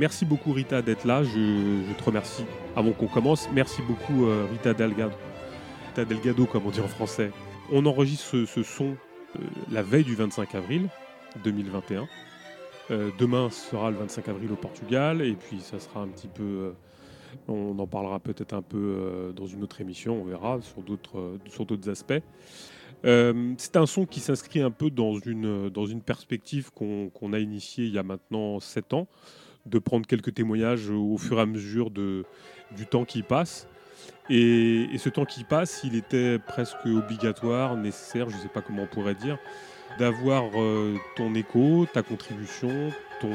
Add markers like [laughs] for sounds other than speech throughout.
Merci beaucoup Rita d'être là. Je, te remercie avant qu'on commence. Merci beaucoup euh, Rita Delgado. Rita Delgado, comme on dit en français. On enregistre ce, son euh, la veille du 25 avril 2021. Euh, demain sera le 25 avril au Portugal et puis ça sera un petit peu. on en parlera peut-être un peu dans une autre émission, on verra sur d'autres sur d'autres aspects. c'est un son qui s'inscrit un peu dans une, dans une perspective qu'on a initiée il y a maintenant 7 ans, de prendre quelques témoignages au fur et à mesure de, du temps qui passe. Et, ce temps qui passe, il était presque obligatoire, nécessaire, je ne sais pas comment on pourrait dire, d'avoir euh, ton écho, ta contribution, ton,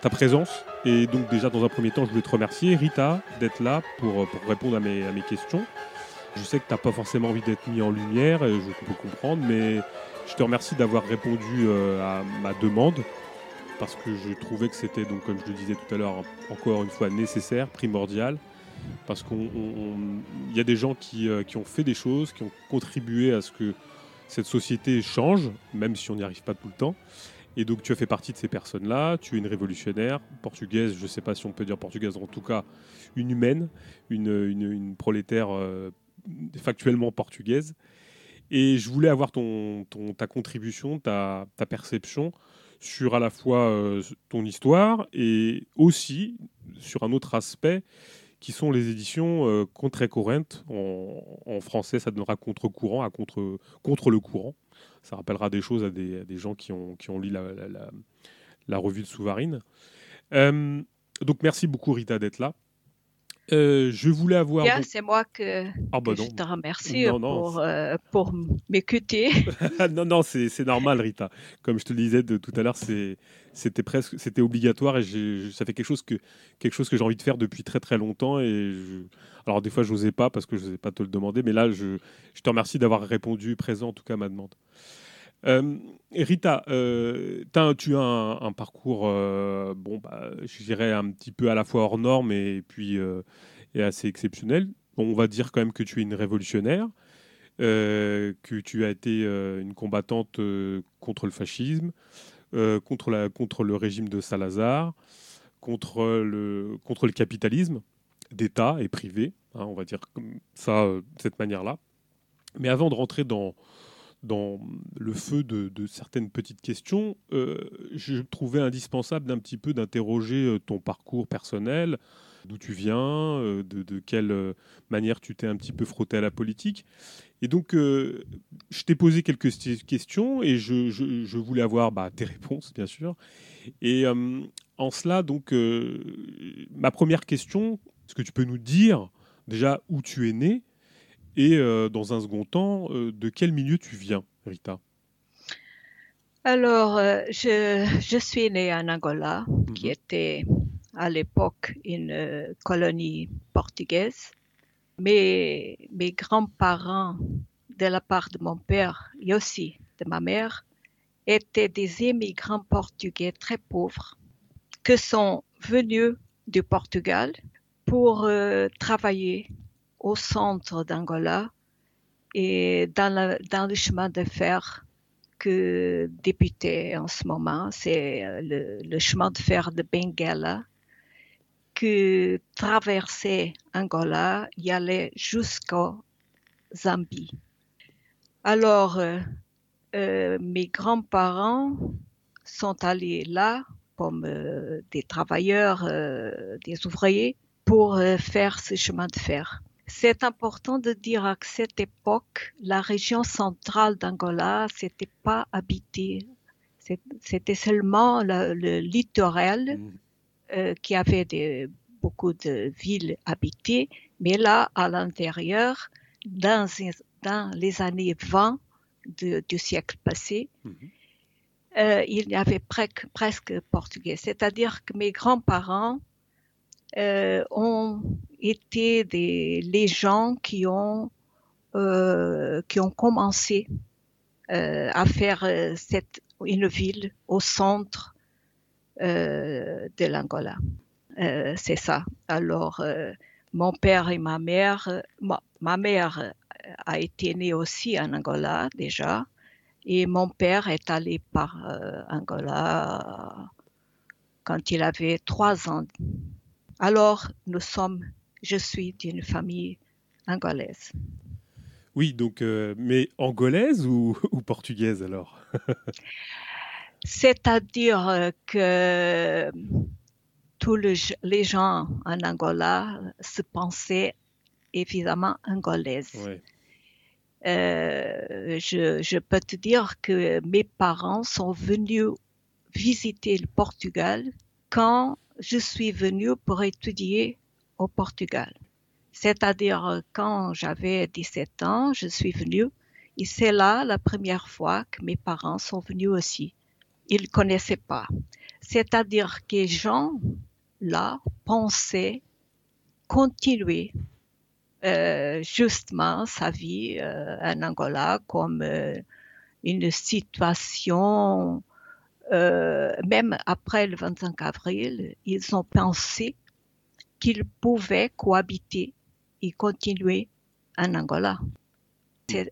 ta présence. Et donc déjà, dans un premier temps, je voulais te remercier, Rita, d'être là pour, pour répondre à mes, à mes questions. Je sais que tu n'as pas forcément envie d'être mis en lumière, je peux comprendre, mais je te remercie d'avoir répondu euh, à ma demande parce que je trouvais que c'était, donc, comme je le disais tout à l'heure, encore une fois nécessaire, primordial, parce qu'il y a des gens qui, euh, qui, ont fait des choses, qui ont contribué à ce que cette société change, même si on n'y arrive pas tout le temps. Et donc tu as fait partie de ces personnes-là, tu es une révolutionnaire portugaise, je ne sais pas si on peut dire portugaise, en tout cas une humaine, une, une, prolétaire euh, factuellement portugaise. Et je voulais avoir ton, ta contribution, ta perception sur à la fois euh, ton histoire et aussi sur un autre aspect qui sont les éditions euh, contre Corinthe. En, français, ça donnera contre-courant, à contre, contre le courant. Ça rappellera des choses à des, des gens qui ont, qui ont lu la, la, la, revue de Souvarine. Euh, donc merci beaucoup Rita d'être là. Euh, je voulais avoir. C'est moi que, ah, bah je te remercie pour, euh, pour m'écouter. [laughs] non, non, c'est normal, Rita. Comme je te le disais de, tout à l'heure, c'était presque, c'était obligatoire et ça fait quelque chose que quelque chose que j'ai envie de faire depuis très très longtemps. Et alors des fois, je n'osais pas parce que je n'osais pas te le demander, mais là, je, je te remercie d'avoir répondu présent en tout cas à ma demande. Euh, Rita, euh, tu as un, parcours, euh, bon, bah, je dirais un petit peu à la fois hors norme et puis assez exceptionnel. on va dire quand même que tu es une révolutionnaire, que tu as été une combattante contre le fascisme, contre, le régime de Salazar, contre le, capitalisme d'État et privé, hein, on va dire ça, de cette manière-là. Mais avant de rentrer dans, dans le feu de, certaines petites questions, euh, je trouvais indispensable d'un petit peu d'interroger euh, ton parcours personnel, d'où tu viens, euh, de, quelle manière tu t'es un petit peu frotté à la politique. Et donc, je t'ai posé quelques questions et je, voulais avoir bah, tes réponses, bien sûr. Et en cela, donc, ma première question, est-ce que tu peux nous dire déjà où tu es né et euh, dans un second temps, euh, de quel milieu tu viens, Rita? Alors, euh, je, suis née en Angola, qui mhm. était à l'époque une colonie portugaise. Mais mes grands-parents, de la part de mon père et aussi de ma mère, étaient des immigrants portugais très pauvres qui sont venus du Portugal pour travailler au centre d'Angola et dans, le chemin de fer que débutait en ce moment, c'est euh, le, chemin de fer de Benguela qui traversait Angola et allait jusqu'au Zambie. Alors, euh, euh, mes grands-parents sont allés là comme des travailleurs, des ouvriers, pour faire ce chemin de fer. C'est important de dire qu'à cette époque, la région centrale d'Angola, c'était pas habité. C'était seulement le, littoral mm. euh, qui avait des, beaucoup de villes habitées. Mais là, à l'intérieur, dans, dans, les années 20 du siècle passé, mm-hmm. euh, il y avait presque portugais. C'est-à-dire que mes grands-parents euh, ont été les gens qui ont, euh, commencé euh, à faire une ville au centre de l'Angola. C'est ça. Alors, mon père et ma mère, ma, mère a été née aussi en Angola déjà, et mon père est allé par Angola quand il avait trois ans. Alors, nous sommes, je suis d'une famille angolaise. Oui, donc, euh, mais angolaise ou, portugaise alors? [laughs] C'est-à-dire que tous les gens en Angola se pensaient évidemment angolaises. Euh, je, je, peux te dire que mes parents sont venus visiter le Portugal quand je suis venue pour étudier au Portugal. C'est-à-dire quand j'avais 17 ans, je suis venue et c'est là la première fois que mes parents sont venus aussi. Ils ne connaissaient pas. C'est-à-dire que gens là pensaient continuer euh, justement sa vie euh, en Angola comme euh, une situation, même après le 25 avril, ils ont pensé qu'ils pouvaient cohabiter et continuer en Angola.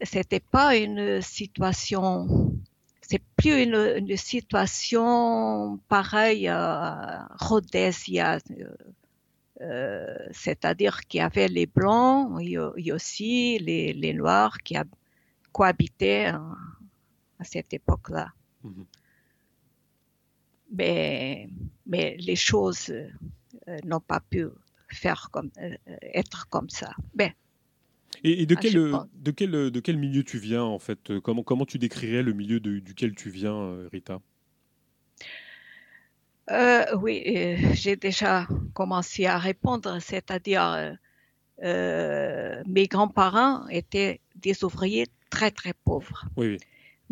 C'était pas une situation, c'est plus une, situation pareille à Rhodesia, euh, c'est-à-dire qu'il y avait les blancs et, aussi les, noirs qui cohabitaient à cette époque-là. Mhm. Mais, mais les choses euh, n'ont pas pu faire comme, euh, être comme ça. Ben, et, de, ah, quel, de, quel, de quel milieu tu viens en fait? Comment, comment tu décrirais le milieu duquel tu viens, Rita? Euh, oui, euh, j'ai déjà commencé à répondre, c'est-à-dire euh, mes grands-parents étaient des ouvriers très très pauvres. Oui,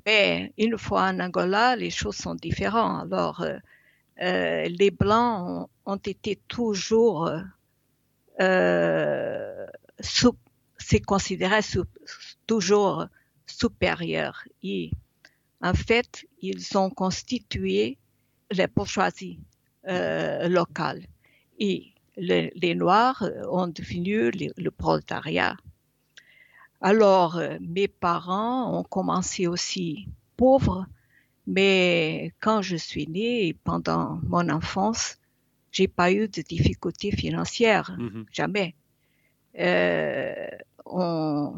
Mais une fois en Angola, les choses sont différentes. Alors, les Blancs ont, été toujours c'est considéré toujours supérieurs. Et en fait, ils ont constitué les bourgeoisies euh, locales. Et les Noirs ont devenu le, prolétariat. Alors, euh, mes parents ont commencé aussi pauvres, mais quand je suis née, pendant mon enfance, j'ai pas eu de difficultés financières, mm-hmm. jamais. Euh, on,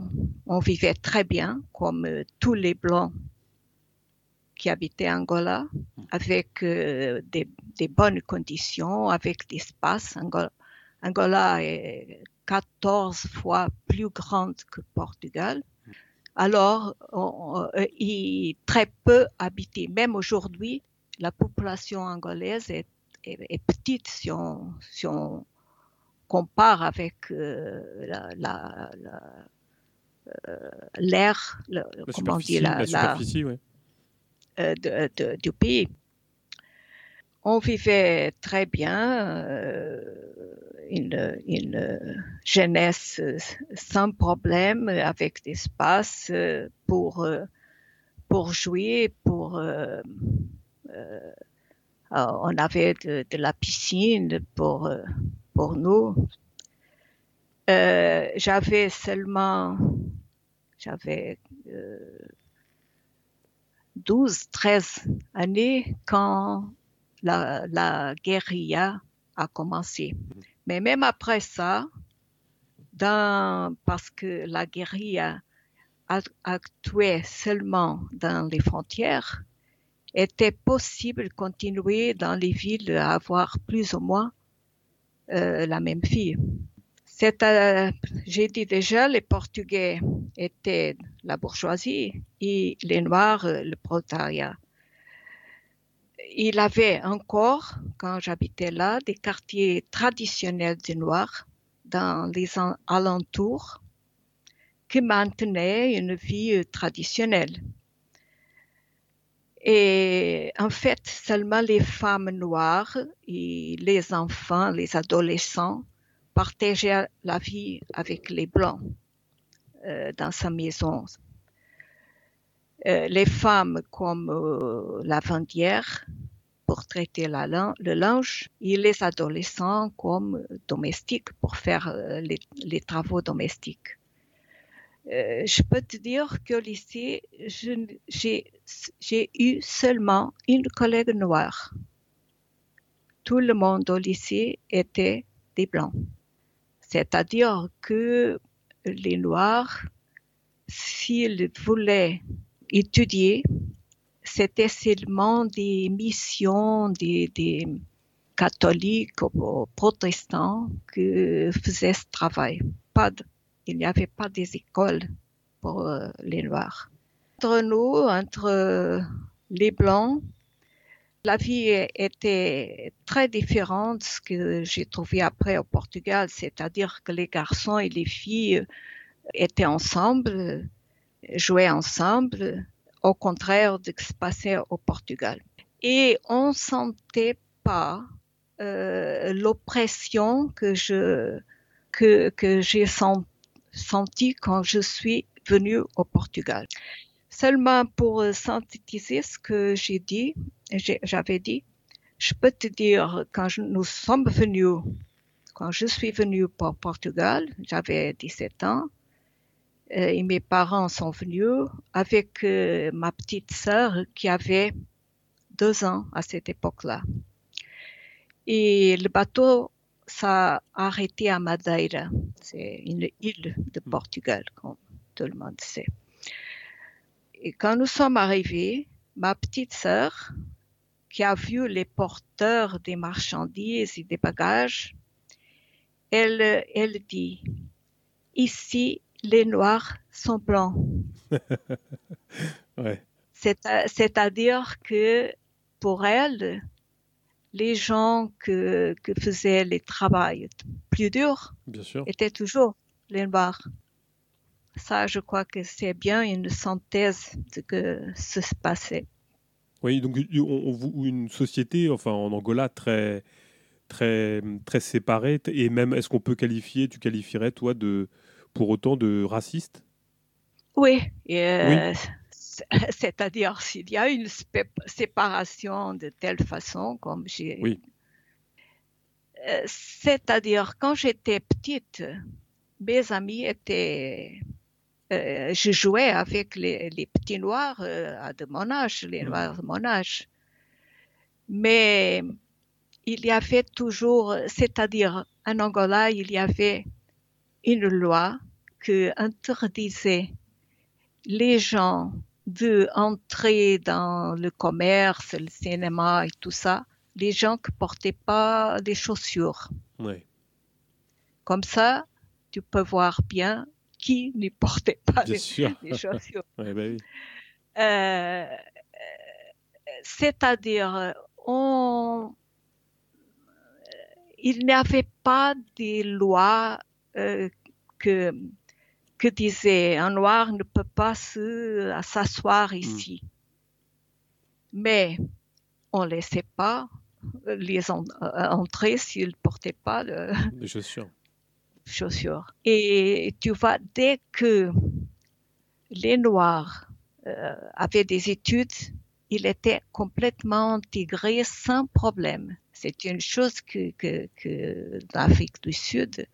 on, vivait très bien, comme tous les Blancs qui habitait Angola hmm. avec euh, des, bonnes conditions, avec l'espace. Angola, Angola est 14 fois plus grande que Portugal. Alors, euh, il très peu habité. Même aujourd'hui, la population angolaise est, petite si on, si on, compare avec euh, l'air, la, comment dire, la, superficie, euh, de, du pays. On vivait très bien, euh, une, une, jeunesse sans problème, avec des espaces pour, pour jouer, pour on avait de, la piscine pour, pour nous. Euh, j'avais seulement, j'avais 12, 13 années quand la, la guérilla a commencé. Mais même après ça, dans, parce que la guérilla actuait seulement dans les frontières, était possible de continuer dans les villes à avoir plus ou moins euh, la même vie. Euh, j'ai dit déjà, les Portugais étaient la bourgeoisie et les Noirs euh, le prolétariat. Il avait encore, quand j'habitais là, des quartiers traditionnels des Noirs dans les alentours qui maintenaient une vie euh, traditionnelle. Et en fait, seulement les femmes noires et les enfants, les adolescents partageait la vie avec les Blancs euh, dans sa maison. Euh, les femmes comme euh, la vendière pour traiter le linge et les adolescents comme domestiques pour faire les, les, travaux domestiques. je peux te dire que lycée, j'ai eu seulement une collègue noire tout le monde au lycée était des blancs. C'est-à-dire que les Noirs, s'ils voulaient étudier, c'était seulement des missions des, des catholiques ou protestants qui faisaient ce travail. Pas il n'y avait pas des écoles pour euh, les Noirs. Entre nous, entre les Blancs, la vie était très différente de ce que j'ai trouvé après au Portugal, c'est-à-dire que les garçons et les filles étaient ensemble, jouaient ensemble, au contraire de ce qui se passait au Portugal. Et on ne sentait pas euh, l'oppression que je que, que j'ai senti quand je suis venue au Portugal. Seulement pour euh, synthétiser ce que j'ai dit, j'avais dit, je peux te dire, quand nous sommes venus, quand je suis venue au Portugal, j'avais 17 ans, et mes parents sont venus avec euh, ma petite sœur qui avait deux ans à cette époque-là. Et le bateau a arrêté à Madeira. C'est une île de hmm. Portugal, comme tout le monde sait. Et quand nous sommes arrivés, ma petite sœur, qui a vu les porteurs des marchandises et des bagages, elle, elle dit, ici, les Noirs sont blancs. ouais. C'est-à-dire que pour elle, les gens que, que faisaient les travaux plus durs étaient toujours les noirs. Ça, je crois que c'est bien une synthèse de ce que se passait. Oui, donc on, une société, enfin en Angola, très, très, très séparée, et même, est-ce qu'on peut qualifier, tu qualifierais toi de, pour autant de raciste Oui, oui. c'est-à-dire s'il y a une séparation de telle façon comme j'ai... Oui. Euh, c'est-à-dire quand j'étais petite, mes amis étaient... Euh, je jouais avec les, petits noirs euh, de mon âge, les noirs de mon âge. Mais il y avait toujours, c'est-à-dire en Angola, il y avait une loi qui interdisait les gens de entrer dans le commerce, le cinéma et tout ça, les gens qui portaient pas des chaussures. Comme ça, tu peux voir bien qui ne portait pas des, chaussures. [laughs] Ben euh, c'est-à-dire, on, il n'y avait pas des lois euh, que que disait un noir ne peut pas s'asseoir hmm. ici. Mais on ne laissait pas les euh, entrer s'ils ne portaient pas de chaussures. [laughs] chaussures. Et tu vois, dès que les Noirs euh, avaient des études, ils étaient complètement intégrés sans problème. C'est une chose que, que, que l'Afrique du Sud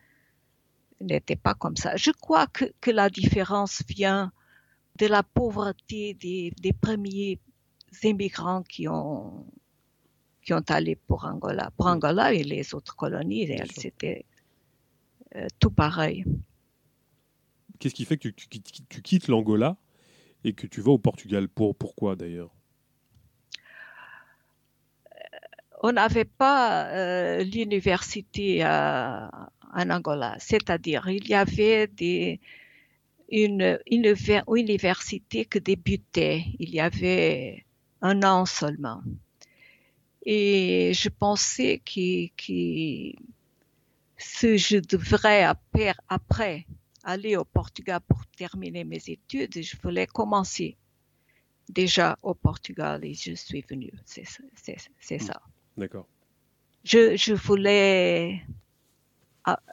n'était pas comme ça. Je crois que, que, la différence vient de la pauvreté des, des premiers immigrants qui ont, qui ont allé pour Angola. Pour Angola et les autres colonies, c'était euh, tout pareil. Qu'est-ce qui fait que tu, tu, quittes l'Angola et que tu vas au Portugal? Pour, Pourquoi d'ailleurs? Euh, on n'avait pas euh, l'université à, en Angola. C'est-à-dire, il y avait des, une, une, université qui débutait. Il y avait un an seulement. Et je pensais que, que si je devrais après, après aller au Portugal pour terminer mes études, je voulais commencer déjà au Portugal et je suis venue. C'est ça. D'accord. Je, je voulais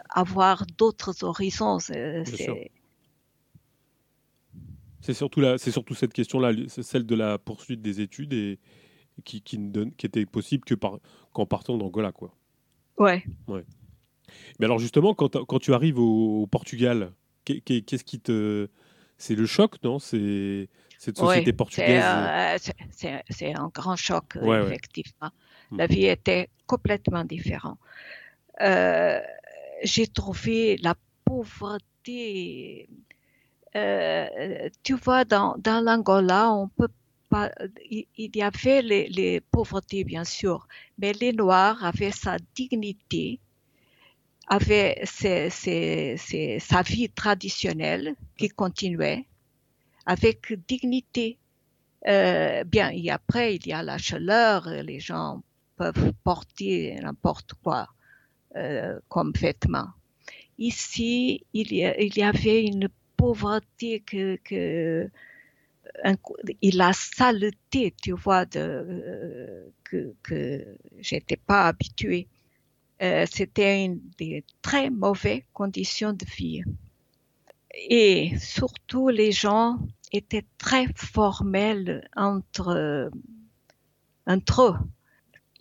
avoir d'autres horizons. C'est surtout, cette question-là, celle de la poursuite des études et qui, qui, ne donne, qui était possible que par, qu'en partant d'Angola. Quoi. Ouais. ouais. Mais alors justement, quand, quand tu arrives au, Portugal, qu'est-ce qui te... C'est le choc, non? C'est cette société portugaise euh, C'est un grand choc, effectivement. Hmm. La vie était complètement différente. Euh, j'ai trouvé la pauvreté. Euh, tu vois, dans, dans l'Angola, on peut pas. Il, y avait les, les, pauvretés, bien sûr, mais les Noirs avaient sa dignité, avaient sa vie traditionnelle qui continuait avec dignité. Euh, bien, et après, il y a la chaleur, les gens peuvent porter n'importe quoi euh, comme vêtements. Ici, il y, il y, avait une pauvreté que, que et la saleté, tu vois, de, euh, que, que j'étais pas habituée. Euh, c'était une des très mauvaises conditions de vie. Et surtout, les gens étaient très formels entre, entre eux.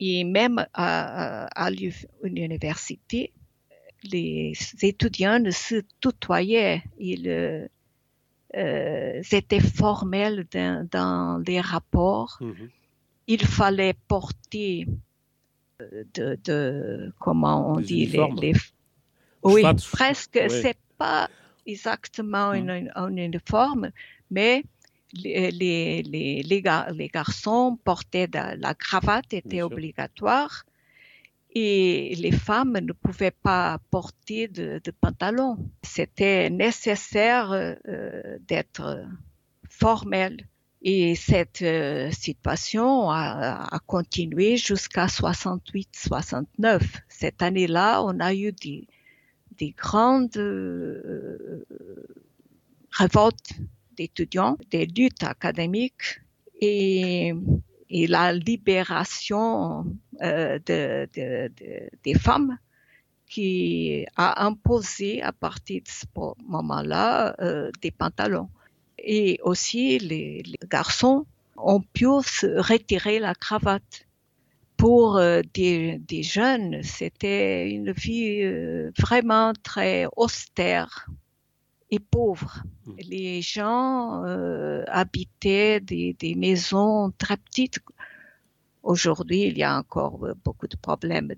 Et même à, à, l'université, les étudiants ne se tutoyaient. Ils, euh, étaient formels dans, dans les rapports. Mm-hmm. Il fallait porter euh, de, de comment on dit les, les, oui presque c'est pas exactement mm. une, une, uniforme mais les, les, les, les, garçons portaient de, la cravate, était obligatoire, et les femmes ne pouvaient pas porter de, de pantalon. C'était nécessaire euh, d'être formel. Et cette euh, situation a, a continué jusqu'à 68-69. Cette année-là, on a eu des, des grandes euh, révoltes d'étudiants, des luttes académiques et, la libération euh, de, de, de, des femmes qui a imposé à partir de ce moment-là euh, des pantalons. Et aussi les, garçons ont pu se retirer la cravate. Pour euh, des, jeunes, c'était une vie vraiment très austère pauvres. Mmh. Les gens euh, habitaient des, maisons très petites. Aujourd'hui, il y a encore euh, beaucoup de problèmes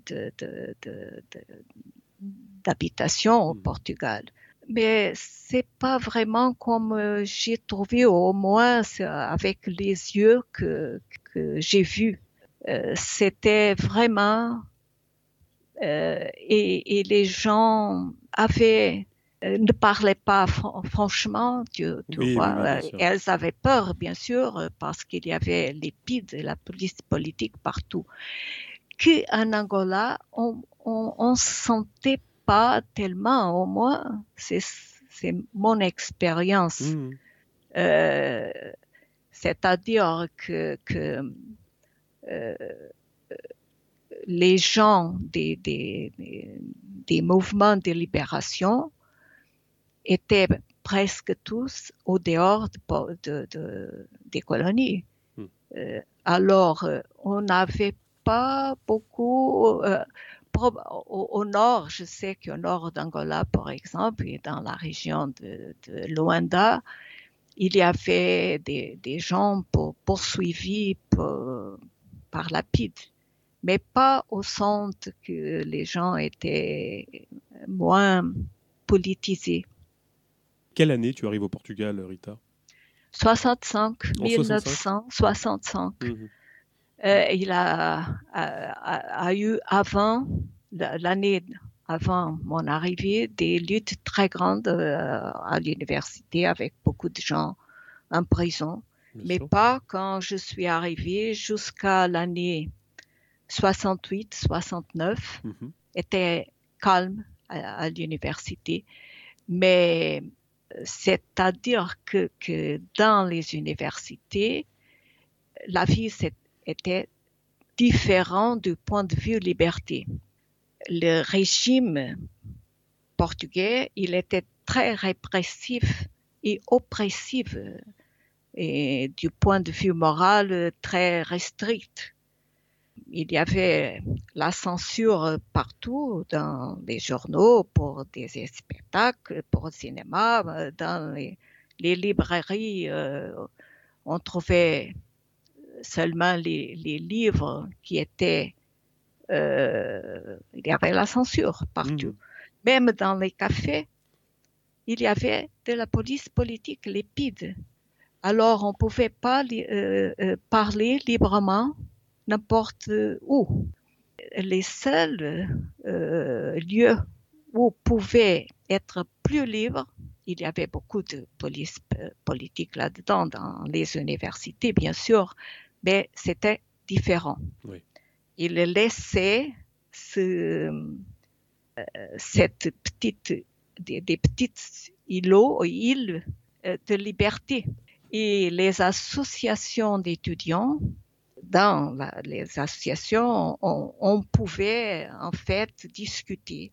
d'habitation au mmh. Portugal. Mais c'est pas vraiment comme euh, j'ai trouvé, au moins avec les yeux que, j'ai vus. C'était vraiment et, et, les gens avaient ne parlaient pas franchement, tu, vois. Euh, elles avaient peur, bien sûr, euh, parce qu'il y avait les et la police politique partout. Qu'en Angola, on, on, sentait pas tellement, au moins, c'est, mon expérience. Mmh. c'est-à-dire que, que les gens des, des, des, mouvements de libération étaient presque tous au dehors de, de, des colonies. Hmm. Euh, alors, euh, on n'avait pas beaucoup. Euh, au, nord, je sais qu'au nord d'Angola, par exemple, et dans la région de, Luanda, il y avait des, des gens pour, poursuivis par la PID, mais pas au centre que les gens étaient moins politisés. Quelle année tu arrives au Portugal, Rita? 65, 1965. Mhm. Euh, il a, a, eu avant, l'année avant mon arrivée, des luttes très grandes euh, à l'université avec beaucoup de gens en prison. mais pas quand je suis arrivée jusqu'à l'année 68, 69, mhm. était calme à, à l'université. Mais c'est-à-dire que, dans les universités, la vie était différente du point de vue liberté. Le régime portugais, il était très répressif et oppressif et du point de vue moral très restrict il y avait la censure partout dans les journaux pour des spectacles, pour le cinéma, dans les, librairies. Euh, on trouvait seulement les, livres qui étaient il y avait la censure partout. Mmh. Même dans les cafés, il y avait de la police politique, les PID. Alors, on ne pouvait pas parler librement n'importe où. Les seuls lieux où pouvait être plus libre, il y avait beaucoup de police politique là-dedans, dans les universités, bien sûr, mais c'était différent. Il laissait ce, euh, cette petite, des, petites îlots, îles euh, de liberté. Et les associations d'étudiants, dans les associations, on, pouvait en fait discuter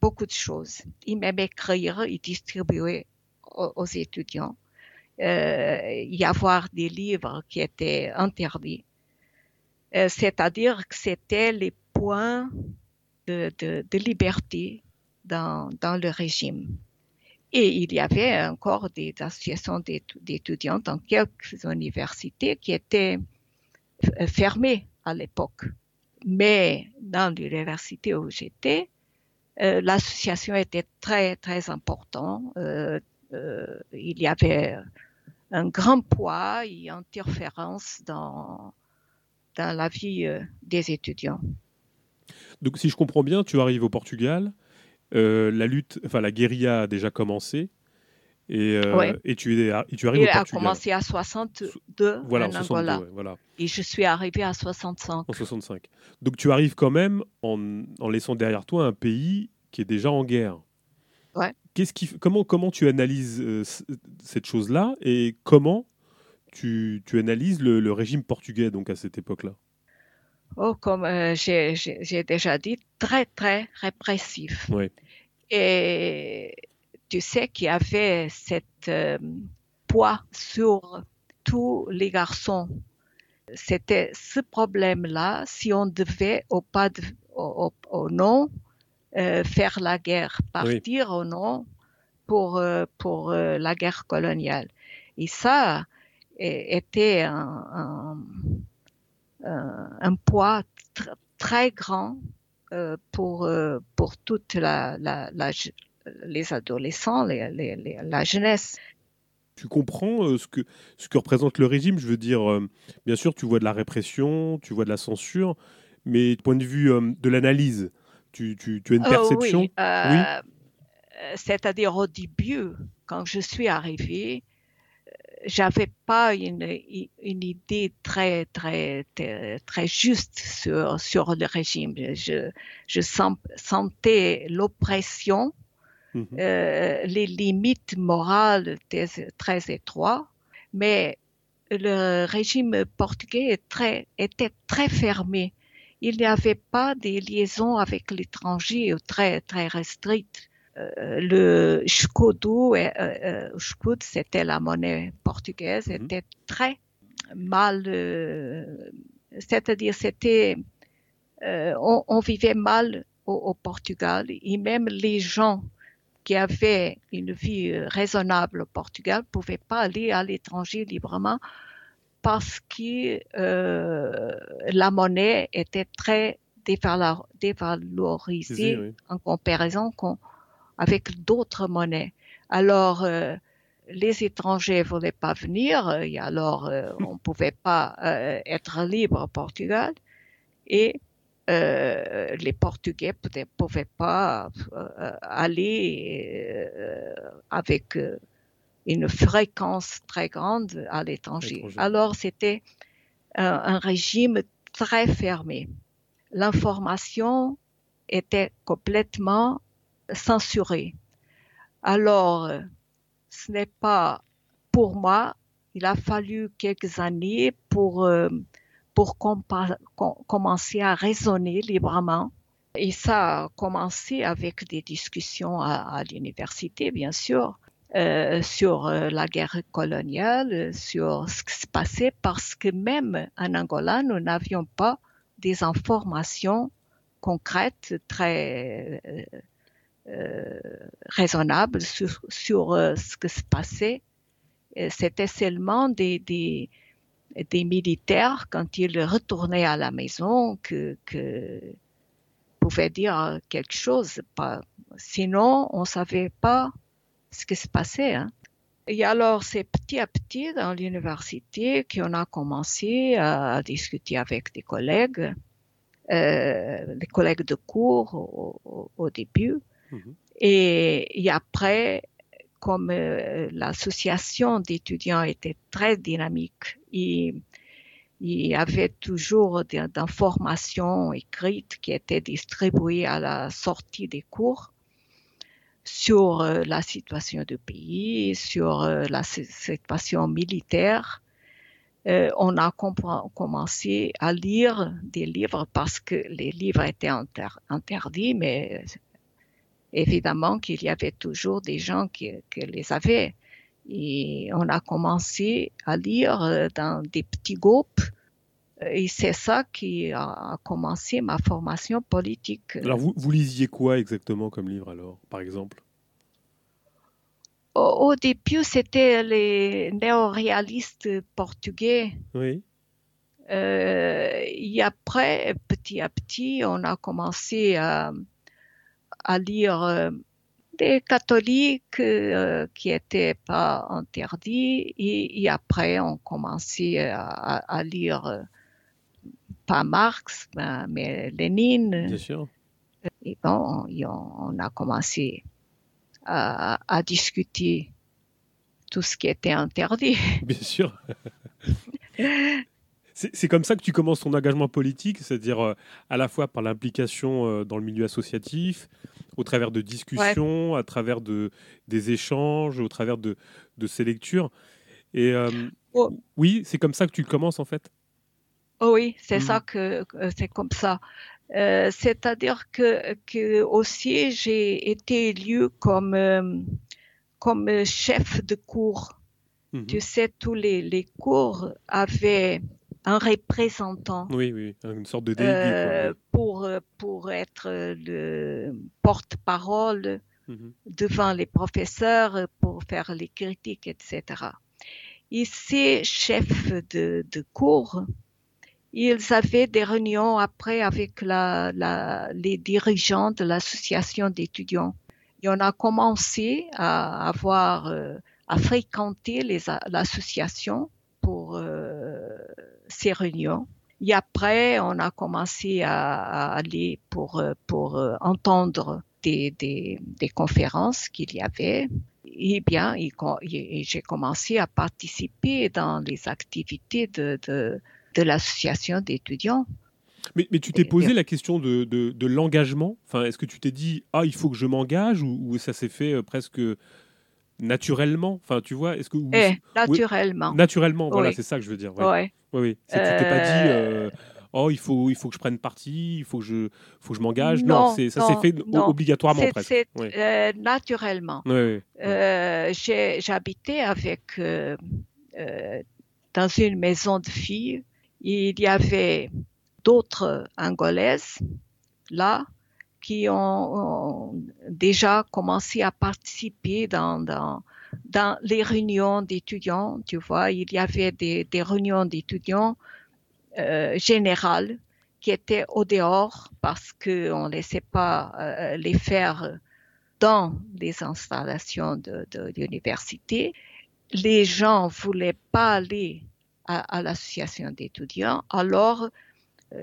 beaucoup de choses. Et même écrire et distribuer aux, étudiants. Euh, y avoir des livres qui étaient interdits. Euh, c'est-à-dire que c'était les points de, liberté dans, le régime. Et il y avait encore des associations d'étudiants dans quelques universités qui étaient euh, fermées à l'époque. Mais dans l'université où j'étais, euh, l'association était très, très importante. il y avait un grand poids et interférence dans, dans la vie euh, des étudiants. Donc, si je comprends bien, tu arrives au Portugal, euh, la lutte, enfin la guérilla a déjà commencé. Et, euh, et, tu, es, et tu arrives au Portugal. a commencé à 62 voilà, en, Angola. voilà. Et je suis arrivé à 65. En 65. Donc tu arrives quand même en, en, laissant derrière toi un pays qui est déjà en guerre. Ouais. Qu'est-ce qui, comment, comment tu analyses cette chose-là et comment tu, analyses le, régime portugais donc à cette époque-là? Oh, comme euh, j'ai déjà dit, très très répressif. Et tu sais qu'il y avait cette euh, poids sur tous les garçons. C'était ce problème-là, si on devait ou pas au, non euh, faire la guerre, partir ou non pour, pour la guerre coloniale. Et ça, était un, un, poids très grand euh, pour, euh, pour toute la, la, les adolescents, les, la jeunesse. Tu comprends euh, ce, que, ce que représente le régime? Je veux dire, bien sûr, tu vois de la répression, tu vois de la censure, mais du point de vue de l'analyse, tu, tu, tu, as une perception? oui, oui. C'est-à-dire au début, quand je suis arrivée, j'avais pas une, une, idée très très très juste sur sur le régime. Je je sentais l'oppression, mhm. euh, les limites morales très étroites, mais le régime portugais très, était très fermé. Il n'y avait pas des liaisons avec l'étranger très très restrictes. Euh, le escudo, euh, c'était la monnaie portugaise, mhm. était très mal, c'est-à-dire c'était, on, vivait mal au, Portugal et même les gens qui avaient une vie raisonnable au Portugal ne pouvaient pas aller à l'étranger librement parce que la monnaie était très dévalorisée en comparaison avec d'autres monnaies. Alors, euh, les étrangers ne voulaient pas venir, et alors euh, on ne pouvait pas euh, être libre au Portugal, et les Portugais ne pouvaient pas aller avec une fréquence très grande à l'étranger. Alors, c'était un régime très fermé. L'information était complètement censuré. Alors, ce n'est pas pour moi, il a fallu quelques années pour, pour commencer à raisonner librement. Et ça a commencé avec des discussions à, l'université, bien sûr, euh, sur euh, la guerre coloniale, sur ce qui se passait, parce que même en Angola, nous n'avions pas des informations concrètes très euh, raisonnable sur, sur ce que se passait. C'était seulement des, des, des militaires, quand ils retournaient à la maison, que, que pouvaient dire quelque chose. Sinon, on ne savait pas ce qui se passait. Hein. Et alors, c'est petit à petit dans l'université qu'on a commencé à discuter avec des collègues, euh, des collègues de cours au, début. Mhm. Et, après, comme euh, l'association d'étudiants était très dynamique, il, y avait toujours d'informations écrites qui étaient distribuées à la sortie des cours sur euh, la situation du pays, sur euh, la situation militaire. On a commencé à lire des livres parce que les livres étaient interdits, mais évidemment qu'il y avait toujours des gens qui, qui, les avaient. Et on a commencé à lire dans des petits groupes et c'est ça qui a commencé ma formation politique. Alors, vous, vous lisiez quoi exactement comme livre, alors, par exemple? Au, début, c'était les néo-réalistes portugais. Oui. Euh, et après, petit à petit, on a commencé à, à lire euh, des catholiques euh, qui n'étaient pas interdits. Et, après, on commençait à, à lire pas Marx, ben, mais Lénine. Bien sûr. Et bon, on a commencé à, à discuter tout ce qui était interdit. Bien sûr. [laughs] C'est comme ça que tu commences ton engagement politique, c'est-à-dire euh, à la fois par l'implication euh, dans le milieu associatif, au travers de discussions, à travers de, des échanges, au travers de, de ces lectures. Et euh, oh. oui, c'est comme ça que tu commences en fait? Oh oui, c'est ça mmh. que, c'est comme ça. Euh, c'est-à-dire que, que aussi j'ai été élu comme euh, comme chef de cours. Mmh tu sais, tous les, les cours avaient un représentant. Oui, oui, une sorte de délégué. Euh, pour, pour être le porte-parole mmh devant les professeurs, pour faire les critiques, etc. Et ces chefs de, de cours, ils avaient des réunions après avec la, la, les dirigeants de l'association d'étudiants. Et on a commencé à avoir, euh, à fréquenter l'association pour euh, ces réunions. Et après, on a commencé à, à aller pour, euh, pour euh, entendre des, des, des conférences qu'il y avait. Et bien, j'ai commencé à participer dans les activités de, de de l'association d'étudiants. Mais, mais, tu t'es posé la question de, de, l'engagement? Enfin, Est-ce que tu t'es dit, ah, il faut que je m'engage ou, ça s'est fait euh, presque naturellement Enfin, tu vois, est-ce que... Eh, naturellement. naturellement, voilà, c'est ça que je veux dire. Ouais. Oui, oui. Tu t'es pas dit, euh, oh, il faut, il faut que je prenne parti, il faut que je, faut que je m'engage. Non, ça s'est fait obligatoirement presque. C'est euh, naturellement. J'habitais avec... dans une maison de filles il y avait d'autres Angolaises là qui ont, déjà commencé à participer dans, les réunions d'étudiants. Tu vois, il y avait des, réunions d'étudiants euh, générales qui étaient au dehors parce qu'on ne laissait pas euh, les faire dans les installations de, l'université. Les gens voulaient pas aller à, l'association d'étudiants, alors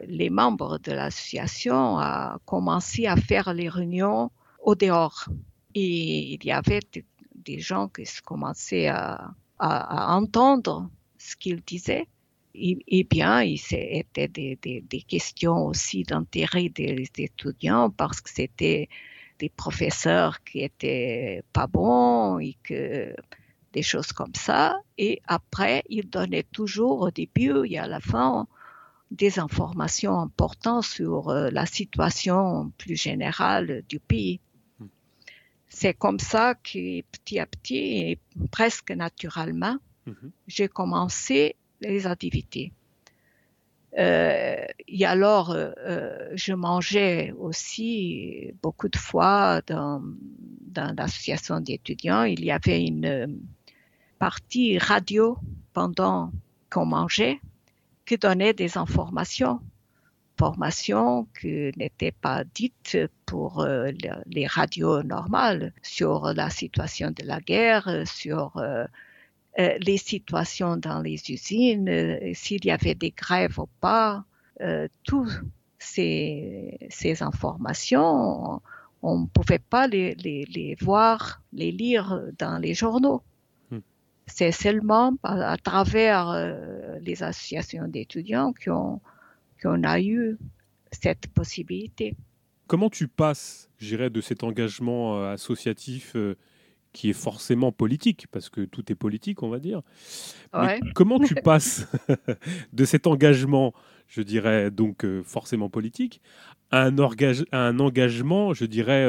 les membres de l'association ont commencé à faire les réunions au dehors. Et il y avait des gens qui commençaient à, entendre ce qu'ils disaient. Et, bien, il c'était des, des, des, questions aussi d'intérêt des étudiants parce que c'était des professeurs qui étaient pas bons et que des choses comme ça. Et après, il donnait toujours au début et à la fin des informations importantes sur euh, la situation plus générale du pays. Hmm. C'est comme ça que petit à petit et presque naturellement, hmm. j'ai commencé les activités. Euh, et alors, euh, je mangeais aussi beaucoup de fois dans, dans l'association d'étudiants. Il y avait une partie radio pendant qu'on mangeait, qui donnaient des informations informations qui n'étaient pas dites pour euh, les radios normales sur la situation de la guerre, sur euh, euh, les situations dans les usines, s'il y avait des grèves ou pas. toutes ces, informations, on ne pouvait pas les, voir, les lire dans les journaux. C'est seulement à, à travers les associations d'étudiants qu'on a eu cette possibilité. Comment tu passes, j'irais, de cet engagement euh, associatif euh, qui est forcément politique, parce que tout est politique, on va dire. [laughs] comment tu passes [laughs] de cet engagement, je dirais, donc euh, forcément politique, à un, un, engagement, je dirais,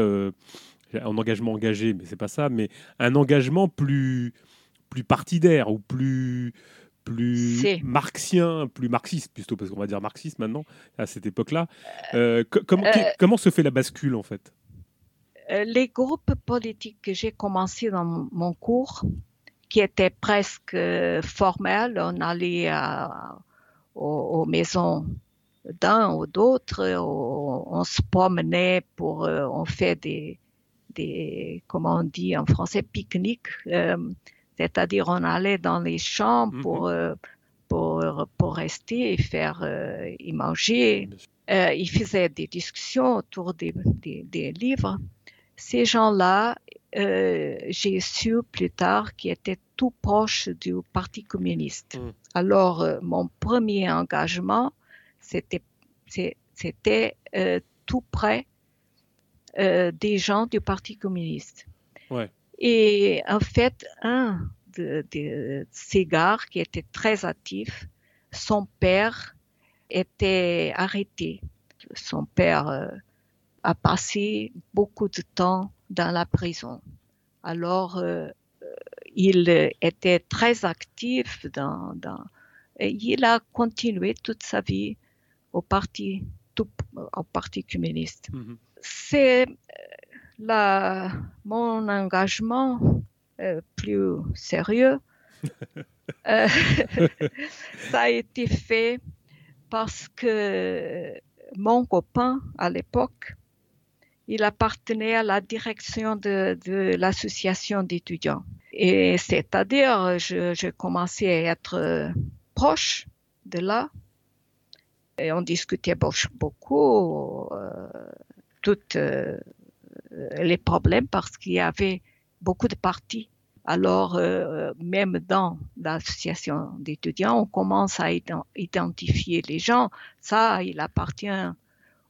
un engagement engagé, mais c'est pas ça, mais un engagement plus, plus partidaire ou plus, plus marxien, plus marxiste plutôt, parce qu'on va dire marxiste maintenant, à cette époque-là. Euh, comment, euh, comment se fait la bascule en fait? Euh, Les groupes politiques que j'ai commencé dans mon cours, qui étaient presque formels, on allait aux, maisons d'un ou d'autres, on, se promenait pour, on fait des, des, comment on dit en français, pique-nique c'est-à-dire, on allait dans les champs mhm. pour, euh, pour, pour, rester et faire euh, y manger. Euh, ils faisaient des discussions autour des, des, livres. Ces gens-là, j'ai su plus tard qu'ils étaient tout proches du Parti communiste. Mhm. Alors, mon premier engagement, c'était, c'était tout près des gens du Parti communiste. Ouais. Et en fait, un de, gars qui était très actif, son père était arrêté. Son père euh, a passé beaucoup de temps dans la prison. Alors, euh, il était très actif dans, dans, et il a continué toute sa vie au parti, tout, au parti communiste. Mm-hmm. C'est mon engagement euh, plus sérieux, [laughs] euh, [laughs] ça a été fait parce que mon copain à l'époque, il appartenait à la direction de, de l'association d'étudiants. Et c'est-à-dire, je, je, commençais à être proche de là. Et on discutait beaucoup, euh, euh, euh, les problèmes parce qu'il y avait beaucoup de partis. Alors, euh, même dans l'association d'étudiants, on commence à identifier les gens. Ça, il appartient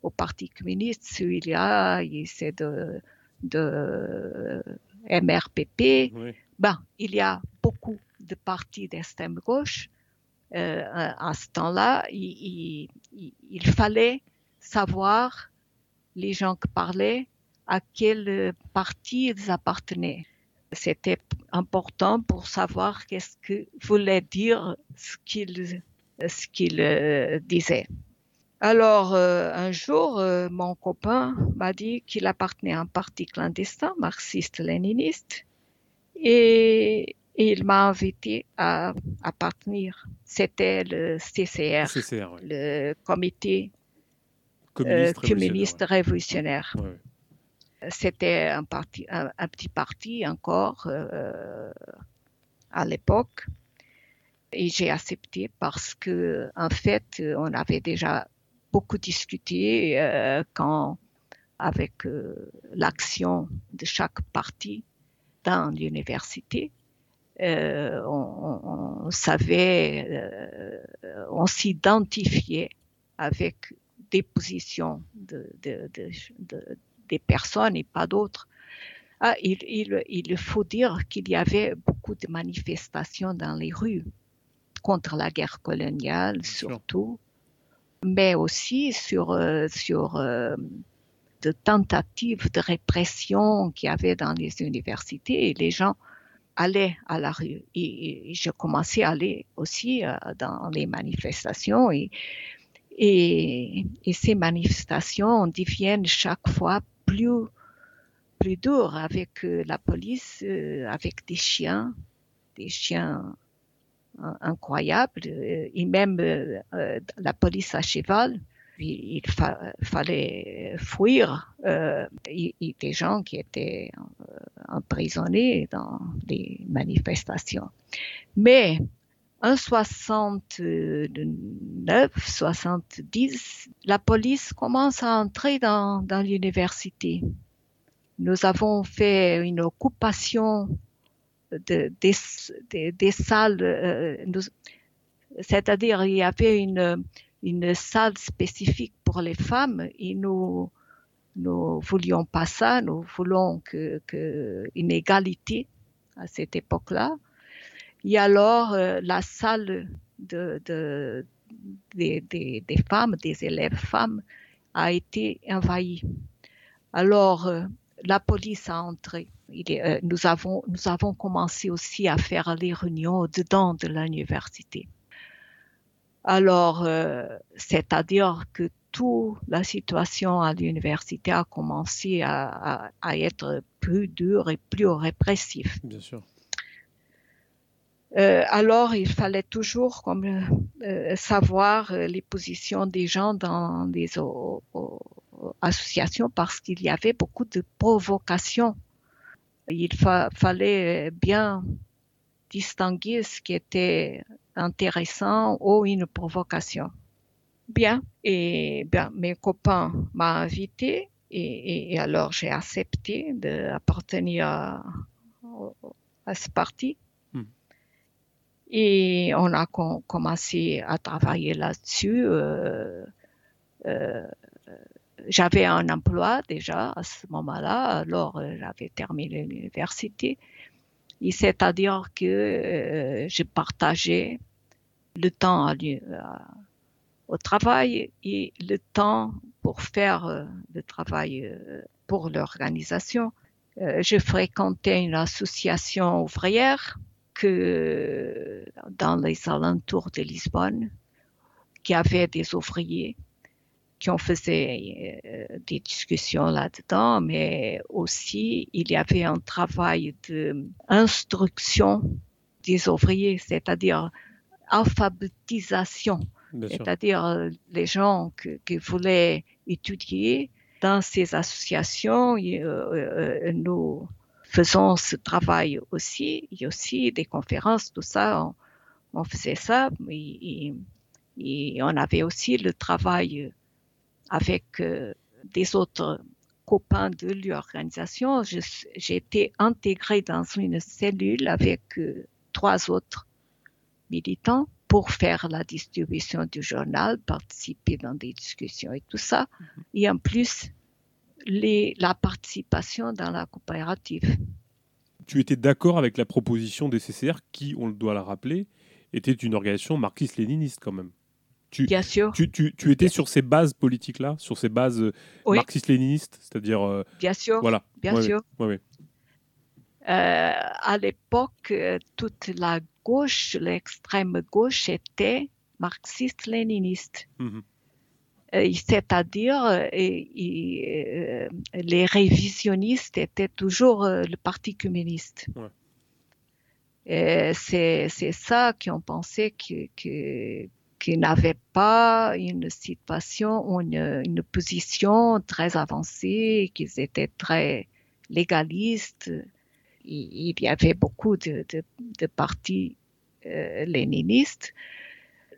au Parti communiste, celui-là, c'est de, de MRPP. Ben, il y a beaucoup de partis d'extrême gauche. Euh, à ce temps-là, il, il, il, fallait savoir les gens qui parlaient à quel parti ils appartenaient. C'était important pour savoir qu'est-ce que voulait dire ce qu'il ce qu'il euh, disait. Alors euh, un jour, euh, mon copain m'a dit qu'il appartenait à un parti clandestin, marxiste-léniniste, et, il m'a invité à appartenir. C'était le CCR, le Comité communiste, révolutionnaire. C'était un, parti, un, petit parti encore euh, à l'époque. Et j'ai accepté parce que, en fait, on avait déjà beaucoup discuté euh, quand, avec euh, l'action de chaque parti dans l'université. On, savait, on s'identifiait avec des positions de des personnes et pas d'autres. Ah, il, il, il, faut dire qu'il y avait beaucoup de manifestations dans les rues contre la guerre coloniale surtout, mais aussi sur, euh, sur euh, de tentatives de répression qu'il y avait dans les universités et les gens allaient à la rue. Et, je commençais à aller aussi euh, dans les manifestations et, et, et, ces manifestations deviennent chaque fois plus, dur avec euh, la police, euh, avec des chiens, des chiens incroyable. Et même la police à cheval, il, fallait fuir des gens qui étaient emprisonnés dans les manifestations. Mais 69, 70, la police commence à entrer dans, l'université. Nous avons fait une occupation de, des, salles, euh, c'est-à-dire il y avait une, salle spécifique pour les femmes et nous nous voulions pas ça, nous voulons que, que une égalité à cette époque-là. Et alors euh, la salle de, de des, femmes, des élèves femmes, a été envahie. Alors euh, la police a entré. Euh, nous, avons, commencé aussi à faire les réunions dedans de l'université. Alors, c'est-à-dire que toute la situation à l'université a commencé à, être plus dure et plus répressive. Bien sûr. Euh, alors, il fallait toujours comme, savoir les positions des gens dans des associations parce qu'il y avait beaucoup de provocations il fallait bien distinguer ce qui était intéressant ou une provocation. Bien, et bien, mes copains m'ont invité et, alors j'ai accepté d'appartenir à, ce parti. Et on a commencé à travailler là-dessus. Euh, euh, j'avais un emploi déjà à ce moment-là, alors euh, j'avais terminé l'université. Et c'est-à-dire que euh, j'ai partagé le temps au travail et le temps pour faire le travail pour l'organisation. je fréquentais une association ouvrière que dans les alentours de Lisbonne, qui avait des ouvriers qui ont faisait euh, des discussions là-dedans, mais aussi il y avait un travail d'instruction des ouvriers, c'est-à-dire alphabétisation, c'est-à-dire euh, les gens qui voulaient étudier dans ces associations, euh, nous faisons ce travail aussi, il y a aussi des conférences, tout ça, on, faisait ça, et, et, on avait aussi le travail avec euh, des autres copains de l'organisation. J'ai été intégrée dans une cellule avec euh, trois autres militants pour faire la distribution du journal, participer dans des discussions et tout ça. Mm-hmm. Et en plus, les, la participation dans la coopérative. Tu étais d'accord avec la proposition des CCR qui, on doit la rappeler, était une organisation marxiste-léniniste quand même tu, Bien sûr. Tu, tu, tu étais sur ces bases politiques-là, sur ces bases euh, marxistes-léninistes, c'est-à-dire. Euh, Bien sûr. Voilà. Bien sûr. Euh, à l'époque, toute la gauche, l'extrême gauche était marxiste-léniniste. Mhm. C'est-à-dire, les révisionnistes étaient toujours le Parti communiste. C'est ça qu'on pensait que, que, n'avaient pas une situation, une, une position très avancée, qu'ils étaient très légalistes. Il y avait beaucoup de, de, de partis euh, léninistes.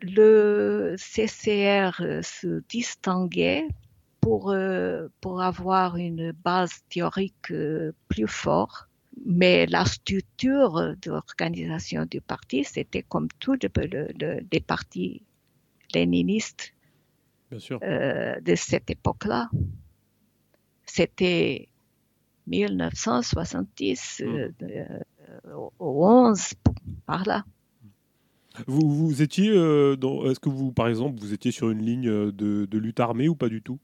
Le CCR se distinguait pour, euh, pour avoir une base théorique euh, plus forte mais la structure d'organisation du parti, c'était comme tous les partis léniniste euh, de cette époque-là. C'était 1970 mmh. euh, euh, au 11, par là. Vous, vous étiez, est-ce que vous, par exemple, vous étiez sur une ligne de, lutte armée ou pas du tout?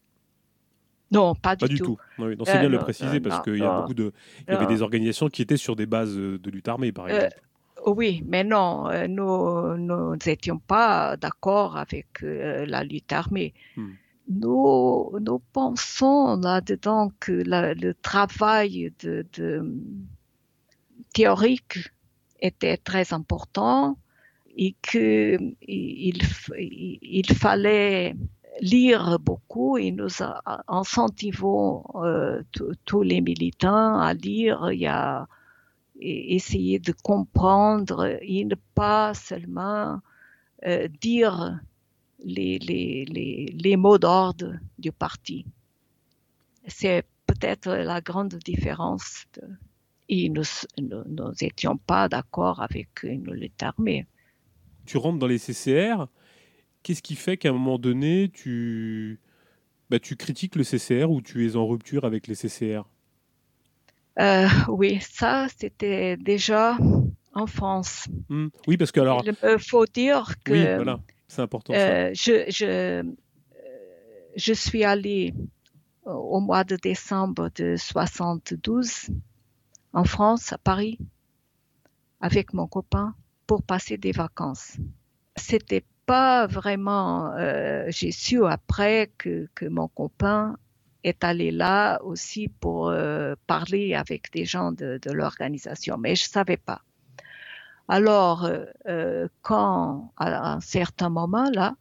Non, pas du, pas du tout. c'est bien de le préciser parce qu'il y a beaucoup de, il y avait des organisations qui étaient sur des bases de lutte armée, par exemple. Oui, mais non, euh, nous n'étions pas d'accord avec euh, la lutte armée. Hmm. Nous, nous pensons là-dedans que le travail de, théorique était très important. Et qu'il il, fallait lire beaucoup et nous incentivons euh, tous les militants à lire il y a, et essayer de comprendre et ne pas seulement euh, dire les, mots d'ordre du parti. C'est peut-être la grande différence. et nous n'étions pas d'accord avec une lutte armée. Tu rentres dans les CCR. Qu'est-ce qui fait qu'à un moment donné, tu, bah, tu critiques le CCR ou tu es en rupture avec les CCR euh, Oui, ça, c'était déjà en France. Hmm. Oui, parce que alors. Il faut dire que. Oui, voilà, c'est important. Euh, je, je, je suis allée au mois de décembre de 72 en France, à Paris, avec mon copain pour passer des vacances. C'était pas vraiment, euh, j'ai su après que, que, mon copain est allé là aussi pour euh, parler avec des gens de, de l'organisation, mais je savais pas. Alors, euh, quand à un certain moment là,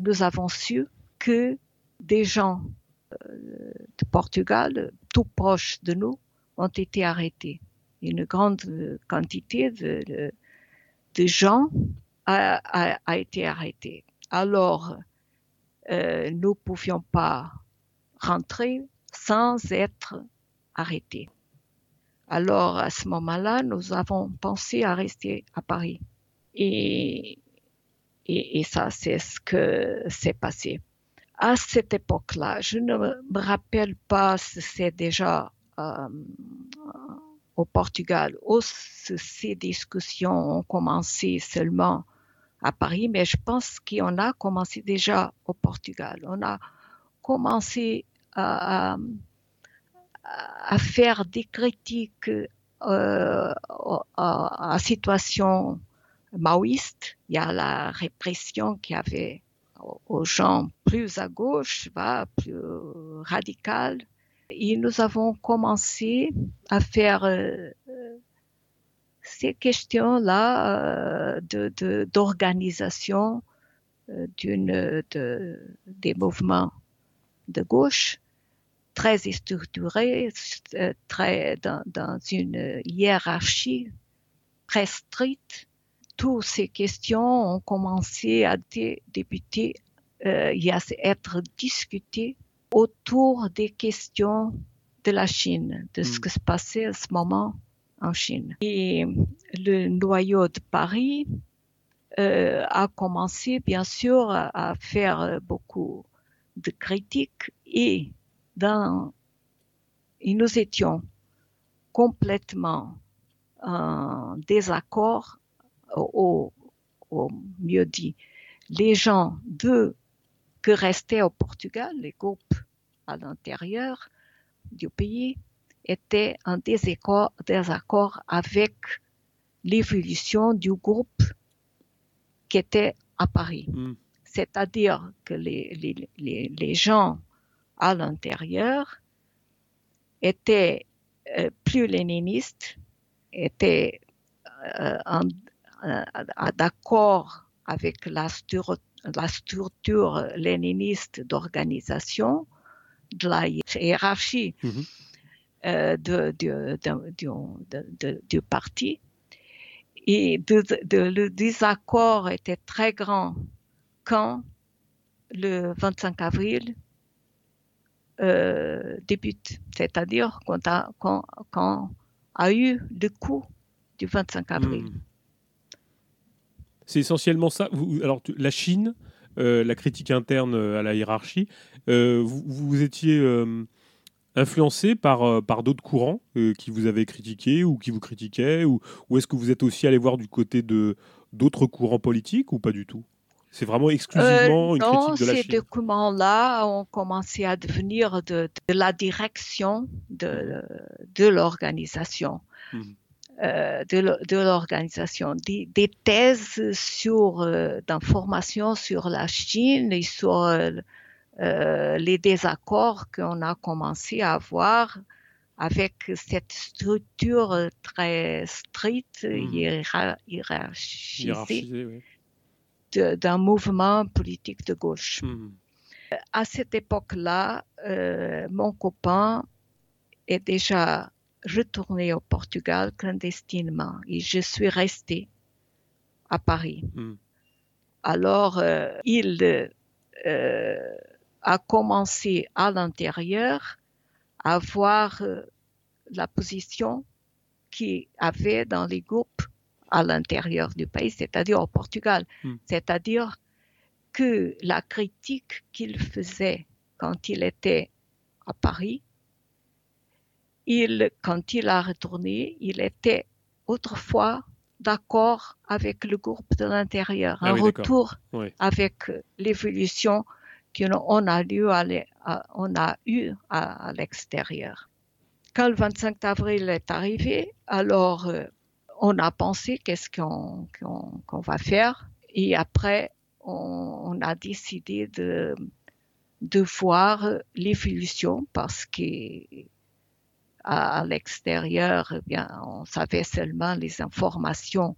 nous avons su que des gens de Portugal, tout proche de nous, ont été arrêtés. Une grande quantité de, de, gens a, été arrêtée. Alors, euh, nous ne pouvions pas rentrer sans être arrêtés. Alors, à ce moment-là, nous avons pensé à rester à Paris. Et, et, et ça, c'est ce que s'est passé à cette époque-là, je ne me rappelle pas si c'est déjà euh, au Portugal où ces discussions ont commencé seulement à Paris, mais je pense qu'on a commencé déjà au Portugal. On a commencé à, faire des critiques euh, à, la situation maoïste. Il y a la répression qui avait aux gens plus à gauche, plus radical. Et nous avons commencé à faire euh, ces questions-là euh, d'organisation euh, d'une de, des mouvements de gauche très structurés, très dans, une hiérarchie très stricte. Toutes ces questions ont commencé à débuter et à être discutées autour des questions de la Chine, de ce mm. qui se passait à ce moment en Chine. Et le noyau de Paris euh, a commencé bien sûr à, faire beaucoup de critiques et dans, et nous étions complètement en désaccord au, mieux dit, les gens de que restaient au Portugal, les groupes à l'intérieur du pays, étaient en désaccord, désaccord avec l'évolution du groupe qui était à Paris. Hmm. C'est-à-dire que les, les, les, les, gens à l'intérieur étaient euh, plus léninistes, étaient euh, euh, d'accord avec la, la structure léniniste d'organisation, de la hiérarchie mm-hmm. euh, de, de, du parti. Et le désaccord était très grand quand le 25 avril euh, débute, c'est-à-dire quand, a, quand, quand a eu le coup du 25 avril. Mm. C'est essentiellement ça. alors, la Chine, euh, la critique interne euh, à la hiérarchie, euh, vous, étiez influencé par, par d'autres courants qui vous avaient critiqué ou qui vous critiquaient Ou, ou est-ce que vous êtes aussi allé voir du côté de d'autres courants politiques ou pas du tout? C'est vraiment exclusivement une critique de la Chine. ces documents-là ont commencé à devenir de, la direction de, de l'organisation. Mmh. Euh, de l'organisation, des, des, thèses sur euh, d'informations sur la Chine et sur euh, les désaccords qu'on a commencé à avoir avec cette structure très stricte, Mhm. hiéra- hiérarchisée oui. d'un mouvement politique de gauche. Mhm. À cette époque-là, euh, mon copain est déjà retourné au Portugal clandestinement et je suis restée à Paris. Mhm. Alors, euh, il euh, a commencé à l'intérieur à voir euh, la position qu'il avait dans les groupes à l'intérieur du pays, c'est-à-dire au Portugal. Hmm. C'est-à-dire que la critique qu'il faisait quand il était à Paris, il, quand il a retourné, il était autrefois d'accord avec le groupe de l'intérieur. Ah un oui, retour avec l'évolution qu'on a, eu à l'e- à- on a eu à, à l'extérieur. Quand le 25 avril est arrivé, alors euh, on a pensé qu'est-ce qu'on va faire et après on, on a décidé de, de voir l'évolution parce que à, à l'extérieur, eh bien, on savait seulement les informations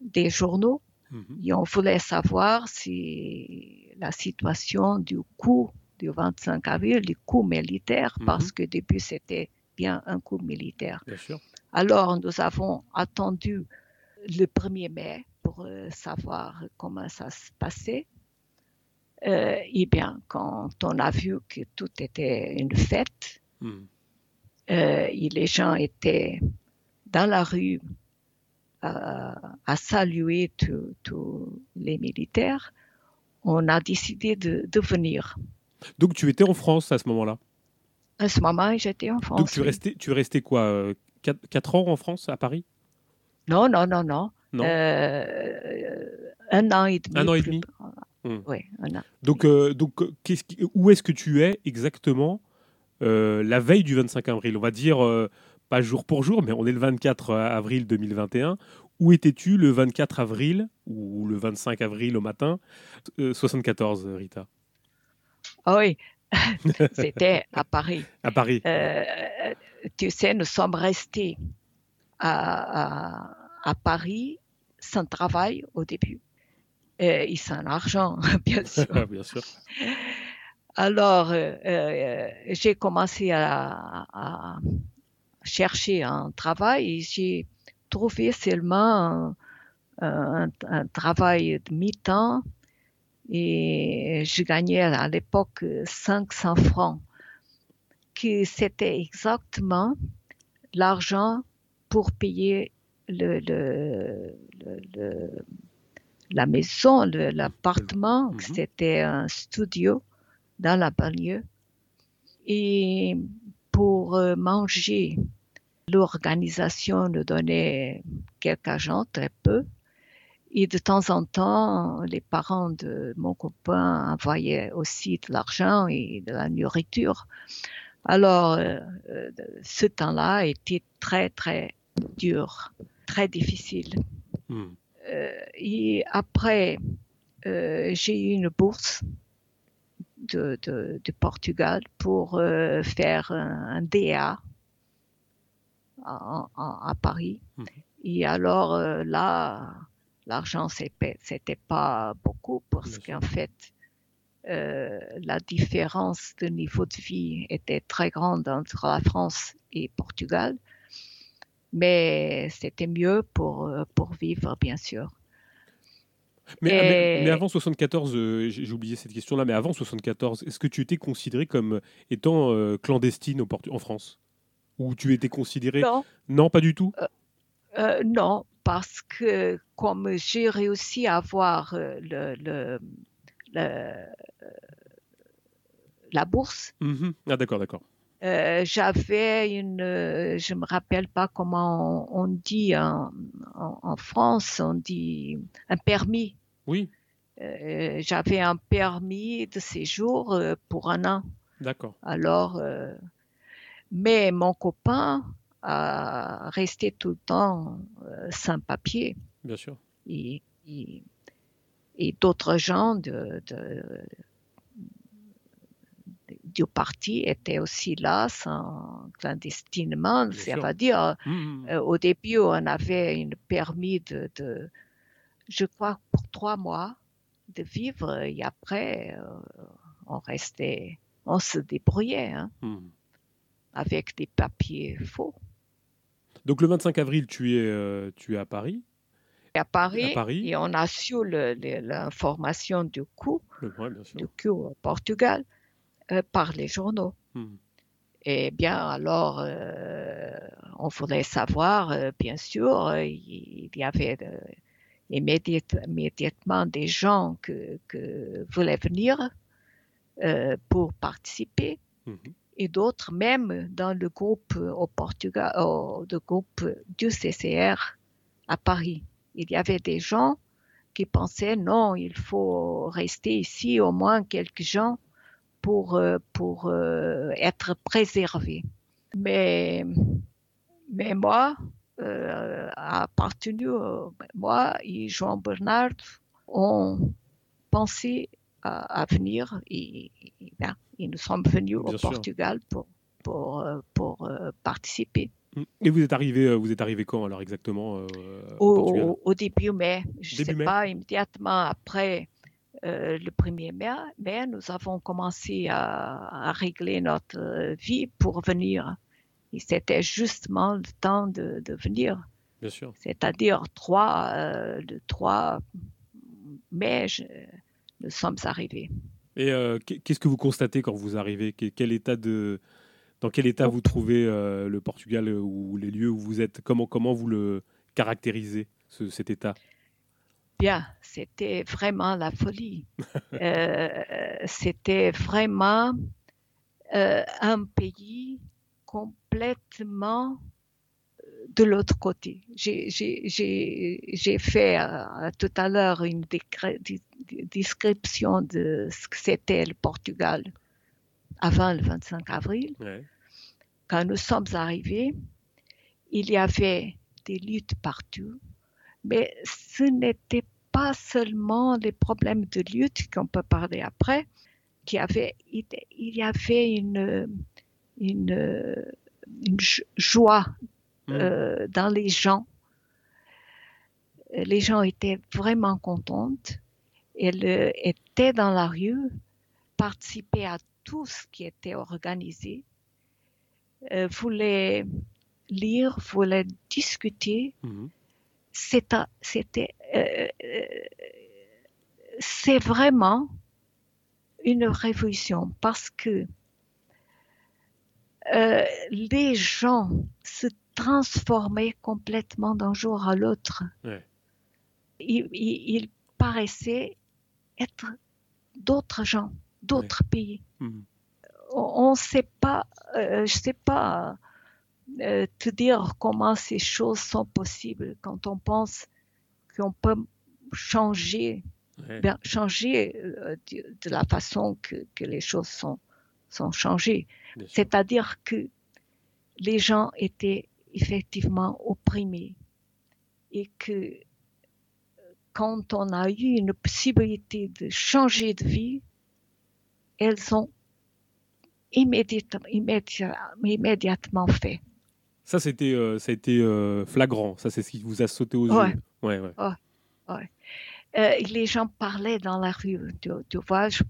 des journaux Mhm. et on voulait savoir si la situation du coup du 25 avril, du coup militaire, Mhm. parce que début c'était bien un coup militaire. Bien sûr. Alors nous avons attendu le 1er mai pour euh, savoir comment ça se passait. Euh, et bien, quand on a vu que tout était une fête, Mhm. Euh, et les gens étaient dans la rue euh, à saluer tous les militaires, on a décidé de, de venir. Donc tu étais en France à ce moment-là? À ce moment, j'étais en France. Donc tu oui. restais, tu restais quoi 4, ans en France, à Paris? Non, non, non, non. Non. Euh, un an et demi. Un an et plus- demi Hmm. Oui, un an. Donc, euh, donc euh, qui- où est-ce que tu es exactement? Euh, la veille du 25 avril On va dire euh, pas jour pour jour, mais on est le 24 avril 2021. Où étais-tu le 24 avril ou le 25 avril au matin euh, 74, Rita? Ah oui, [laughs] c'était à Paris. À Paris. Euh, tu sais, nous sommes restés à, à- à Paris sans travail au début euh, et sans argent, [laughs] bien sûr. [laughs] Bien sûr. Alors, euh, euh, j'ai commencé à, à chercher un travail et j'ai trouvé seulement un, un- un travail de mi-temps et je gagnais à l'époque 500 francs, que c'était exactement l'argent pour payer le, le- le- le- la maison, l'appartement. Mhm. C'était un studio dans la banlieue. Et pour euh, manger, l'organisation nous donnait quelques argent, très peu. Et de temps en temps, les parents de mon copain envoyaient aussi de l'argent et de la nourriture. Alors, euh, euh, ce temps-là était très, très dur, très difficile. Hmm. Et après, j'ai eu une bourse de, de, de Portugal pour euh, faire un, un DA à, à- à Paris. Mhm. Et alors euh, là, l'argent, c'était pas beaucoup parce qu'en fait, euh, la différence de niveau de vie était très grande entre la France et Portugal. Mais c'était mieux pour, pour vivre, bien sûr. Mais, Et- mais- mais avant 74, euh, j'ai oublié cette question-là, mais avant 74, est-ce que tu étais considéré comme étant euh, clandestine au en France? Ou tu étais considéré Non, Non, pas du tout? Euh, non, parce que comme j'ai réussi à avoir euh, le, le- le- euh, la bourse, Mhm. Ah d'accord, d'accord. Euh, j'avais une, euh, je me rappelle pas comment on, on dit en, en- en France, on dit un permis. Oui, Euh, j'avais un permis de séjour euh, pour un an. d'accord. Alors, mais mon copain a resté tout le temps sans papier. Bien sûr. et, et- et d'autres gens de, de- du parti était aussi là, sans, clandestinement, c'est-à-dire, mmh, mmh, mmh. au début, on avait une permis de, je crois, pour trois mois de vivre, et après, on restait, on se débrouillait hein, avec des papiers faux. Donc le 25 avril, tu es, tu es à Paris. À Paris, et on a su l'information du coup, du coup au Portugal, euh, par les journaux. Hmm. Et bien, alors, euh, on voulait savoir, euh, bien sûr, il y avait immédiatement des gens que, que voulaient venir pour participer. Hmm. Et d'autres même dans le groupe au Portugal, le groupe du CCR à Paris il y avait des gens qui pensaient non, il faut rester ici au moins quelques gens pour, euh, pour euh, être préservés. Mais, mais moi, euh, appartenu, moi et Jean Bernard, on pensait à, venir et, ben, nous sommes venus au Portugal pour, pour, pour participer. Et vous êtes arrivé, euh, vous êtes arrivé quand alors exactement euh, au, début mai, je ne sais pas, immédiatement après euh, le 1er mai, mais nous avons commencé à, régler notre vie pour venir. Et c'était justement le temps de, venir. Bien sûr. C'est-à-dire 3, le 3 mai, nous sommes arrivés. Et qu'est-ce que vous constatez quand vous arrivez? Quel état de, dans quel état vous trouvez euh, le Portugal euh, ou les lieux où vous êtes? Comment, comment vous le caractérisez, cet état? Bien, c'était vraiment la folie. [laughs] Euh, c'était vraiment un pays complètement de l'autre côté. J'ai fait tout à l'heure une description de ce que c'était le Portugal avant le 25 avril, quand nous sommes arrivés, il y avait des luttes partout, mais ce n'était pas seulement les problèmes de lutte qu'on peut parler après, qu'il y avait, il y avait une, une, joie mm. euh, dans les gens. Les gens étaient vraiment contentes. Elles étaient dans la rue, participaient à tout ce qui était organisé, euh, voulait lire, voulait discuter. Mhm. C'était, euh, euh, c'est vraiment une révolution parce que les gens se transformaient complètement d'un jour à l'autre. ils, paraissaient être d'autres gens d'autres pays. Hmm. On ne sait pas, euh, je ne sais pas euh, te dire comment ces choses sont possibles quand on pense qu'on peut changer, changer euh, de, la façon que, les choses sont, sont changées. C'est-à-dire que les gens étaient effectivement opprimés et que quand on a eu une possibilité de changer de vie, elles ont immédiatement, immédiatement fait. Ça, c'était, euh, ça a été euh, flagrant. Ça, c'est ce qui vous a sauté aux yeux. Ouais, ouais. ouais. Euh, les gens parlaient dans la rue. Tu, vois, je,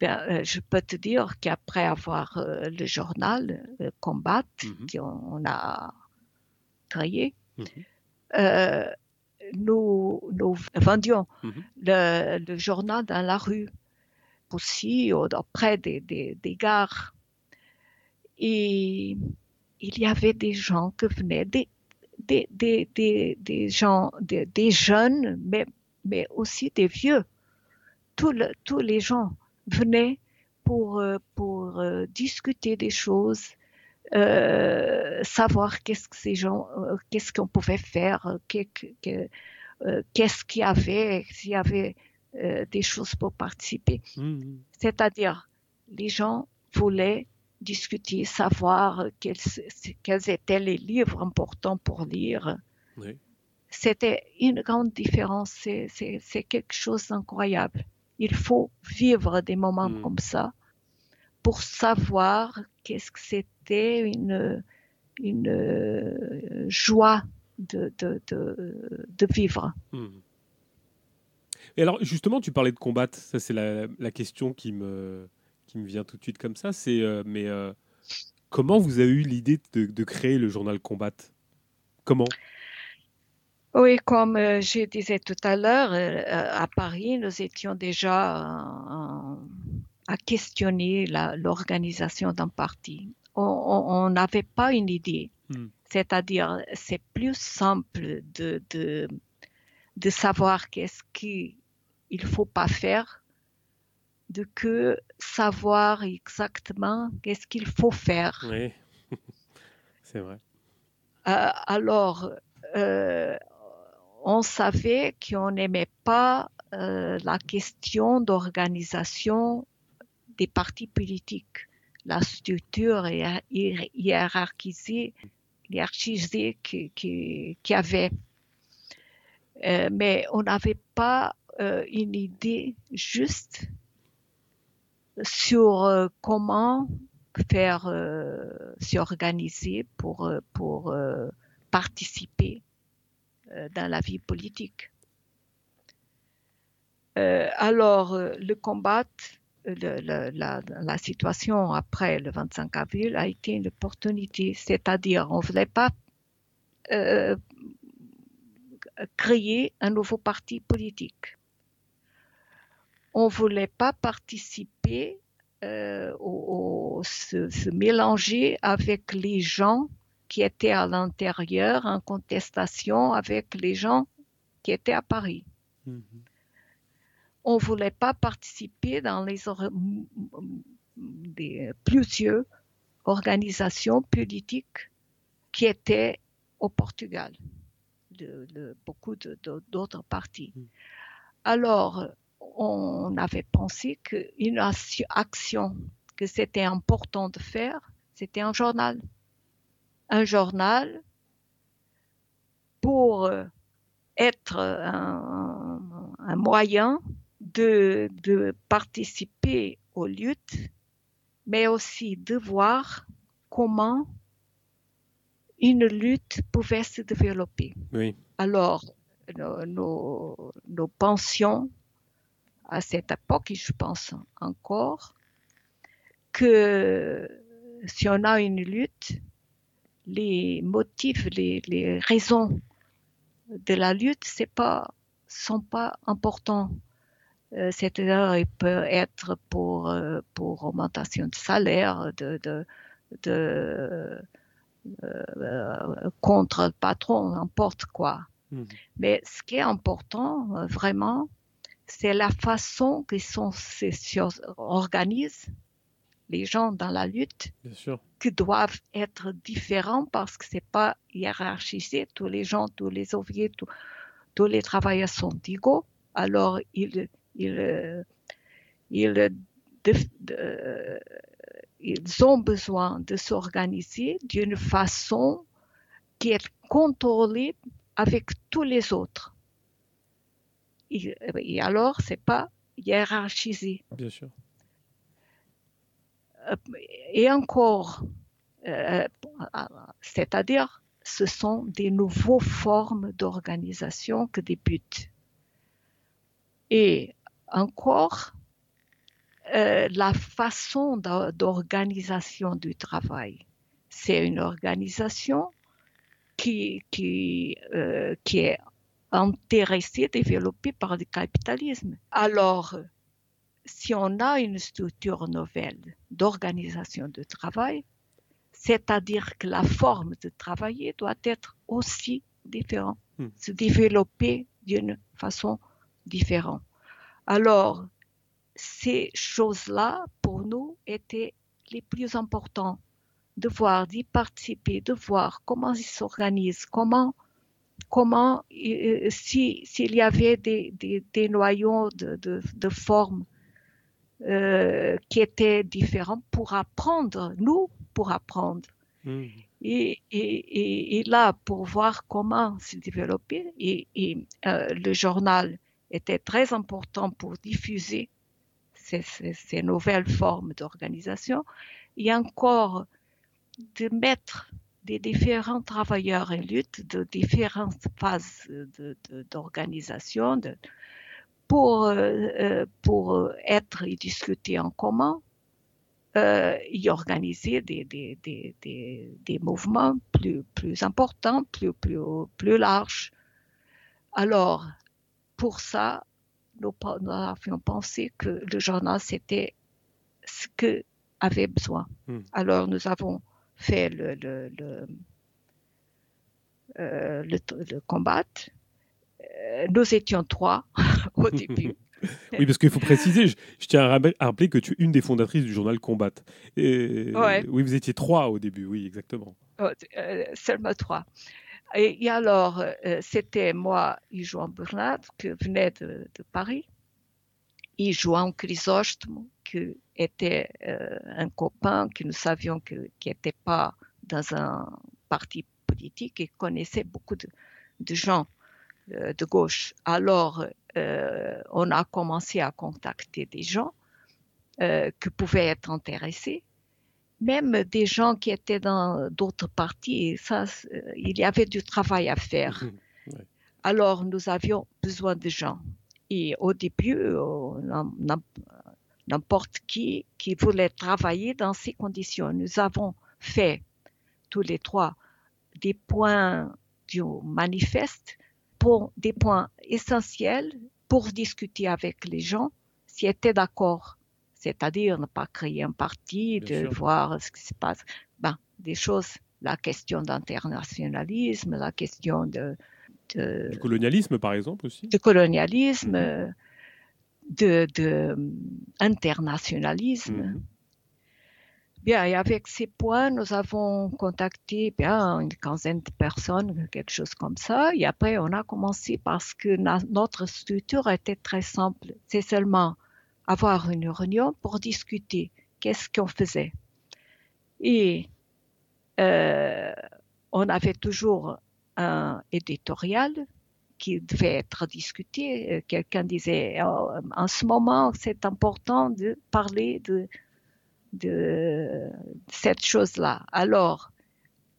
ben, je, peux te dire qu'après avoir le journal Combat, mhm. qu'on a créé, mhm. nous, nous vendions mhm. le, le, journal dans la rue aussi auprès des, des, gares. Et il y avait des gens qui venaient, des, des, des, des gens, des, jeunes, mais, mais aussi des vieux. Tous, tous les gens venaient pour, euh, pour euh, discuter des choses, euh, savoir qu'est-ce que ces gens, qu'est-ce qu'on pouvait faire, qu'est-ce qu'il y avait, s'il y avait des choses pour participer. Mmh. C'est-à-dire, les gens voulaient discuter, savoir quels, quels, étaient les livres importants pour lire. C'était une grande différence, c'est quelque chose d'incroyable. Il faut vivre des moments mmh. comme ça pour savoir qu'est-ce que c'était une, une joie de, de, de, vivre. Hmm. Et alors, justement, tu parlais de combattre. Ça, c'est la, la, question qui me, qui me vient tout de suite comme ça. C'est, euh, mais euh, comment vous avez eu l'idée de, de, créer le journal Combat? Comment? Oui, comme euh, je disais tout à l'heure, à Paris, nous étions déjà à questionner l'organisation d'un parti. On n'avait pas une idée. Hmm. C'est-à-dire, c'est plus simple de, de, de savoir qu'est-ce qu'il ne faut pas faire de que savoir exactement qu'est-ce qu'il faut faire. Oui, [laughs] c'est vrai. Euh, alors, euh, on savait qu'on n'aimait pas euh, la question d'organisation des partis politiques, la structure hiérarchisée hiérarchisé qu'il qui, qui avait. Mais on n'avait pas une idée juste sur euh, comment faire s'organiser pour, pour participer dans la vie politique. alors, le combat la, situation après le 25 avril a été une opportunité, c'est-à-dire on ne voulait pas euh, créer un nouveau parti politique. On ne voulait pas participer euh, au, se, mélanger avec les gens qui étaient à l'intérieur en contestation avec les gens qui étaient à Paris. Mm-hmm on ne voulait pas participer dans les plusieurs organisations politiques qui étaient au Portugal, de, beaucoup d'autres partis. Hmm. Alors, on avait pensé qu'une action que c'était important de faire, c'était un journal. Un journal pour être un moyen de, participer aux luttes, mais aussi de voir comment une lutte pouvait se développer. Alors, nos, nos, pensions à cette époque, et je pense encore, que si on a une lutte, les motifs, les, les raisons de la lutte, c'est pas, sont pas importants. Euh, c'est-à-dire il peut être pour, euh, pour augmentation de salaire, de, de, de euh, contre le patron, n'importe quoi. Mmh. Mais ce qui est important, vraiment, c'est la façon que sont ces choses organisent les gens dans la lutte, qui doivent être différents parce que c'est pas hiérarchisé. Tous les gens, tous les ouvriers, tous les travailleurs sont égaux. Alors, ils, ils, ils, ils ont besoin de s'organiser d'une façon qui est contrôlée avec tous les autres. Et, et alors, c'est pas hiérarchisé. Bien sûr. Et encore, euh, c'est-à-dire, ce sont des nouvelles formes d'organisation que débutent. Et encore euh, la façon d'organisation du travail. C'est une organisation qui, qui, euh, qui est intéressée, développée par le capitalisme. Alors, si on a une structure nouvelle d'organisation du travail, c'est-à-dire que la forme de travailler doit être aussi différente, hmm. se développer d'une façon différente. Alors, ces choses-là, pour nous, étaient les plus importantes. De voir, d'y participer, de voir comment ils s'organisent, comment, comment s'il y avait des, des, noyaux de, de, de formes euh, qui étaient différents pour apprendre, nous, pour apprendre. Mmh. Et, et, et, là, pour voir comment se développer, et, euh, le journal était très important pour diffuser ces, nouvelles formes d'organisation, et encore de mettre des différents travailleurs en lutte de différentes phases d'organisation pour, pour être et discuter en commun euh, y organiser des, des, des, des, mouvements plus, plus importants, plus, plus, plus larges. Alors, pour ça, nous, avions pensé que le journal, c'était ce que avait besoin. Hmm. Alors, nous avons fait le, le, le, euh, le. Euh, nous étions trois [laughs] au début. oui, parce qu'il faut préciser, je, tiens à, rappeler que tu es une des fondatrices du journal Combat. Et, Oui, vous étiez trois au début, oui, exactement. Oh, euh, seulement trois. Et, alors, euh, c'était moi, Yjoan Bernard, qui venait de, Paris, et Joan Chrysostome, qui était euh, un copain que nous savions qui n'était pas dans un parti politique et connaissait beaucoup de, de gens de gauche. Alors, euh, on a commencé à contacter des gens qui pouvaient être intéressés, même des gens qui étaient dans d'autres partis. ça, il y avait du travail à faire. Mhm, Alors, nous avions besoin de gens. Et au début, n'importe qui qui voulait travailler dans ces conditions. Nous avons fait tous les trois des points du manifeste pour des points essentiels pour discuter avec les gens s'ils étaient d'accord. C'est-à-dire ne pas créer un parti, de voir ce qui se passe. Ben, des choses, la question d'internationalisme, la question de, Du colonialisme, par exemple, aussi Du colonialisme, mhm. de, de, internationalisme. Mhm. Bien, et avec ces points, nous avons contacté bien une quinzaine de personnes, quelque chose comme ça. Et après, on a commencé parce que notre structure était très simple. C'est seulement avoir une réunion pour discuter qu'est-ce qu'on faisait. Et euh, on avait toujours éditorial qui devait être discuté. Quelqu'un disait, oh, en ce moment, c'est important de parler de de cette chose-là. Alors,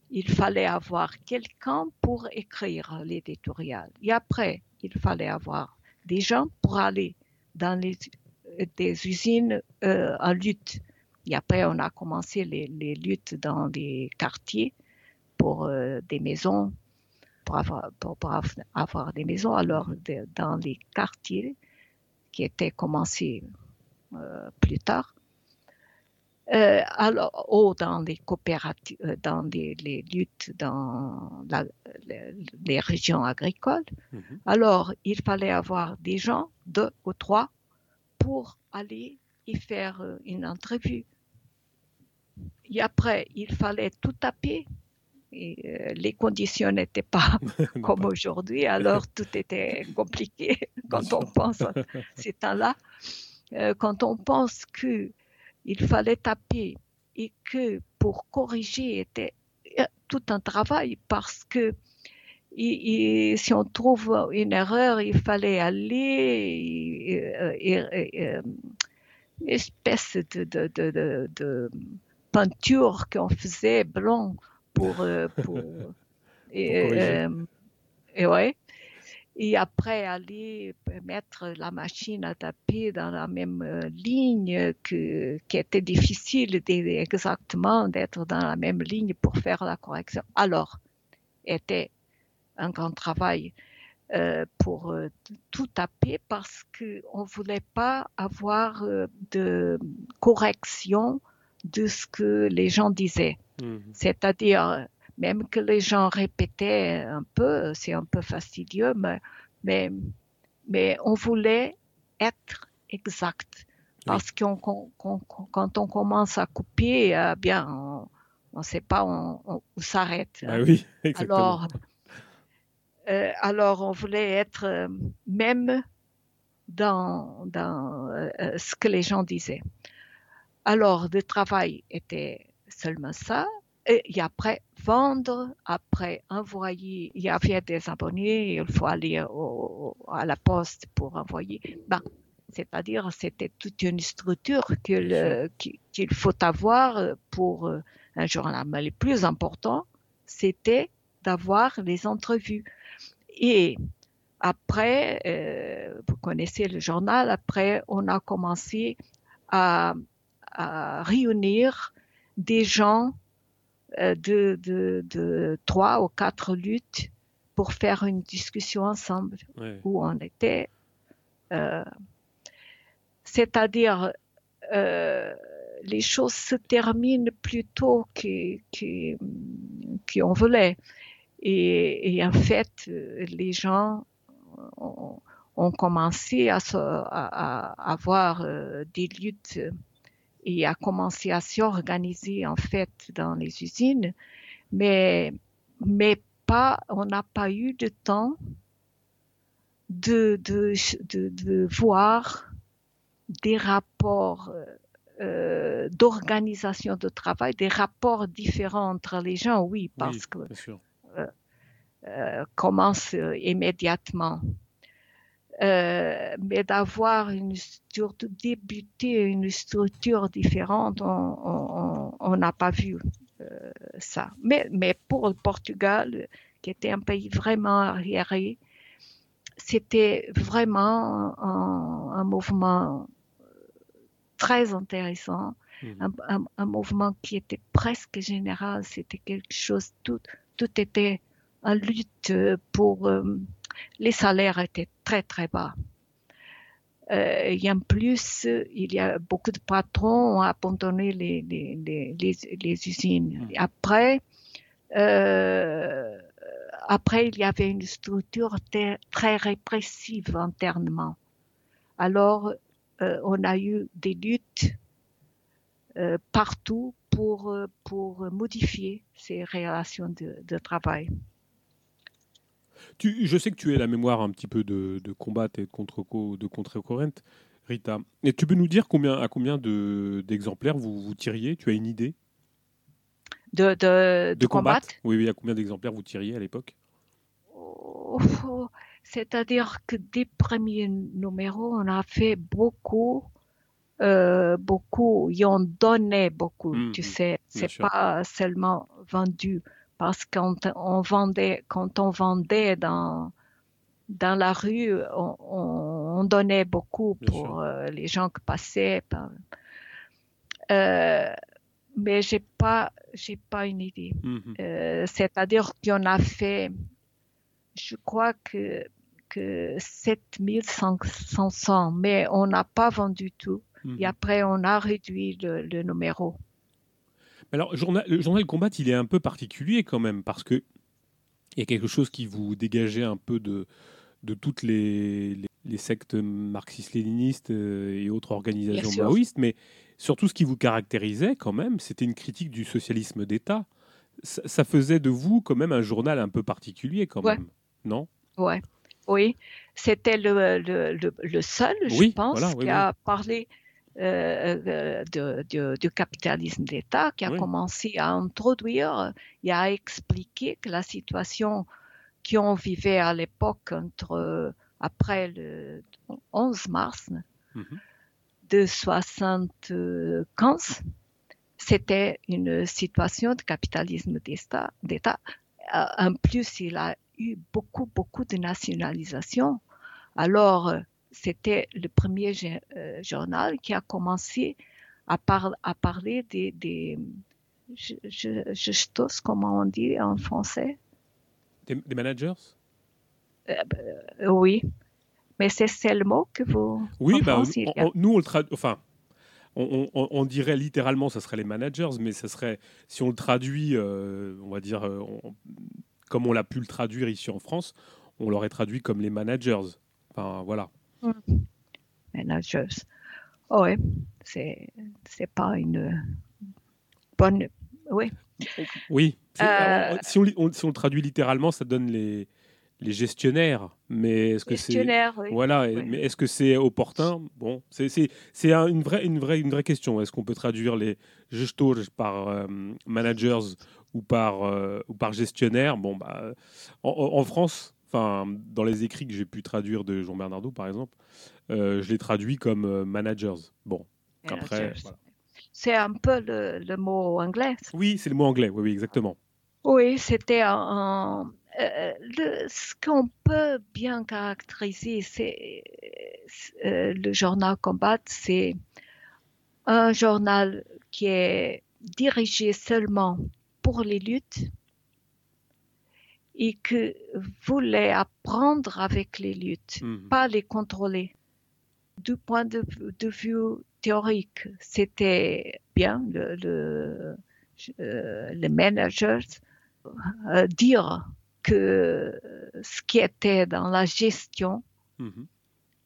il fallait avoir quelqu'un pour écrire l'éditorial. Et après, il fallait avoir des gens pour aller dans les, des usines euh, en lutte. Et après, on a commencé les, luttes dans des quartiers pour euh, des maisons, pour avoir, pour, avoir des maisons. Alors, dans les quartiers qui étaient commencés euh, plus tard, euh, alors, ou dans les coopératives, euh, dans les, luttes dans les, régions agricoles. Mhm. Alors, il fallait avoir des gens, deux ou trois, pour aller y faire une entrevue. Et après, il fallait tout taper. Et, les conditions n'étaient pas [laughs] [laughs] comme aujourd'hui, alors [laughs] tout était compliqué quand on pense à ces temps-là. quand on pense que il fallait taper et que pour corriger était euh, tout un travail parce que si on trouve une erreur, il fallait aller et, une espèce de, de, peinture qu'on faisait blanc pour, euh, [laughs] pour et, euh, et ouais et après aller mettre la machine à taper dans la même euh, ligne que, qui était difficile exactement d'être dans la même ligne pour faire la correction. Alors, était un grand travail euh, pour euh, tout taper parce qu'on ne voulait pas avoir de correction de ce que les gens disaient. Mmh. C'est-à-dire, même que les gens répétaient un peu, c'est un peu fastidieux, mais, mais, mais on voulait être exact. Parce que quand on commence à couper, euh, bien, on ne sait pas où, où s'arrête. Ah oui, [laughs] exactement. Alors, euh, alors, on voulait être euh, même dans, dans ce que les gens disaient. Alors, le travail était seulement ça, et, après, vendre, après envoyer. Il y avait des abonnés, il faut aller à la poste pour envoyer. Ben, c'est-à-dire c'était toute une structure qu'il faut avoir pour un journal. Mais le plus important, c'était d'avoir les entrevues. Et après, euh, vous connaissez le journal, après, on a commencé à, réunir des gens euh, de, trois ou quatre luttes pour faire une discussion ensemble où on était. Euh, c'est-à-dire, les choses se terminent plus tôt qu'on voulait. Et, en fait, les gens ont, commencé à, avoir euh, des luttes et à commencer à s'organiser en fait dans les usines, mais, mais pas, on n'a pas eu de temps de, de, de, voir des rapports euh, d'organisation de travail, des rapports différents entre les gens, oui, parce que euh, commence euh, immédiatement. Euh, mais d'avoir une structure, de débuter une structure différente, on n'a pas vu ça. Mais, mais pour le Portugal, qui était un pays vraiment arriéré, c'était vraiment un, mouvement très intéressant, mmh. un, un, mouvement qui était presque général, c'était quelque chose, tout, tout était en lutte pour euh, les salaires étaient très très bas. Euh, et en plus, il y a beaucoup de patrons ont abandonné les, les, les, les usines. Mmh. Après, euh, après, il y avait une structure très répressive internement. Alors, on a eu des luttes partout pour, pour modifier ces relations de, de travail je sais que tu es la mémoire un petit peu de, combat et de contre de contre Rita. Et tu peux nous dire combien, à combien d'exemplaires vous, vous tiriez? Tu as une idée? De, de, de combattre? Oui, oui, à combien d'exemplaires vous tiriez à l'époque? Oh, C'est-à-dire que des premiers numéros, on a fait beaucoup. Euh, beaucoup, ils ont donné beaucoup, mmh, tu mmh, sais, c'est pas seulement vendu parce que quand on vendait, quand on vendait dans, dans la rue, on, donnait beaucoup pour euh, les gens qui passaient. Euh, mais j'ai pas, j'ai pas une idée. Mhm. Euh, c'est-à-dire qu'on a fait, je crois que que 7500, mais on n'a pas vendu tout. Et mhm. après, on a réduit le numéro. Alors, le journal, le journal Combat, il est un peu particulier quand même, parce que il y a quelque chose qui vous dégageait un peu de, de toutes les, les, sectes marxistes-léninistes euh, et autres organisations maoïstes, mais surtout ce qui vous caractérisait quand même, c'était une critique du socialisme d'État. Ça, faisait de vous quand même un journal un peu particulier quand même, non? Ouais. Oui, c'était le, le, le, seul, je pense, qui a parlé euh, de, du capitalisme d'État qui a commencé à introduire et à expliquer que la situation qu'on vivait à l'époque entre après le 11 mars mhm. de 75, c'était une situation de capitalisme d'État. Euh, en plus, il a eu beaucoup, beaucoup de nationalisation. Alors, c'était le premier euh, journal qui a commencé à, à parler des, des je, comment on dit en français? Des, managers? Euh, euh, Oui, mais c'est le mot que vous. Oui, bah, nous on le traduit. Enfin, on, dirait littéralement, ça serait les managers, mais ça serait, si on le traduit, on va dire, comme on l'a pu le traduire ici en France, on l'aurait traduit comme les managers. Enfin, voilà. Managers. Oh ouais, c'est, c'est pas une bonne. Oui. Oui. Euh, si, on, si, on, le traduit littéralement, ça donne les, les gestionnaires. Mais est-ce que c'est voilà Mais est-ce que c'est opportun? Bon, c'est, c'est, c'est une vraie une vraie une vraie question. Est-ce qu'on peut traduire les gestors par euh, managers ou par euh, ou par gestionnaire Bon, bah, en, France, enfin, dans les écrits que j'ai pu traduire de Jean Bernardo, par exemple, je l'ai traduit comme managers. Bon, après. C'est un peu le, mot anglais. Oui, c'est le mot anglais, oui, oui exactement. Oui, c'était un, ce qu'on peut bien caractériser, c'est le journal Combat, c'est un journal qui est dirigé seulement pour les luttes et que voulait apprendre avec les luttes, mhm. pas les contrôler. Du point de, vue théorique, c'était bien le, le, euh, les managers euh, dire que ce qui était dans la gestion mhm.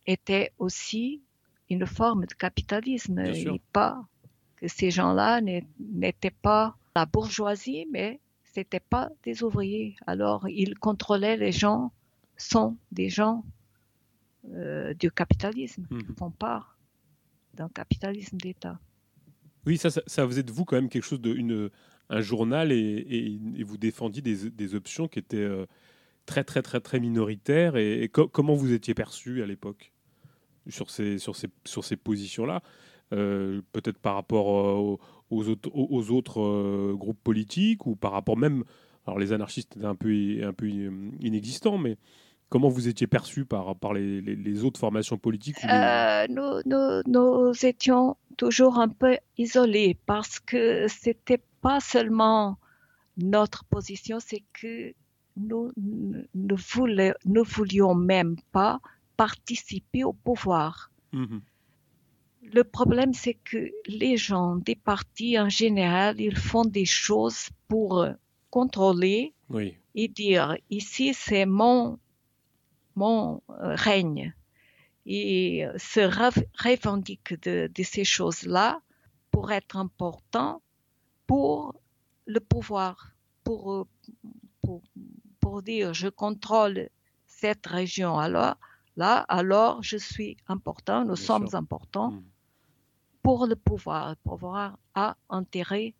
était aussi une forme de capitalisme et pas que ces gens-là n'étaient pas la bourgeoisie, mais c'était pas des ouvriers. Alors, ils contrôlaient les gens, sont des gens euh, du capitalisme, mmh. font part d'un capitalisme d'État. Oui, ça, ça, faisait de vous quand même quelque chose de une, un journal et, vous défendiez des, options qui étaient euh, très très très très minoritaires. Et, comment vous étiez perçu à l'époque sur ces, sur ces, sur ces positions-là? euh, Peut-être par rapport aux, aux autres, euh, groupes politiques ou par rapport même. Alors, les anarchistes étaient un peu, un peu inexistants, mais comment vous étiez perçu par, par les, les, autres formations politiques euh, nous, nous, étions toujours un peu isolés parce que c'était pas seulement notre position, c'est que nous ne voulions même pas participer au pouvoir. Mmh le problème, c'est que les gens des partis, en général, ils font des choses pour contrôler et dire ici, c'est mon, mon euh, règne. Et se revendiquent de, ces choses-là pour être important pour le pouvoir, pour, pour, pour dire je contrôle cette région. Alors, là, alors je suis important, nous sommes importants. Hmm pour le pouvoir. Le pouvoir a intérêt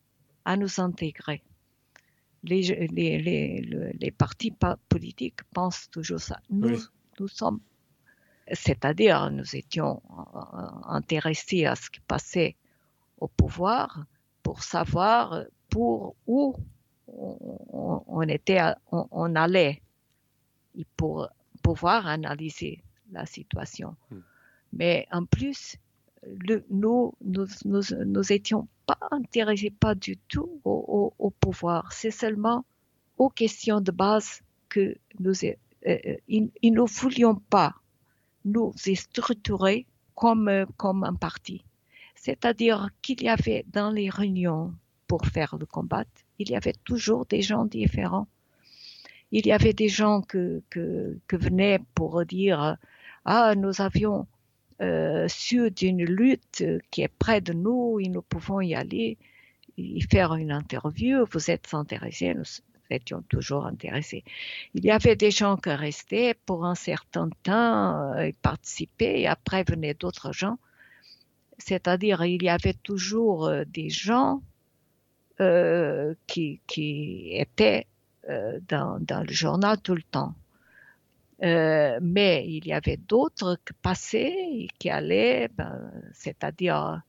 à nous intégrer. Les, les, les, partis politiques pensent toujours ça. Nous, nous sommes, c'est-à-dire nous étions intéressés à ce qui passait au pouvoir pour savoir pour où on, était, on, allait et pour pouvoir analyser la situation. Hmm. Mais en plus, nous, nous, nous, étions pas intéressés pas du tout au, pouvoir. C'est seulement aux questions de base que nous, euh, euh, ne voulions pas nous structurer comme, comme un parti. C'est-à-dire qu'il y avait dans les réunions pour faire le combat, il y avait toujours des gens différents. Il y avait des gens que, que, que venaient pour dire, ah, nous avions euh, sur d'une lutte qui est près de nous et nous pouvons y aller y faire une interview. Vous êtes intéressés, nous étions toujours intéressés. Il y avait des gens qui restaient pour un certain temps euh, et participaient et après venaient d'autres gens. C'est-à-dire, il y avait toujours euh, des gens qui, qui, étaient dans, dans, le journal tout le temps. Euh, mais il y avait d'autres qui passaient et qui allaient, ben, c'est-à-dire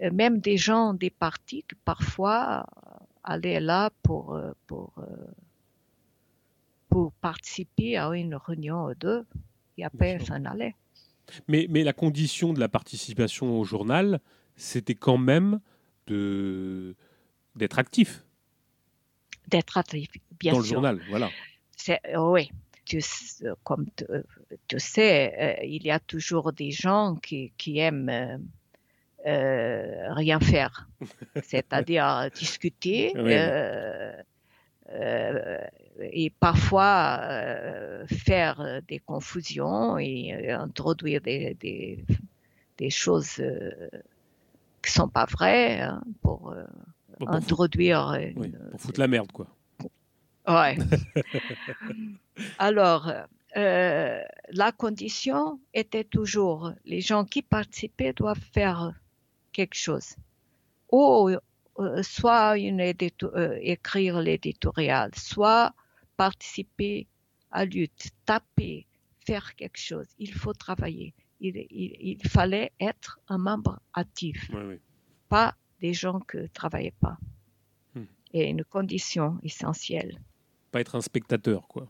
euh, même des gens des partis qui parfois allaient là pour, euh, pour, pour participer à une réunion ou deux et après s'en allaient. Mais, mais la condition de la participation au journal, c'était quand même de d'être actif. D'être actif, bien sûr. Dans le journal, voilà. Oui, tu, comme tu, sais, euh, il y a toujours des gens qui, qui aiment euh, euh, rien faire, [laughs] c'est-à-dire discuter. et parfois faire des confusions et introduire des, des, des choses qui sont pas vraies hein, pour, introduire. pour foutre la merde, quoi. Ouais. [laughs] Alors, euh, la condition était toujours, les gens qui participaient doivent faire quelque chose. Ou euh, soit une euh, écrire l'éditorial, soit participer à lutte, taper, faire quelque chose. Il faut travailler. Il, fallait être un membre actif, pas des gens qui ne travaillaient pas. Hmm. Et une condition essentielle. Pas être un spectateur, quoi.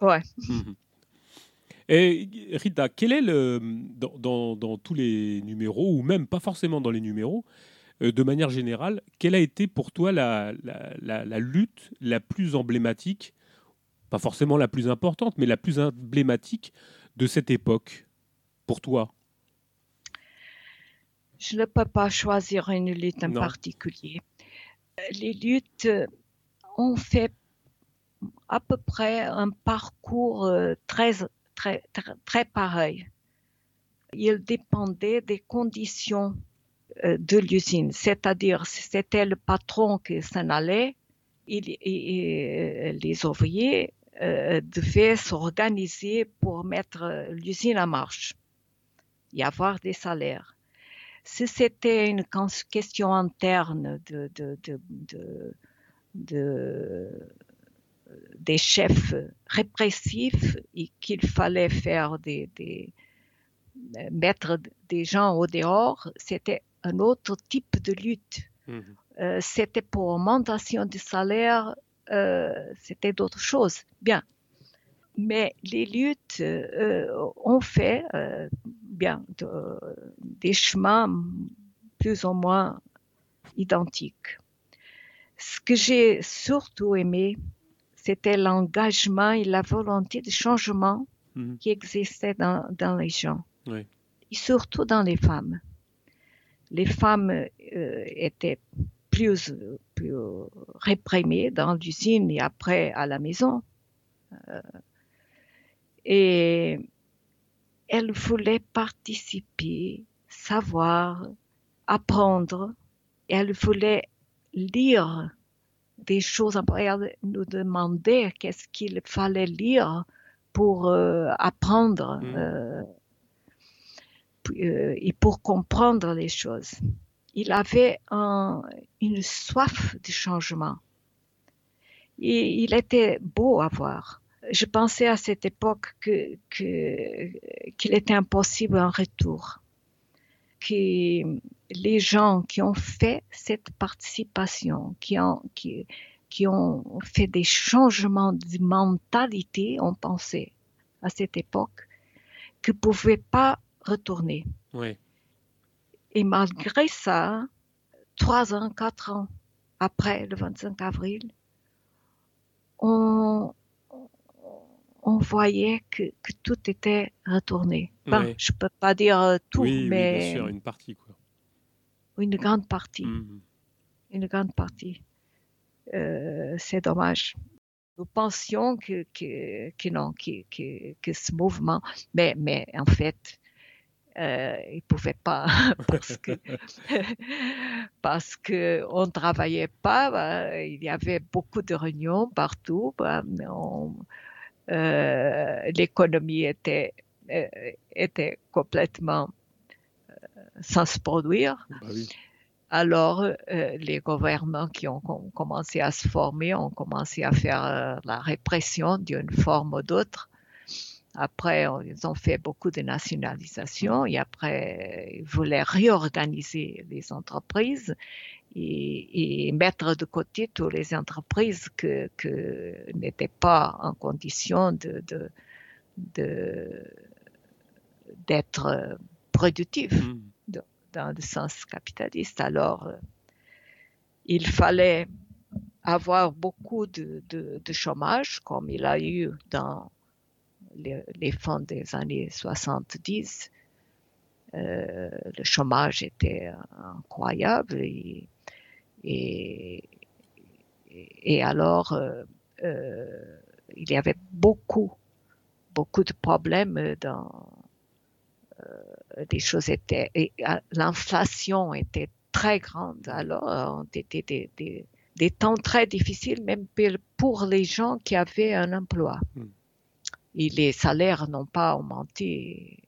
Ouais. [laughs] Et Rita, quel est le dans, dans, tous les numéros ou même pas forcément dans les numéros, euh, de manière générale, quelle a été pour toi la, la, la, lutte la plus emblématique, pas forcément la plus importante, mais la plus emblématique de cette époque pour toi? Je ne peux pas choisir une lutte en particulier. Les luttes ont fait à peu près un parcours euh, très, très, très, pareil. Il dépendait des conditions euh, de l'usine, c'est-à-dire c'était le patron qui s'en allait, et, les ouvriers euh, devaient s'organiser pour mettre l'usine en marche et avoir des salaires. Si c'était une question interne de, des chefs répressifs et qu'il fallait faire des, des, mettre des gens au dehors, c'était un autre type de lutte. Mhm. Euh, c'était pour augmentation du salaire, euh, c'était d'autres choses. Bien. Mais les luttes euh, ont fait bien des chemins plus ou moins identiques. Ce que j'ai surtout aimé, c'était l'engagement et la volonté de changement mhm. qui existait dans, dans les gens, et surtout dans les femmes les femmes euh, étaient plus, plus réprimées dans l'usine et après à la maison. Euh, et elles voulaient participer, savoir, apprendre. Elles voulaient lire des choses. Nous demandaient qu'est-ce qu'il fallait lire pour euh, apprendre. Mmh. Euh, et pour comprendre les choses. Il avait une soif de changement. Et il était beau à voir. Je pensais à cette époque qu'il que, était impossible un retour. Que les gens qui ont fait cette participation, qui ont, qui, qui ont fait des changements de mentalité, ont pensé à cette époque, que ne pouvaient pas retourner. Et malgré ça, trois ans, quatre ans après le 25 avril, on, on voyait que, tout était retourné. Je Je peux pas dire tout, mais une partie quoi. Une grande partie. Mmh. Une grande partie. Euh, c'est dommage nous pensions que, que, que non, que, ce mouvement, mais, mais en fait, euh, il pouvait pas [laughs] parce que [laughs] parce que on travaillait pas. Bah, il y avait beaucoup de réunions partout. Bah, euh, l'économie était euh, était complètement euh, sans se produire. Bah Alors, les gouvernements qui ont commencé à se former ont commencé à faire la répression d'une forme ou d'autre. Après, ils ont fait beaucoup de nationalisation et après, ils voulaient réorganiser les entreprises et, mettre de côté toutes les entreprises qui que n'étaient pas en condition de, d'être productives mmh. dans le sens capitaliste. Alors, euh, il fallait avoir beaucoup de, de, chômage, comme il a eu dans les, les fonds des années 70, euh, le chômage était incroyable et, et, alors euh, euh, il y avait beaucoup, beaucoup de problèmes dans les choses étaient, l'inflation était très grande alors, c'était des, des, des, temps très difficiles même pour les gens qui avaient un emploi. Hmm et les salaires n'ont pas augmenté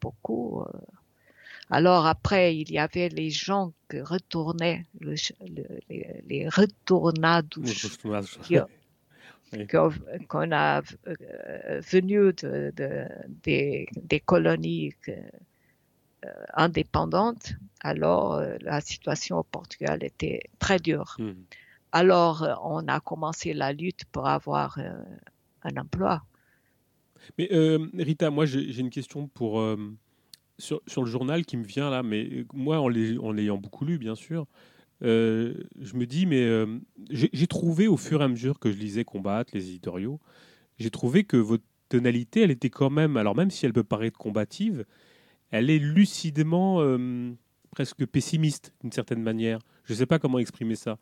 beaucoup. Euh. Alors après, il y avait les gens qui retournaient, les, retournades, [laughs] qu'on a venu de, des, colonies indépendantes, alors la situation au Portugal était très dure. Hmm. Alors on a commencé la lutte pour avoir un emploi. Mais Rita, moi j'ai une question pour sur, le journal qui me vient là, mais moi en l'ayant beaucoup lu bien sûr, euh, je me dis, mais euh, j'ai trouvé au fur et à mesure que je lisais Combattre, les éditoriaux, j'ai trouvé que votre tonalité, elle était quand même, alors même si elle peut paraître combative, elle est lucidement euh, presque pessimiste d'une certaine manière. Je ne sais pas comment exprimer ça.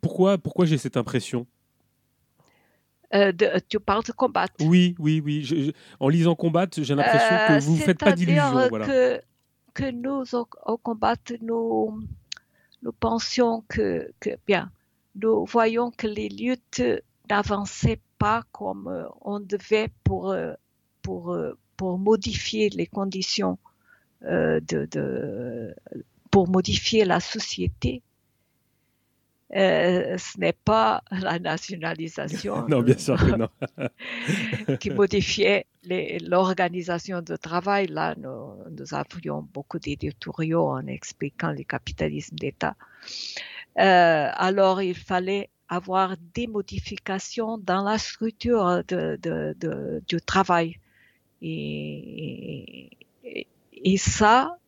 pourquoi pourquoi j'ai cette impression? Tu parles de combattre Oui, oui, oui. en lisant combattre, j'ai l'impression que vous ne faites pas d'illusions. Voilà. Que, que nous, au, au combattre, nous nous pensions que, bien, nous voyons que les luttes n'avançaient pas comme euh, on devait pour, euh, pour, euh, pour modifier les conditions de, pour modifier la société. Ce n'est pas la nationalisation non, bien sûr que non. [laughs] qui modifiait l'organisation de travail. Là, nous, nous avions beaucoup d'éditoriaux en expliquant le capitalisme d'État. Euh, alors, il fallait avoir des modifications dans la structure de, de, de, du travail. Et, et, ça,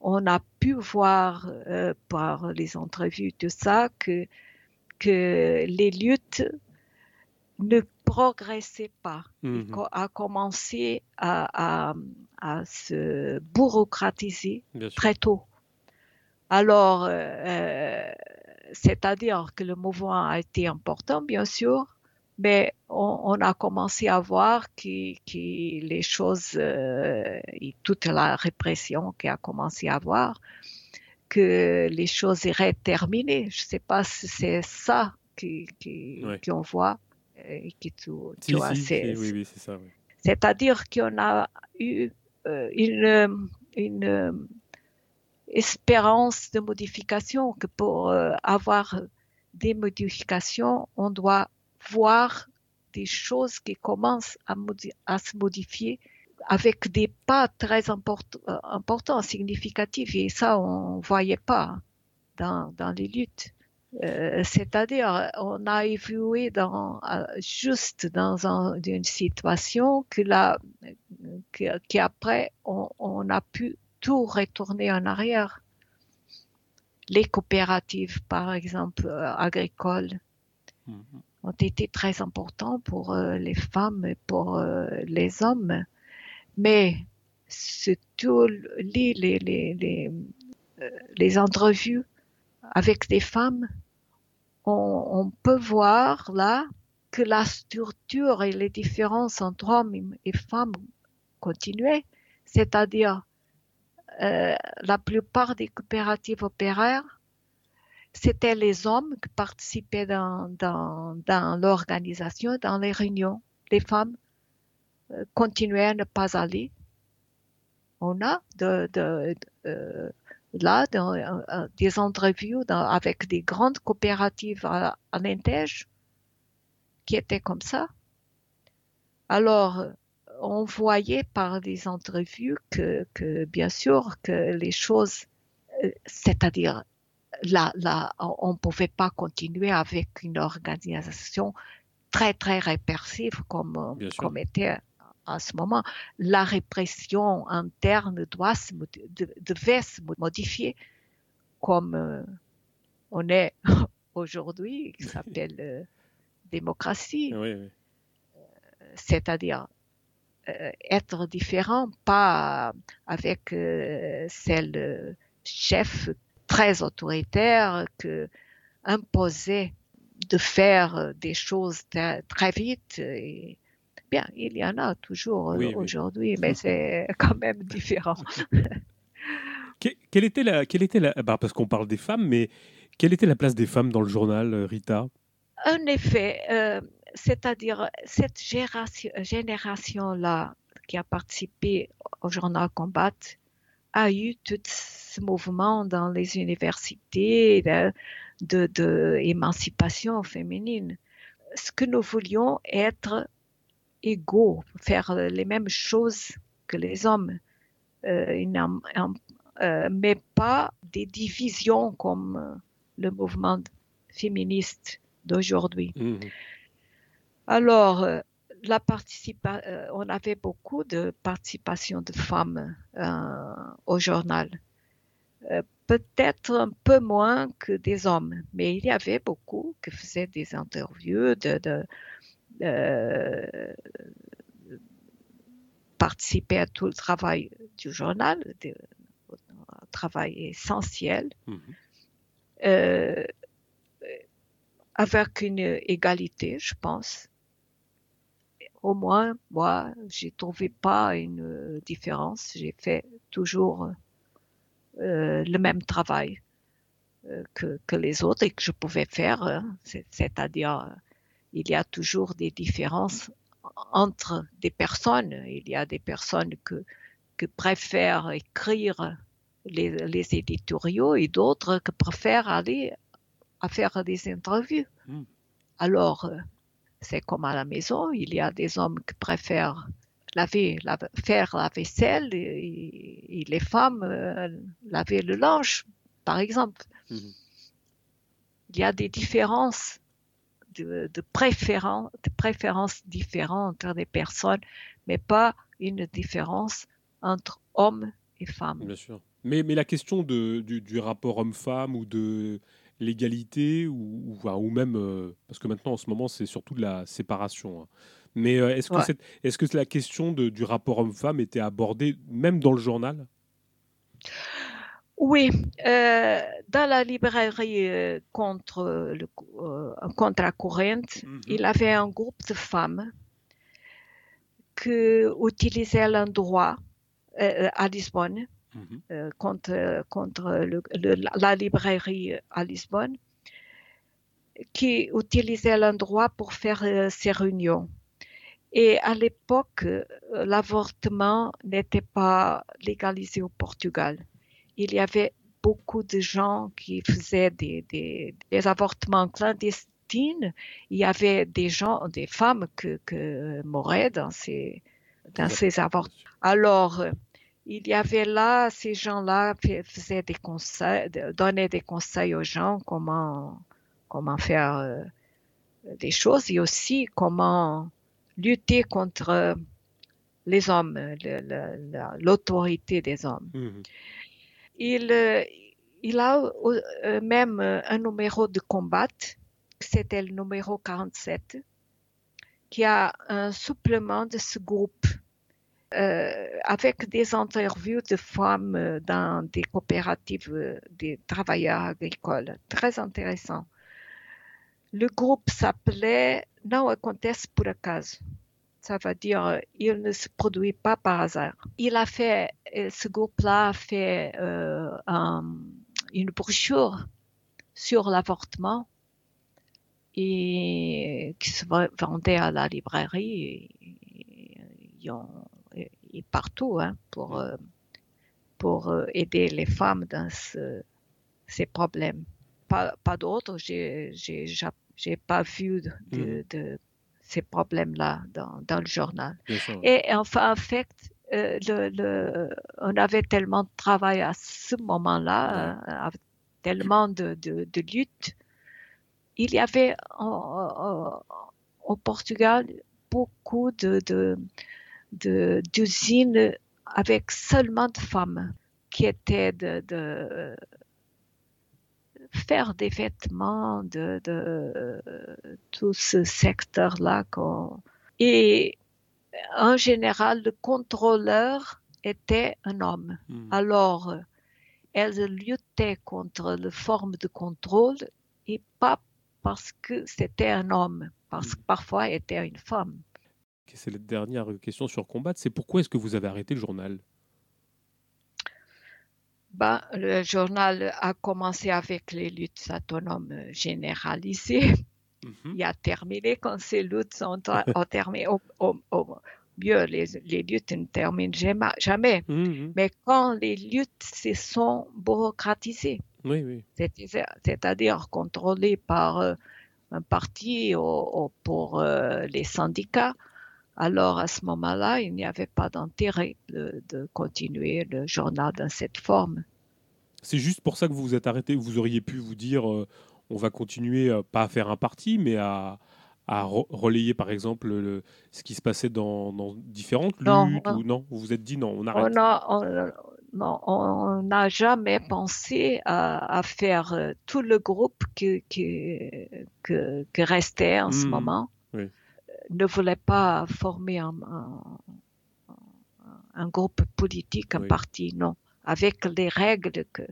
on a pu voir euh, par les entrevues de ça que, que les luttes ne progressait pas. Mmh a commencé à, se bureaucratiser très tôt. Alors, euh, euh, c'est-à-dire que le mouvement a été important, bien sûr, mais on, a commencé à voir que, les choses, euh, et toute la répression qui a commencé à avoir, que les choses iraient terminer. Je ne sais pas si c'est ça qu'on voit qui C'est-à-dire qu'on a eu euh, une, une espérance de modification, que pour euh, avoir des modifications, on doit voir des choses qui commencent à, se modifier avec des pas très euh, importants, significatifs. Et ça, on ne voyait pas dans, les luttes. Euh, c'est-à-dire, on a évolué euh, juste dans une situation que là, qu'après, on, on, a pu tout retourner en arrière. Les coopératives, par exemple, agricoles, mhm. Ont été très importants pour les femmes et pour les hommes. Mais surtout les, les, les, les entrevues avec des femmes, on, peut voir là que la structure et les différences entre hommes et femmes continuaient, c'est-à-dire euh, la plupart des coopératives opéraires, c'était les hommes qui participaient dans, dans, l'organisation, dans les réunions. Les femmes euh, continuaient à ne pas aller. On a de, de, euh, là, dans, euh, des entrevues avec des grandes coopératives à, à qui étaient comme ça. Alors, on voyait par des entrevues que, que bien sûr, que les choses, c'est-à-dire, là, là, on ne pouvait pas continuer avec une organisation très, très répressive comme, comme était à ce moment, la répression interne doit se, devait se modifier comme euh, on est [laughs] aujourd'hui, qui s'appelle euh, démocratie. Euh, c'est-à-dire être différent, pas avec celle chef très autoritaire que imposer de faire des choses très, vite. Et Bien, il y en a toujours euh, aujourd'hui, mais [laughs] c'est quand même différent. [laughs] quelle était la, quelle était la, bah parce qu'on parle des femmes, mais quelle était la place des femmes dans le journal, euh, Rita? En effet, euh, c'est-à-dire cette génération-là qui a participé au journal Combat a eu tout ce mouvement dans les universités de, de, féminine ce que nous voulions être égaux, faire les mêmes choses que les hommes, mais pas des divisions comme le mouvement féministe d'aujourd'hui. Mmh. Alors, la on avait beaucoup de participation de femmes au journal peut-être un peu moins que des hommes, mais il y avait beaucoup qui faisaient des interviews, de, de euh, participer à tout le travail du journal, un travail essentiel, mhm. euh, avec une égalité, je pense. Au moins, moi, j'ai trouvé pas une différence. J'ai fait toujours euh, le même travail euh, que, que, les autres et que je pouvais faire. Hein. C'est-à-dire, il y a toujours des différences entre des personnes. Il y a des personnes que, que préfèrent écrire les, les éditoriaux et d'autres qui préfèrent aller à faire des interviews. Hmm. Alors, euh, c'est comme à la maison, il y a des hommes qui préfèrent laver, faire la vaisselle et, les femmes euh, laver le linge, par exemple. Mhm. Il y a des différences de, de, préférences, de préférences différentes entre les personnes, mais pas une différence entre hommes et femmes. Bien sûr. Mais, mais la question de, du, du rapport homme-femme ou de l'égalité ou, ou, même, euh, parce que maintenant en ce moment c'est surtout de la séparation. Hein. Mais euh, est-ce que, est-ce que la question de, du rapport homme-femme était abordée même dans le journal? Oui, euh, dans la librairie contre, le, contre la courante, mhm. il avait un groupe de femmes qui utilisaient l'endroit à Lisbonne. Mhm. contre, contre le, la librairie à Lisbonne, qui utilisait l'endroit pour faire ses réunions. Et à l'époque, euh, l'avortement n'était pas légalisé au Portugal. Il y avait beaucoup de gens qui faisaient des, des, avortements clandestins. Il y avait des gens, des femmes que, que mouraient dans ces, dans ces avortements. Alors, euh, il y avait là, ces gens-là faisaient des conseils, donnaient des conseils aux gens comment, comment faire euh, des choses et aussi comment lutter contre les hommes, l'autorité des hommes. Mhm. Il, euh, il a euh, même un numéro de combat, c'était le numéro 47, qui a un supplément de ce groupe avec des interviews de femmes dans des coopératives des travailleurs agricoles. Très intéressant. Le groupe s'appelait Não acontece por acaso. Ça veut dire, euh, il ne se produit pas par hasard. Il a fait, euh, ce groupe-là a fait euh, une brochure sur l'avortement qui se vendait à la librairie et, et, partout hein, pour, pour aider les femmes dans ce, ces problèmes pas, pas d'autres. J'ai, j'ai pas vu de, de, ces problèmes-là dans, dans, le journal. Et enfin, en fait, euh, le, le, on avait tellement de travail à ce moment-là, euh, tellement de, de, de luttes. Il y avait au Portugal beaucoup de, de, d'usines avec seulement de femmes qui étaient de, de faire des vêtements de, de tout ce secteur-là. Et en général, le contrôleur était un homme. Hmm. Alors, elle luttait contre la forme de contrôle et pas parce que c'était un homme, parce que hmm. parfois était une femme. C'est la dernière question sur combat. C'est pourquoi est-ce que vous avez arrêté le journal? Ben, le journal a commencé avec les luttes autonomes généralisées. Mhm. Il a terminé quand ces luttes sont [laughs] terminées. Au, mieux, les, les, luttes ne terminent jamais. Mhm. Mais quand les luttes se sont bureaucratisées, oui, oui. c'est-à-dire contrôlées par euh, un parti pour les syndicats, alors à ce moment-là, il n'y avait pas d'intérêt de, continuer le journal dans cette forme. C'est juste pour ça que vous vous êtes arrêté. Vous auriez pu vous dire, on va continuer, pas à faire un parti, mais à, à relayer par exemple le, ce qui se passait dans, différentes luttes non, ou non Vous vous êtes dit non, on arrête on n'a jamais pensé à, faire euh, tout le groupe qui, restait en ce mmh. moment. Ne voulait pas former un, un, groupe politique, un parti, non. Avec les règles que.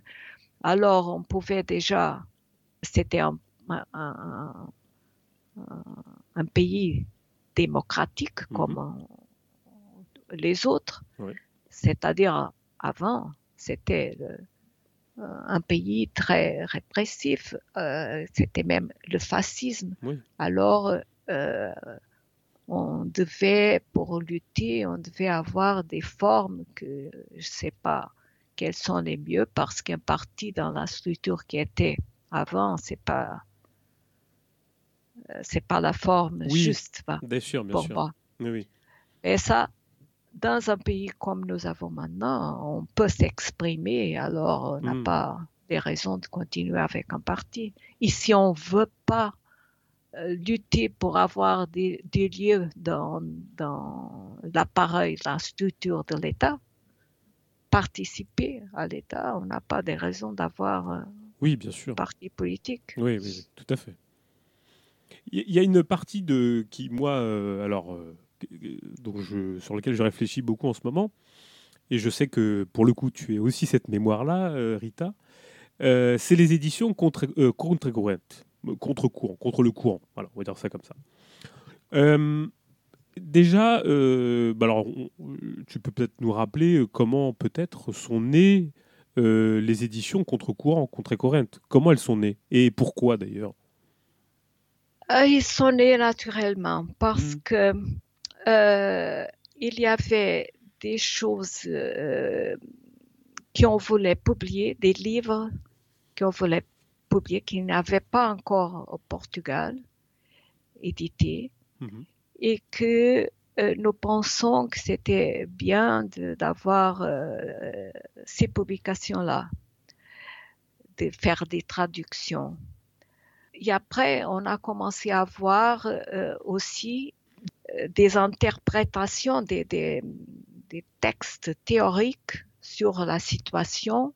Alors, on pouvait déjà. C'était un, un pays démocratique mmh comme les autres, c'est-à-dire avant, c'était un pays très répressif, euh, c'était même le fascisme. Alors, euh, on devait, pour lutter, on devait avoir des formes que je ne sais pas quelles sont les mieux parce qu'un parti dans la structure qui était avant, c'est pas euh, c'est pas la forme juste. bien sûr, bien sûr. Oui, Et ça, dans un pays comme nous avons maintenant, on peut s'exprimer, alors on n'a hmm. pas des raisons de continuer avec un parti. Ici, on ne veut pas lutter pour avoir des, lieux dans, dans l'appareil, la structure de l'État, participer à l'État, on n'a pas des raisons d'avoir un oui, bien sûr. parti politique. Oui, oui, tout à fait. Il y a une partie de qui, moi, euh, alors, euh, je, sur lequel je réfléchis beaucoup en ce moment, et je sais que pour le coup, tu es aussi cette mémoire-là, euh, Rita. c'est les éditions contre contre contre courant, contre le courant. Voilà, on va dire ça comme ça. déjà, bah alors, tu peux peut-être nous rappeler comment peut-être sont nées les éditions contre courant, contre Corinthe. Comment elles sont nées et pourquoi d'ailleurs? Euh, ils sont nés naturellement parce mmh. que euh, il y avait des choses euh, qu'on voulait publier, des livres qu'on voulait publier qui n'avaient pas encore au Portugal édité mmh et que nous pensons que c'était bien d'avoir ces publications-là, de faire des traductions. Et après, on a commencé à voir euh, aussi euh, des interprétations des, des, textes théoriques sur la situation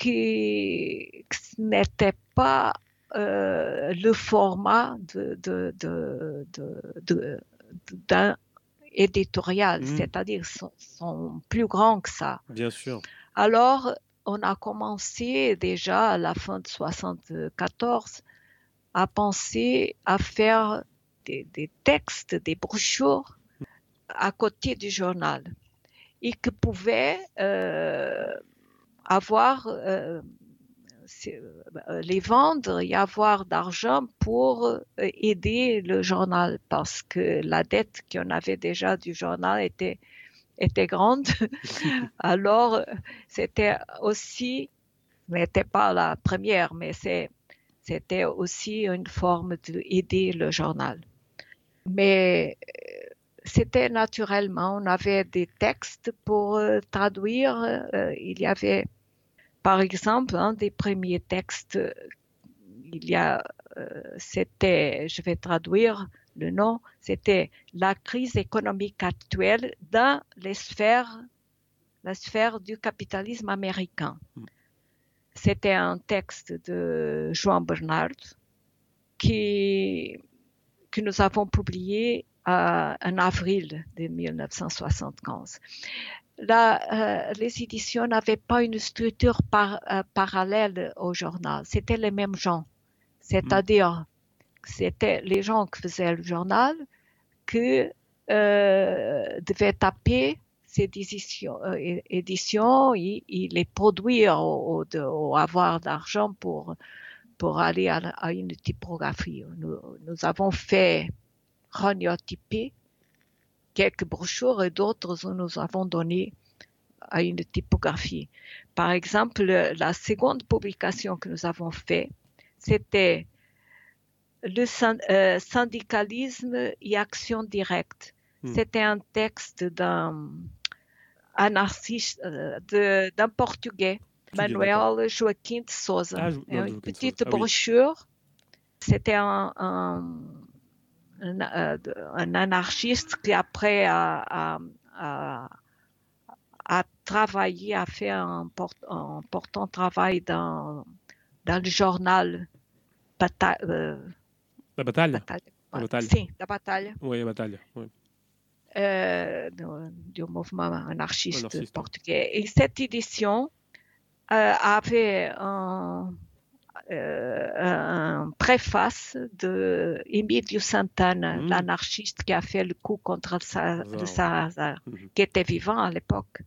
qui n'étaient pas euh, le format de, d'un éditorial, mmh. c'est-à-dire sont, sont, plus grands que ça. Bien sûr. Alors, on a commencé déjà à la fin de 74 à penser à faire des, textes, des brochures à côté du journal et que pouvait euh, avoir euh, euh, les vendre et avoir d'argent pour aider le journal parce que la dette qu'on avait déjà du journal était était grande. [laughs] Alors c'était aussi n'était pas la première, mais c'est c'était aussi une forme d'aider le journal. Mais euh, c'était naturellement, on avait des textes pour euh, traduire. Euh, il y avait, par exemple, un des premiers textes, il y a, c'était, je vais traduire le nom, c'était la crise économique actuelle dans les sphères, la sphère du capitalisme américain. Hmm. C'était un texte de Joan Bernard qui, que nous avons publié euh, en avril de 1975. Euh, les éditions n'avaient pas une structure euh, parallèle au journal. C'était les mêmes gens. C'est-à-dire, c'était les gens qui faisaient le journal qui devaient taper ces éditions, euh, éditions il, les produire ou, avoir d'argent pour, pour aller à, une typographie. Nous, avons fait rognotyper quelques brochures et d'autres nous avons donné à une typographie. Par exemple, la seconde publication que nous avons faite, c'était le syndicalisme et action directe. Hmm. C'était un texte d'un anarchiste, d'un portugais, Manuel Joaquim de Souza. Ah, une petite ah brochure. C'était un, un, anarchiste qui après a, a travaillé, a fait un, important travail dans, dans le journal euh, La bataille? La bataille. la bataille. Oui, la bataille. Euh, du, mouvement anarchiste, portugais. Et cette édition euh, avait un, un, préface de Emilio Santana, mmh. l'anarchiste qui a fait le coup contre le Sahara, mmh. qui était vivant à l'époque.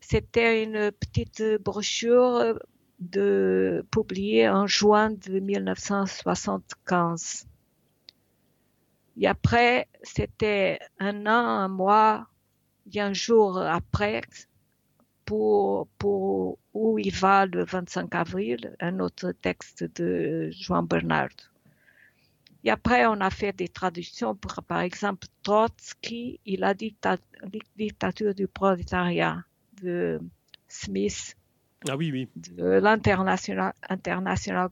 C'était une petite brochure de, publiée en juin de 1975. Et après, c'était un an, un mois, et un jour après, pour, pour où il va le 25 avril, un autre texte de Joan Bernard. Et après, on a fait des traductions pour, par exemple, Trotsky et la dictature du prolétariat de Smith. Ah oui, oui. De l'International International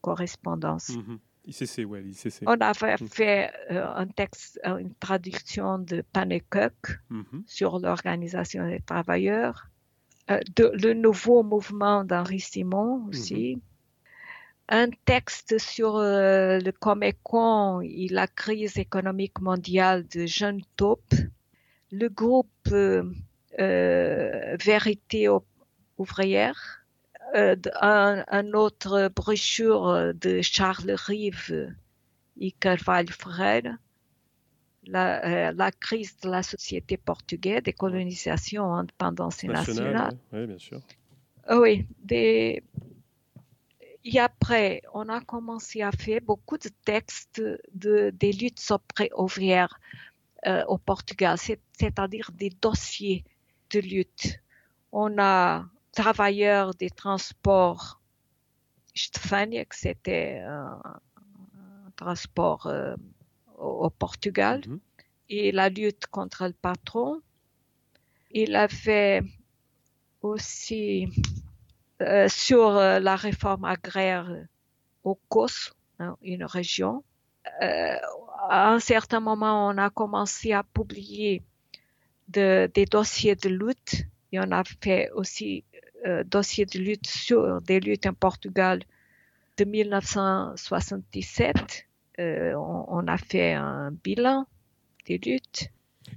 Correspondance. Mm ICC, ouais, ICC. On avait mhm. fait euh, un texte, euh, une traduction de Panekuk mhm. sur l'organisation des travailleurs, euh, de, le nouveau mouvement d'Henri Simon aussi. Mhm. Un texte sur le Comecon et la crise économique mondiale de Jean Taupe. Le groupe Vérité ouvrière, euh, un, autre brochure de Charles Rive et Carvalho Freire, la, euh, la, crise de la société portugaise, des colonisations, indépendance nationale. Oui, bien sûr. Oui, des... et après, on a commencé à faire beaucoup de textes de, des luttes ouvrières au Portugal, c'est-à-dire des dossiers de lutte. On a travailleurs des transports que c'était un, transport euh, au, Portugal, mhm. et la lutte contre le patron. Il avait aussi euh, sur euh, la réforme agraire au COS, hein, une région. à un certain moment, on a commencé à publier des dossiers de lutte. Et on a fait aussi euh, dossiers de lutte sur des luttes en Portugal de 1977. Euh, on, a fait un bilan des luttes.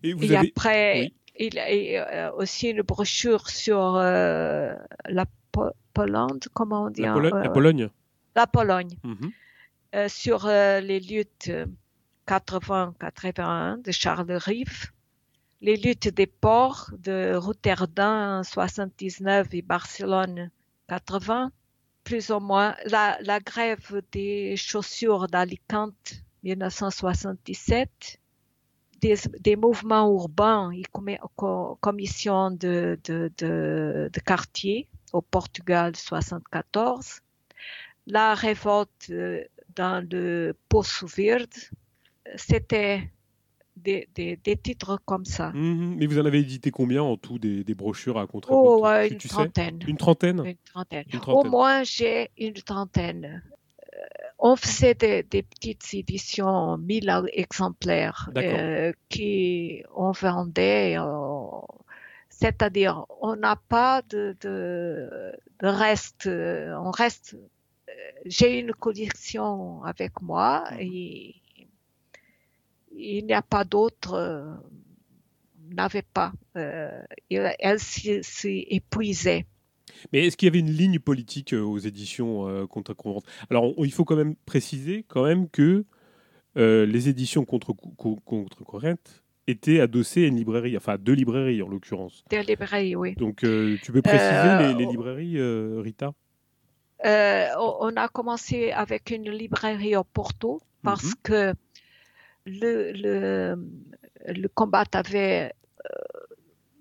Et, après, il y a aussi une brochure sur euh, la Pologne, comment on dit La, Pologne. La Pologne. Mhm. sur les luttes 80-81 de Charles Rive les luttes des ports de Rotterdam 79 et Barcelone 80, plus ou moins la, grève des chaussures d'Alicante 1977, des, mouvements urbains et commissions de, de, de, quartier au Portugal 74, la révolte euh, dans le Poço Verde, c'était des, titres comme ça. Mhm. mais vous en avez édité combien en tout des, brochures à contre Oh, une, trentaine. une trentaine? Une trentaine. Au moins, j'ai une trentaine. Euh, on faisait des, petites éditions, 1000 exemplaires, euh, qui on vendait. C'est-à-dire, on n'a pas de, de, reste. On reste. J'ai une collection avec moi mhm. et il n'y a pas d'autre, euh, n'avait pas. Euh, elle s'est épuisée. Mais est-ce qu'il y avait une ligne politique euh, aux éditions contre courant Alors, il faut quand même préciser quand même que les éditions contre contre étaient adossées à une librairie, enfin à deux librairies en l'occurrence. Deux librairies, oui. Donc, tu peux préciser les, librairies, Rita? On a commencé avec une librairie au Porto parce mhm. que le, le, le combat avait euh,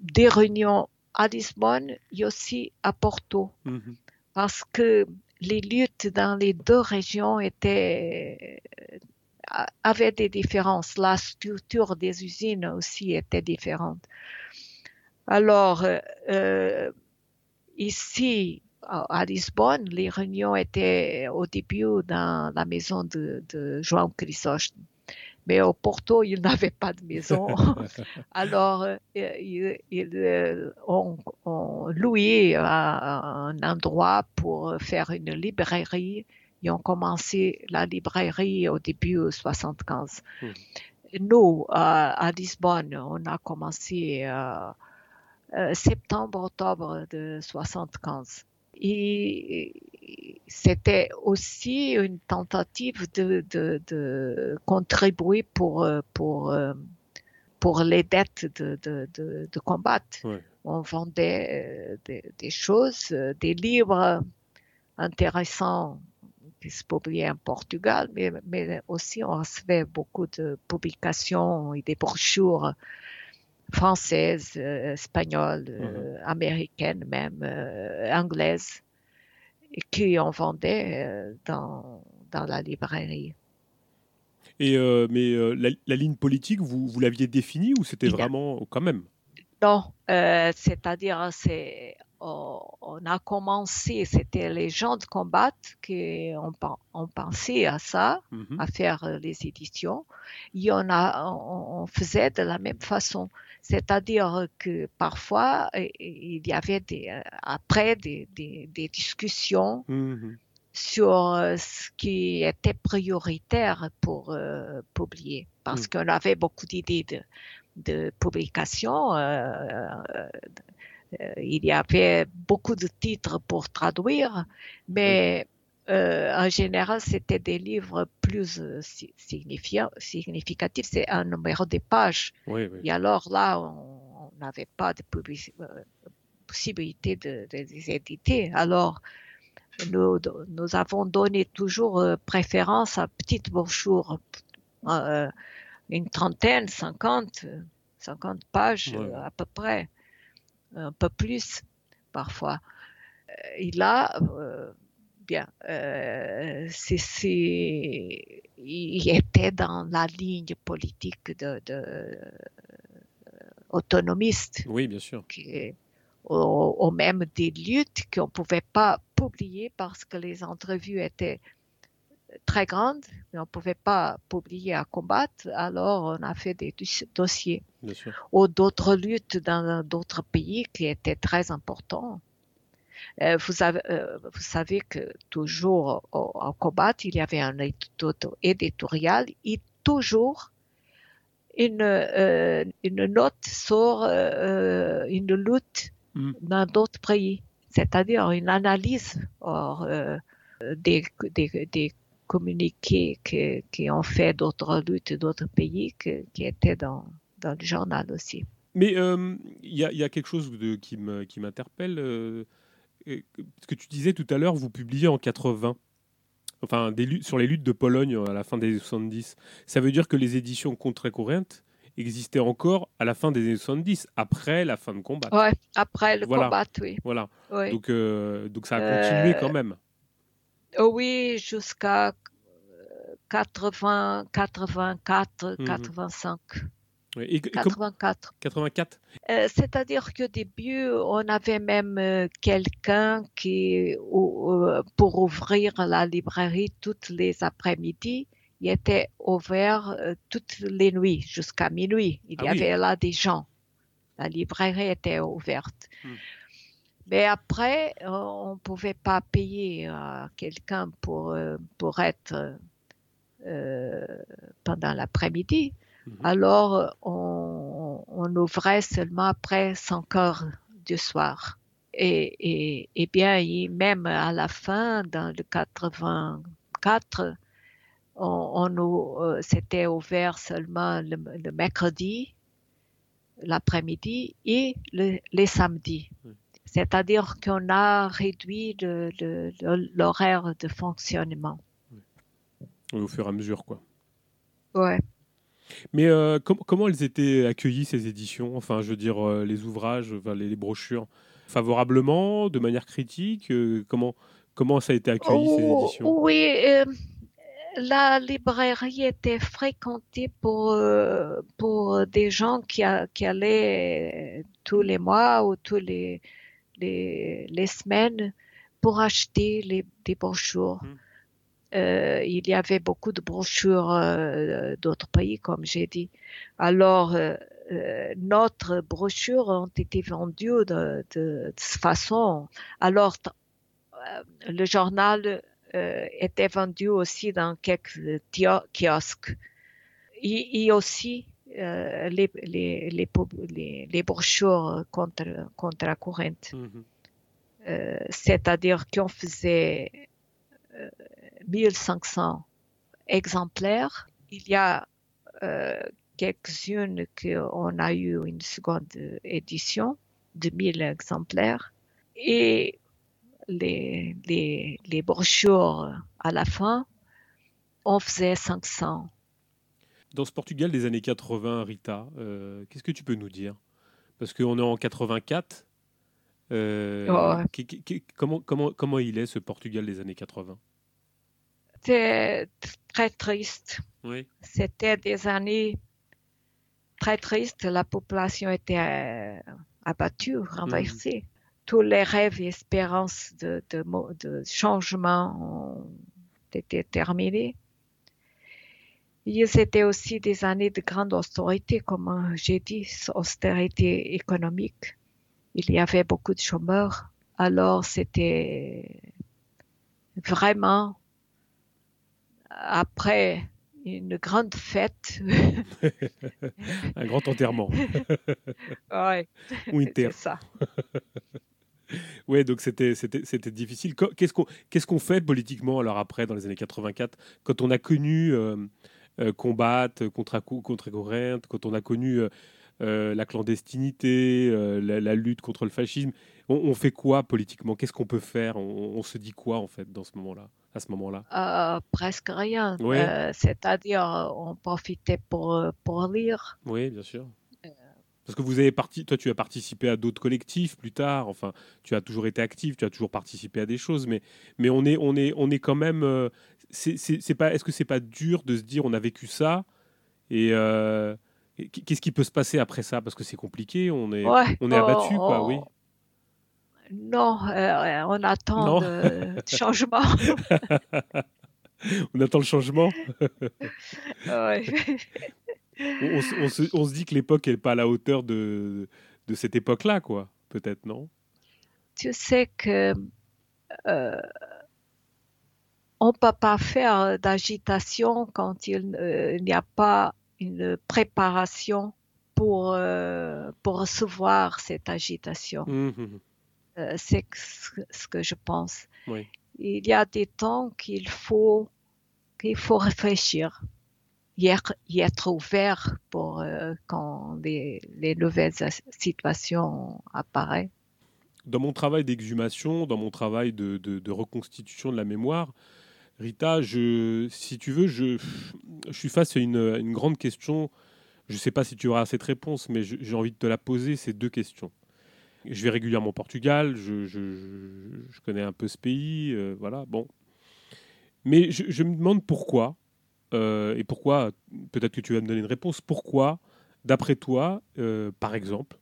des réunions à Lisbonne et aussi à Porto. Mhm. Parce que les luttes dans les deux régions étaient avaient des différences. La structure des usines aussi était différente. Alors, euh, ici, à Lisbonne, les réunions étaient au début dans la maison de, de João Chrysostome. Mais au Porto, il n'avait pas de maison. [laughs] Alors, euh, ils, euh, ont, loué un endroit pour faire une librairie. Ils ont commencé la librairie au début 75. Hmm. Nous, à Lisbonne, on a commencé euh, septembre-octobre de 75. Et c'était aussi une tentative de, de, de contribuer pour, euh, pour, euh, pour les dettes de, de, de combat. On vendait euh, des, choses, des livres intéressants qui se publiaient en Portugal, mais, mais aussi on recevait beaucoup de publications et des brochures françaises, euh, espagnoles, euh, mhm. américaines même, euh, anglaises, et qui en vendaient dans, dans la librairie. Et mais la, ligne politique, vous, vous l'aviez définie ou c'était vraiment quand même? Non, c'est-à-dire c'est on a commencé, c'était les gens de combat qui ont, pensé à ça, mhm. à faire les éditions. Et on, a, on faisait de la même façon. C'est-à-dire que parfois, il y avait des, euh, après des, des, discussions mmh sur euh, ce qui était prioritaire pour euh, publier, parce mmh. qu'on avait beaucoup d'idées de, de publication. il y avait beaucoup de titres pour traduire, mais en général, c'était des livres plus significatifs. C'est un numéro de pages. Et alors là, on n'avait pas de possibilité de, les éditer. Alors, nous, nous, avons donné toujours préférence à petites brochures, une trentaine, cinquante, cinquante pages à peu près, un peu plus parfois. Et là, bien. Euh, c'est, il était dans la ligne politique de, euh, autonomiste. Oui, bien sûr. Qui, au, même des luttes qu'on ne pouvait pas publier parce que les entrevues étaient très grandes, mais on ne pouvait pas publier à combattre, alors on a fait des dossiers. Bien sûr. Ou d'autres luttes dans d'autres pays qui étaient très importants. Euh, vous, avez, euh, vous, savez que toujours au, combat, il y avait un éditorial et toujours une, euh, une note sur une lutte mm. dans d'autres pays, c'est-à-dire une analyse des, des, des, communiqués qui, ont fait d'autres luttes d'autres pays qui étaient dans, dans le journal aussi. Mais il y, y, a quelque chose de, qui m'interpelle ce que tu disais tout à l'heure, vous publiez en 80. Enfin, des sur les luttes de Pologne à la fin des années 70. Ça veut dire que les éditions contre-courantes existaient encore à la fin des années 70, après la fin de combat. Ouais, après le combat, oui. Voilà. Donc, euh, donc ça a continué quand même. Euh, oui, jusqu'à 80, 84, 85. 84. 84. Euh, c'est-à-dire qu'au début, on avait même euh, quelqu'un qui, pour ouvrir la librairie toutes les après-midi, il était ouvert euh, toutes les nuits, jusqu'à minuit. Il y ah avait là des gens. La librairie était ouverte. Hmm. Mais après, on ne pouvait pas payer quelqu'un pour, pour être pendant l'après-midi. Mhm. Alors, on, ouvrait seulement après 5 heures du soir. Et, et, bien, même à la fin, dans le 84, on, on euh, c'était ouvert seulement le, mercredi, l'après-midi et le, les samedis. C'est-à-dire qu'on a réduit l'horaire de fonctionnement. Au fur et à mesure, quoi. Ouais. Mais euh, comment elles étaient accueillies, ces éditions? Enfin, je veux dire, euh, les ouvrages, les, brochures Favorablement, de manière critique euh, comment, Comment ça a été accueilli ces Oh, éditions? oui, la librairie était fréquentée pour, pour des gens qui, a- qui allaient tous les mois ou tous les, les, les semaines pour acheter les, des brochures. Mm. Euh, il y avait beaucoup de brochures euh, d'autres pays, comme j'ai dit. Alors, euh, notre brochure ont été vendues de, de, de cette façon. Alors, le journal était vendu aussi dans quelques kiosques. Et, et aussi les, les, les, brochures contre, contre la courante. Mhm. Euh, c'est-à-dire qu'on faisait 1500 exemplaires. Il y a euh, quelques-unes qu'on a eu une seconde édition de 1000 exemplaires. Et les, les, les brochures à la fin, on faisait 500. Dans ce Portugal des années 80, Rita, euh, qu'est-ce que tu peux nous dire? Parce qu'on est en 84. euh, comment, comment, comment il est ce Portugal des années 80 C'était très triste. Oui. C'était des années très tristes. La population était euh, abattue, renversée. Tous les rêves et espérances de, de, changement ont été terminés. Et C'était aussi des années de grande austérité, comme j'ai dit, austérité économique. Il y avait beaucoup de chômeurs. Alors c'était vraiment après une grande fête. [laughs] Un grand enterrement. [laughs] ouais, Winter. c'est ça. [laughs] Ouais, donc c'était c'était c'était difficile. Qu'est-ce qu'on qu'est-ce qu'on fait politiquement alors après dans les années 84 quand on a connu euh, euh, combattre contre contre Corinthe, quand on a connu euh, euh, la clandestinité, la, la lutte contre le fascisme, on, on fait quoi politiquement? Qu'est-ce qu'on peut faire? On, on se dit quoi en fait dans ce moment-là? À ce moment-là? Euh, presque rien. Ouais. Euh, C'est-à-dire, on profitait pour, pour lire. Oui, bien sûr. Parce que vous avez parti, toi, tu as participé à d'autres collectifs plus tard. Enfin, tu as toujours été actif, tu as toujours participé à des choses, mais, mais on est, on est, on est quand même. euh, c'est, c'est- c'est pas. Est-ce que c'est pas dur de se dire, on a vécu ça et euh, qu'est-ce qui peut se passer après ça? Parce que c'est compliqué. On est, Ouais, on est abattu, quoi. on- Oui. Non, euh, on attend Non. de [laughs] changement. On attend le changement. Ouais. On, on se- on se, on se dit que l'époque n'est pas à la hauteur de, de cette époque-là, quoi. Peut-être, non? Tu sais que euh, on peut pas faire d'agitation quand il euh, il n'y a pas une préparation pour, euh, pour recevoir cette agitation. Mhm. Euh, c'est ce que je pense. Oui. Il y a des temps qu'il faut qu'il faut réfléchir, y être, y être ouvert pour euh, quand les, les nouvelles situations apparaissent. Dans mon travail d'exhumation, dans mon travail de, de- de reconstitution de la mémoire, Rita, je, si tu veux, je, je suis face à une, une grande question. Je ne sais pas si tu auras cette réponse, mais j'ai envie de te la poser, ces deux questions. Je vais régulièrement au Portugal, je, connais un peu ce pays, euh, voilà, bon. Mais je, me demande pourquoi, euh, et pourquoi, peut-être que tu vas me donner une réponse, pourquoi, d'après toi, euh, par exemple,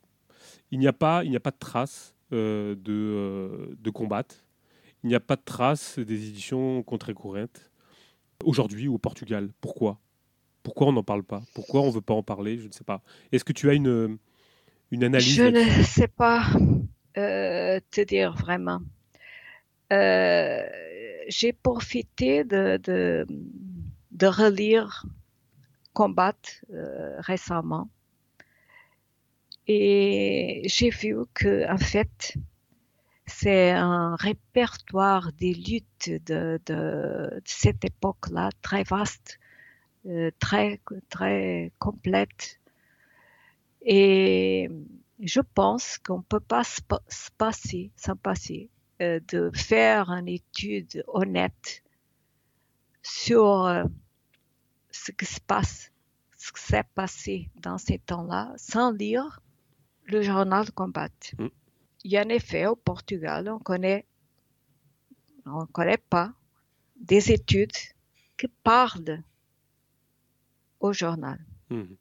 il n'y a pas, a pas de traces euh, de, de combat. Il n'y a pas de traces des éditions contre Courrente aujourd'hui au Portugal. Pourquoi? Pourquoi on n'en parle pas? Pourquoi on ne veut pas en parler? Je ne sais pas. Est-ce que tu as une, une analyse. Je ne sais pas euh, te dire vraiment. Euh, J'ai profité de, de, de relire Combat euh, récemment. Et j'ai vu que en fait c'est un répertoire des luttes de, de, cette époque-là très vaste, très très complète et je pense qu'on ne peut pas se pa- se passer, s'en passer euh, de faire une étude honnête sur euh, ce qui se passe, ce qui s'est passé dans ces temps-là, sans lire le journal Combat. Mm. Il y a en effet au Portugal, on connaît on ne connaît pas des études qui parlent au journal. Mhm.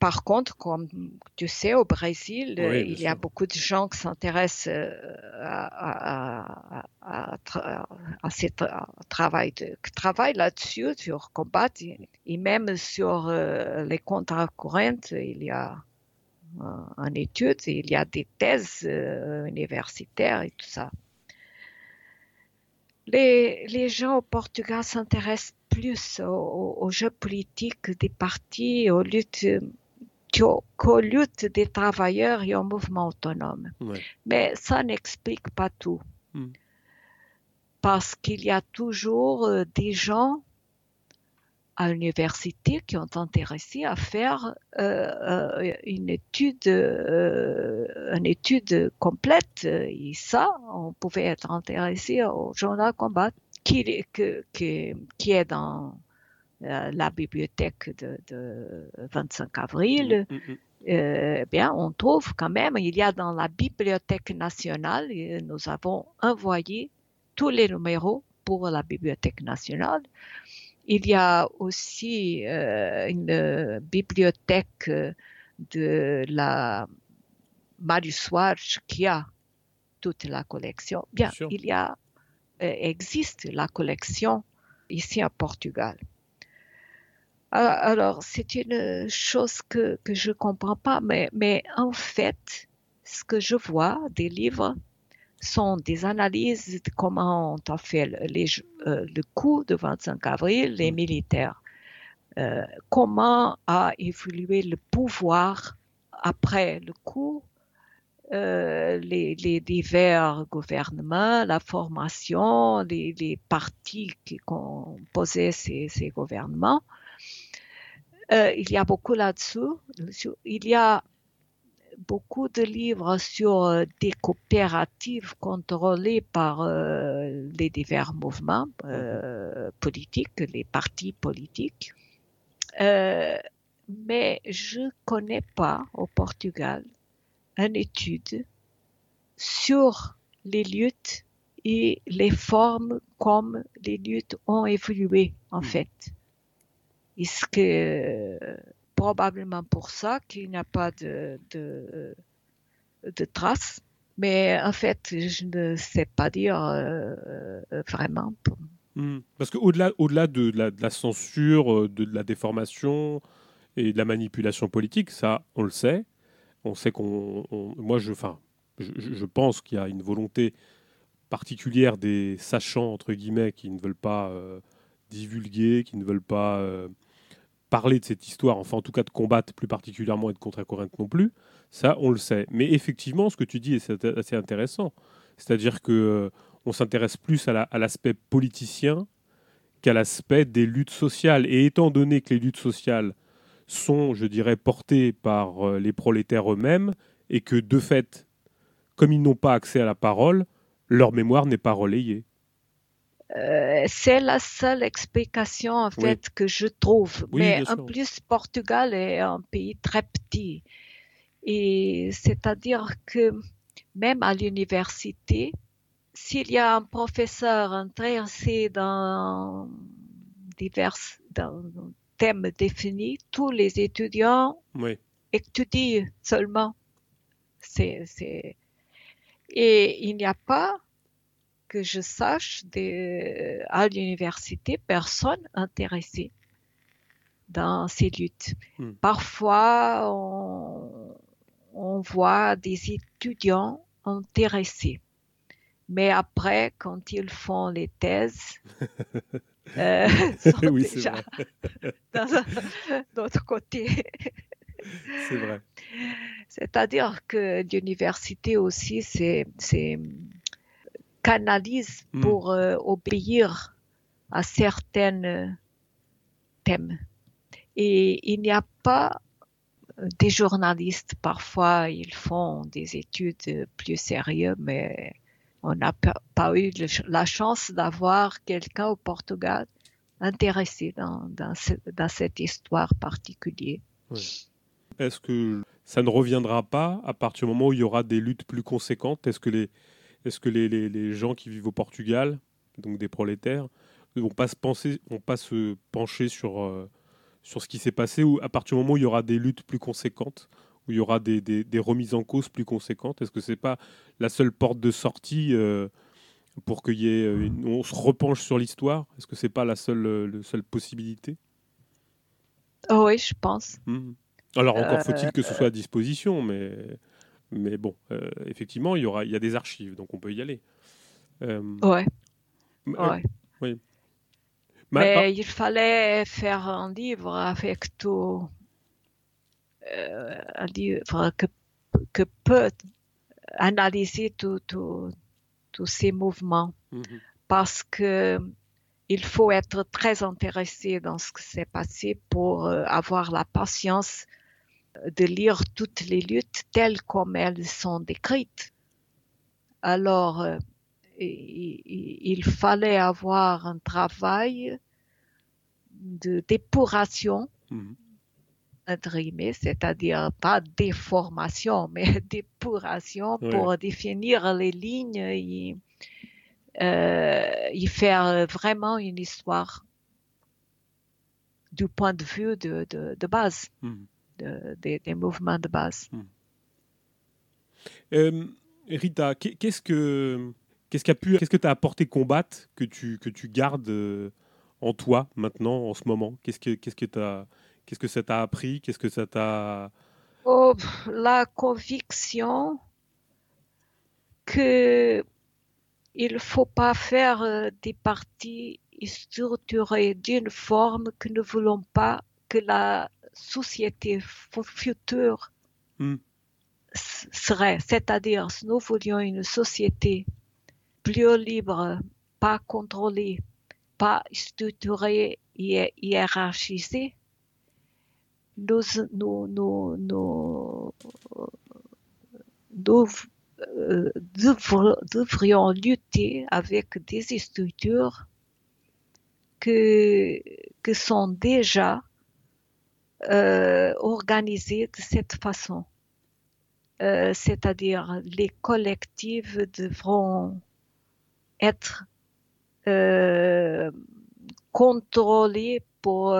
Par contre, comme tu sais, au Brésil, euh, il y a beaucoup de gens qui s'intéressent euh, à, à, ce travail, de, qui travaillent là-dessus, sur combat, et même sur euh, les contrats courants, il y a en études, il y a des thèses universitaires et tout ça. Les, les gens au Portugal s'intéressent plus aux, jeux politiques des partis, aux luttes qu'aux luttes des travailleurs et au mouvement autonome. Mais ça n'explique pas tout. Hmm. Parce qu'il y a toujours euh, des gens à l'université qui ont intéressé à faire euh, euh, une étude, une étude complète. Et ça, on pouvait être intéressé au journal Combat qui, qui est dans euh, la bibliothèque de, 25 avril, mm, mm, mm. Euh, bien, on trouve quand même, il y a dans la Bibliothèque nationale, nous avons envoyé tous les numéros pour la Bibliothèque nationale. Il y a aussi euh, une bibliothèque de la Marius qui a toute la collection. Bien, il y a, existe la collection ici à Portugal. Ah, alors, c'est une chose que, que je comprends pas, mais, mais en fait, ce que je vois des livres sont des analyses de comment on a fait les, euh, le coup de 25 avril, les mm. militaires, euh, comment a évolué le pouvoir après le coup, euh, les, les, divers gouvernements, la formation, les, les partis qui composaient ces, ces gouvernements? Euh, il y a beaucoup là-dessous. Il y a beaucoup de livres sur euh, des coopératives contrôlées par euh, les divers mouvements politiques, les partis politiques. mais je ne connais pas au Portugal une étude sur les luttes et les formes comme les luttes ont évolué en hmm. Fait. Est-ce que probablement pour ça qu'il n'y a pas de, traces mais en fait, je ne sais pas dire euh, euh, vraiment. Hmm. Parce qu'au-delà au -delà de, la, censure, euh, de, la déformation et de la manipulation politique, ça, on le sait. On sait qu'on. Moi, je, enfin, je pense qu'il y a une volonté particulière des sachants, entre guillemets, qui ne veulent pas divulguer, qui ne veulent pas parler de cette histoire, enfin en tout cas de combattre plus particulièrement et de contre-Corinthe non plus, ça on le sait. Mais effectivement, ce que tu dis est assez intéressant. C'est-à-dire que euh, on s'intéresse plus à l'aspect politicien qu'à l'aspect des luttes sociales. Et étant donné que les luttes sociales sont, je dirais, portées par euh, les prolétaires eux-mêmes, et que de fait, comme ils n'ont pas accès à la parole, leur mémoire n'est pas relayée. Euh, c'est la seule explication en fait que je trouve. Mais en plus, Portugal est un pays très petit. Et c'est-à-dire que même à l'université, s'il y a un professeur intéressé dans divers thèmes définis, tous les étudiants étudient seulement. C'est, Et il n'y a pas que je sache de, à l'université personne intéressée dans ces luttes. Hmm. Parfois, on, voit des étudiants intéressés. Mais après, quand ils font les thèses, [laughs] euh, [laughs] sont déjà [laughs] d'autre côté. c'est vrai. C'est-à-dire que l'université aussi, c'est canalise hmm. pour euh, obéir à certains euh, thèmes. Et il n'y a pas euh, des journalistes, parfois ils font des études plus sérieuses, mais on n'a pas, eu la chance d'avoir quelqu'un au Portugal intéressé dans, dans, cette histoire particulière. Est-ce que ça ne reviendra pas à partir du moment où il y aura des luttes plus conséquentes? Est-ce que les, est-ce que les, les, gens qui vivent au Portugal, donc des prolétaires, ne vont pas se, penser, vont pas se pencher sur, euh, sur ce qui s'est passé ou à partir du moment où il y aura des luttes plus conséquentes, où il y aura des, des, remises en cause plus conséquentes Est-ce que c'est pas la seule porte de sortie euh, pour qu'il y ait on se repenche sur l'histoire? Est-ce que c'est pas la seule, la seule possibilité? Oh Oui, je pense. Mmh. Alors encore faut-il que ce soit à disposition, mais mais bon, euh, effectivement, il y aura, il y a des archives, donc on peut y aller. Euh, ouais. Euh, oui. Mais il fallait faire un livre avec tout, un livre que, que peut analyser tous ces mouvements, mhm. parce que il faut être très intéressé dans ce qui s'est passé pour avoir la patience de lire toutes les luttes telles comme elles sont décrites. Alors, euh, il, fallait avoir un travail de d'épuration, mmh. c'est-à-dire pas déformation, mais [laughs] d'épuration pour définir les lignes et, euh, faire vraiment une histoire du point de vue de, base. Mmh des, mouvements de base. Hmm. Euh, Rita, qu'est-ce que qu'est-ce qu'a pu qu'est-ce que tu as apporté combattre que tu que tu gardes euh, en toi maintenant en ce moment? Qu'est-ce que qu'est-ce que tu qu'est-ce que ça t'a appris? Qu'est-ce que ça t'a oh, la conviction que il faut pas faire euh, des parties structurées d'une forme que nous voulons pas que la société future hmm. serait, c'est-à-dire nous voulions une société plus libre, pas contrôlée, pas structurée et hiérarchisée, nous, nous, nous, nous, euh, devrions lutter avec des structures que, que sont déjà euh, organisés de cette façon. Euh, c'est-à-dire les collectifs devront être euh, contrôlés pour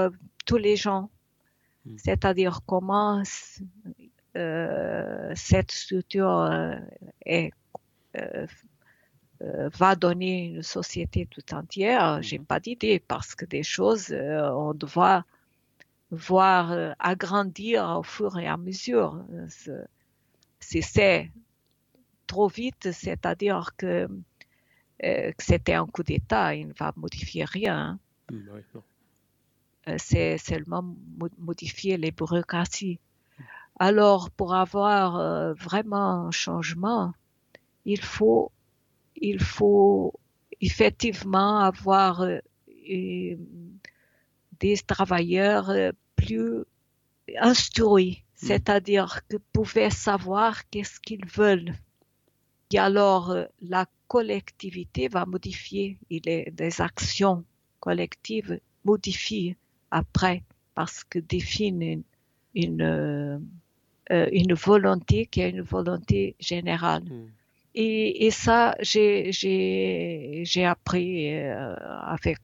tous les gens. Hmm. C'est-à-dire comment cette structure est, va donner une société tout entière. J'ai hmm. pas d'idée parce que des choses, on doit voir euh, agrandir au fur et à mesure. Si c'est trop vite, c'est-à-dire que, euh, que c'était un coup d'État, il ne va modifier rien. Mmh, euh, c'est seulement modifier les bureaucraties. Alors, pour avoir vraiment un changement, il faut, il faut effectivement avoir des travailleurs euh, plus instruits, hmm. c'est-à-dire que pouvaient savoir qu'est-ce qu'ils veulent. Et alors, euh, la collectivité va modifier, il est des actions collectives modifient après parce que définissent une, euh, une, volonté qui est une volonté générale. Et, et, ça, j'ai appris avec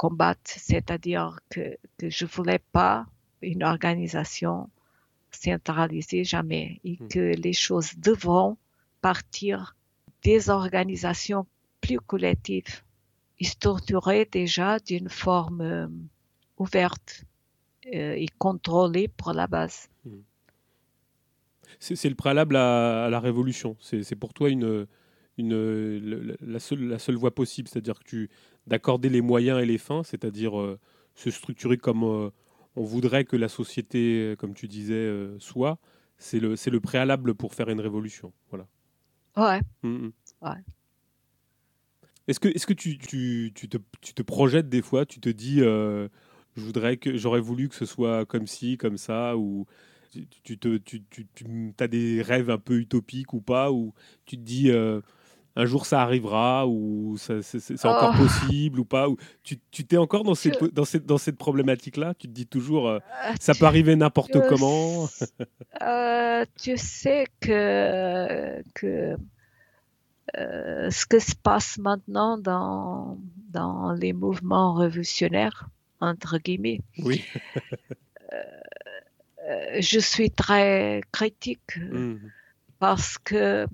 combattre, c'est-à-dire que, je ne voulais pas une organisation centralisée jamais et hmm. que les choses devront partir des organisations plus collectives structurées déjà d'une forme euh, ouverte euh, et contrôlée pour la base. Hmm. C'est le préalable à, la révolution. C'est pour toi une, une, la, seule, la seule voie possible, c'est-à-dire que tu d'accorder les moyens et les fins, c'est-à-dire euh, se structurer comme euh, on voudrait que la société, comme tu disais, euh, soit, c'est le, c'est le préalable pour faire une révolution. Voilà. Ouais. Mmh, mmh. ouais. Est-ce que, est-ce que tu, tu, tu, te, tu, te, projettes des fois, tu te dis, je voudrais que j'aurais voulu que ce soit comme ci, comme ça, ou tu, te, tu, tu, tu as des rêves un peu utopiques ou pas, ou tu te dis, un jour ça arrivera ou c'est encore oh. possible ou pas ou tu t'es encore dans, ces, dans cette, dans cette problématique-là? Tu te dis toujours, euh, euh, ça peut arriver n'importe comment? [laughs] euh, Tu sais que, que euh, ce que se passe maintenant dans, dans les mouvements révolutionnaires, entre guillemets. Oui. je suis très critique mmh. parce que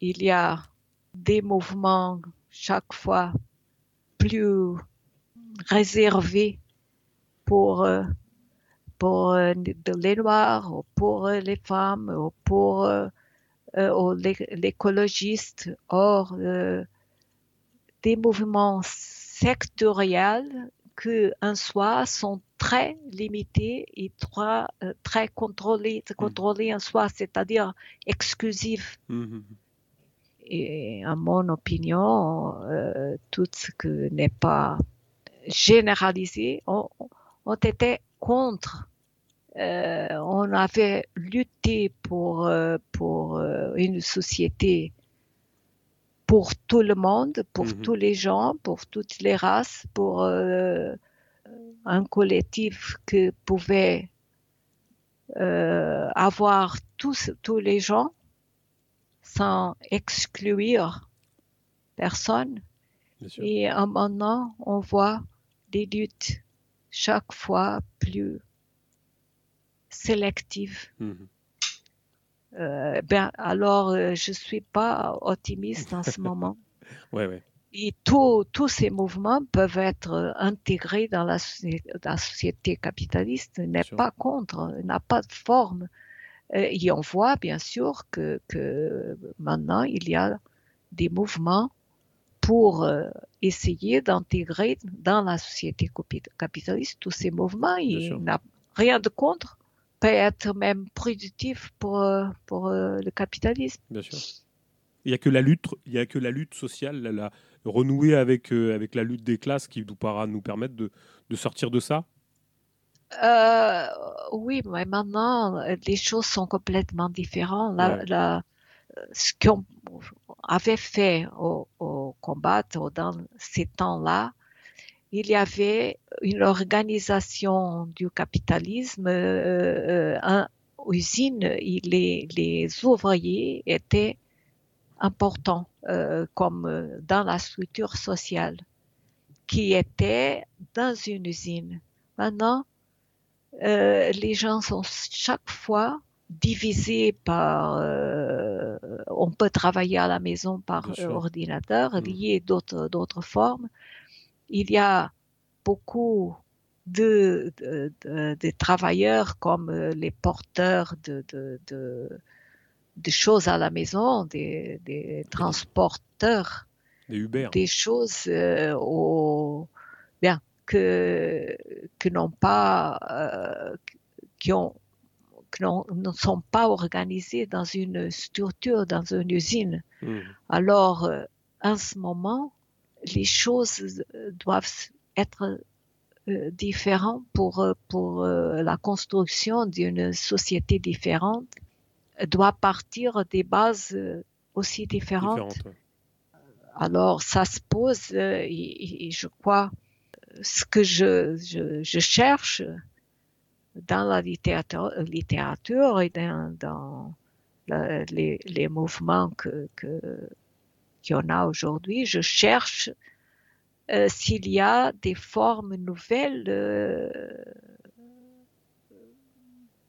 il y a des mouvements chaque fois plus réservés pour, pour les Noirs, pour les femmes, pour euh, l'écologiste. Or, euh, des mouvements sectoriels que en soi sont très limités et très, euh, très contrôlés, mmh. contrôlés en soi, c'est-à-dire exclusifs. Mmh, mmh, et en mon opinion, tout ce que n'est pas généralisé ont, ont été contre euh, on avait lutté pour, euh, pour euh, une société pour tout le monde, pour mhm. tous les gens, pour toutes les races, pour un collectif que pouvait avoir tous, tous les gens sans exclure personne. Et maintenant, on voit des luttes chaque fois plus sélective. Mhm. Euh, ben, alors, euh, je suis pas optimiste en ce moment. [laughs] ouais, ouais. Et tous ces mouvements peuvent être intégrés dans la, la société capitaliste, n'est pas contre, n'a pas de forme. Euh, et on voit bien sûr que, que, maintenant il y a des mouvements pour essayer d'intégrer dans la société capitaliste tous ces mouvements. Il n'a rien de contre peut être même productif pour, euh, pour euh, le capitalisme. Bien sûr. Il n'y a que la lutte, il y a que la lutte sociale, la, renouer avec, euh, avec la lutte des classes qui nous, nous permettre de, de sortir de ça Oui, mais maintenant, les choses sont complètement différentes. La, ce qu'on avait fait au, au combat dans ces temps-là, il y avait une organisation du capitalisme, euh, euh usine, les, les, ouvriers étaient importants euh, comme euh, dans la structure sociale qui était dans une usine. Maintenant, les gens sont chaque fois divisés par, on peut travailler à la maison par ordinateur, mmh. lié d'autres, d'autres formes il y a beaucoup de, de, travailleurs comme euh, les porteurs de, de, choses à la maison, des, transporteurs, des, Uber. des choses euh, au, que, que n'ont pas, euh, qui ont, ne sont pas organisés dans une structure, dans une usine. Mmh. Alors, en ce moment, les choses euh, doivent être euh, différentes pour, euh, pour la construction d'une société différente, doit partir des bases aussi différentes. Alors, ça se pose, et, je crois, ce que je, je, cherche dans la littérature, littérature et dans, dans les, les, mouvements que, que, qu'il y en a aujourd'hui, je cherche euh, s'il y a des formes nouvelles euh,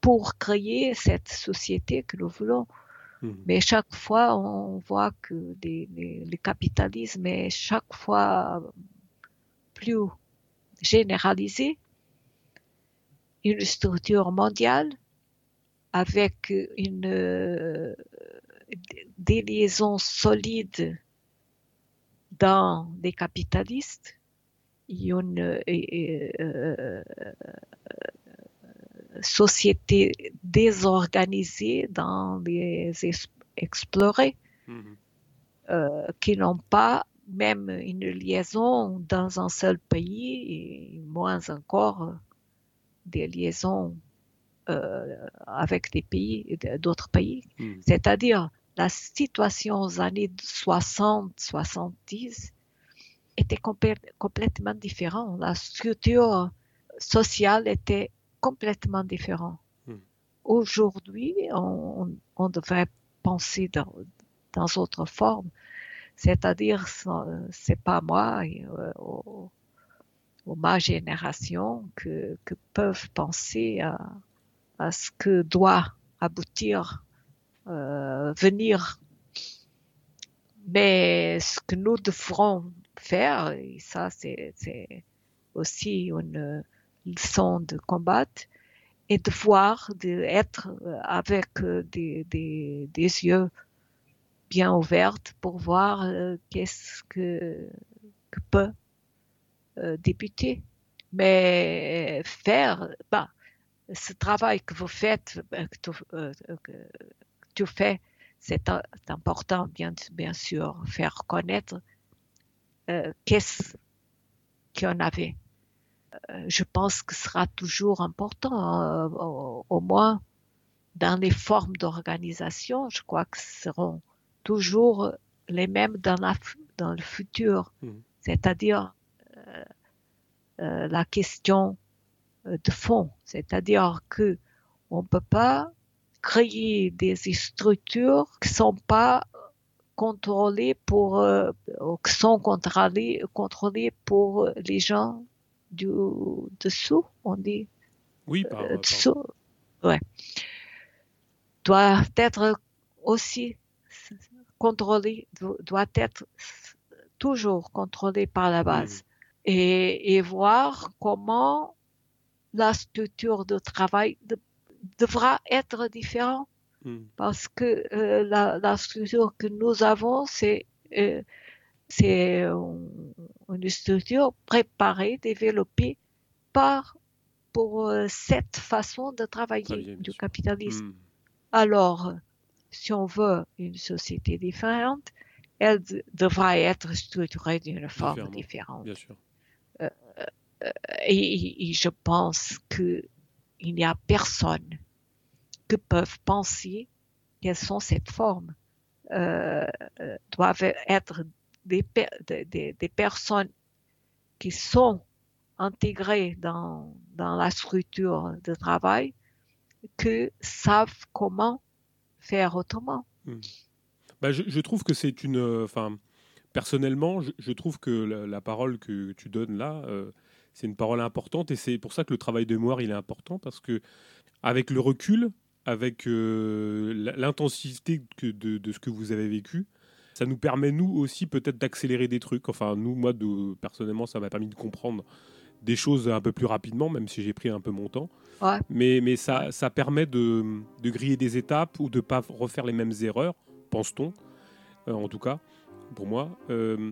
pour créer cette société que nous voulons. Hmm. Mais chaque fois, on voit que le capitalisme est chaque fois plus généralisé, une structure mondiale avec une euh, des liaisons solides dans les capitalistes, une euh, euh, société désorganisée dans les explorés mhm. euh, qui n'ont pas même une liaison dans un seul pays et moins encore des liaisons avec des pays, d'autres pays. Mhm. C'est-à-dire, la situation aux années 60-70 était complètement différente. La structure sociale était complètement différente. Hmm. Aujourd'hui, on, devrait penser dans, dans autre forme. C'est-à-dire, c'est pas moi ou, ma génération que, que peuvent penser à, à, ce que doit aboutir, venir. Mais ce que nous devrons faire, et ça c'est aussi une leçon de combat, et de voir, d'être avec des, des, des, yeux bien ouverts pour voir euh, qu'est-ce que, que, peut euh, débuter. Mais faire, bah, ce travail que vous faites, euh, que tu, que tu fais, c'est important, bien, bien sûr, faire connaître qu'est-ce qu'il y en avait euh, je pense que ce sera toujours important, euh, au, moins dans les formes d'organisation, je crois que ce seront toujours les mêmes dans, dans le futur, mmh. c'est-à-dire euh, la question de fond, c'est-à-dire que on peut pas créer des structures qui sont pas contrôlées pour, qui sont contrôlées, contrôlées pour les gens du dessous, on dit. Oui, par, euh, dessous, ouais. Doit être aussi contrôlé, doit être toujours contrôlé par la base. Hmm. Et, et, voir comment la structure de travail devra être différente. Hmm. Parce que euh, la, la, structure que nous avons, c'est euh, c'est une structure préparée, développée par, pour euh, cette façon de travailler du capitalisme. Hmm. Alors, si on veut une société différente, elle devra être structurée d'une forme différente. Bien sûr. Euh, euh, et, je pense qu'il n'y a personne qui peuvent penser quelles sont cette forme. doivent être des, des, personnes qui sont intégrées dans, dans la structure de travail que savent comment faire autrement. Hmm. Bah, je, trouve que c'est une. Euh, enfin, personnellement, je, trouve que la, parole que tu donnes là, euh, c'est une parole importante et c'est pour ça que le travail de mémoire il est important parce que avec le recul, avec euh, l'intensité de, de, ce que vous avez vécu, ça nous permet, nous aussi, peut-être d'accélérer des trucs. Enfin, nous, moi, de, personnellement, ça m'a permis de comprendre des choses un peu plus rapidement, même si j'ai pris un peu mon temps. Mais, mais ça, ça permet de, de, griller des étapes ou de ne pas refaire les mêmes erreurs, pense-t-on, euh, en tout cas, pour moi. Euh,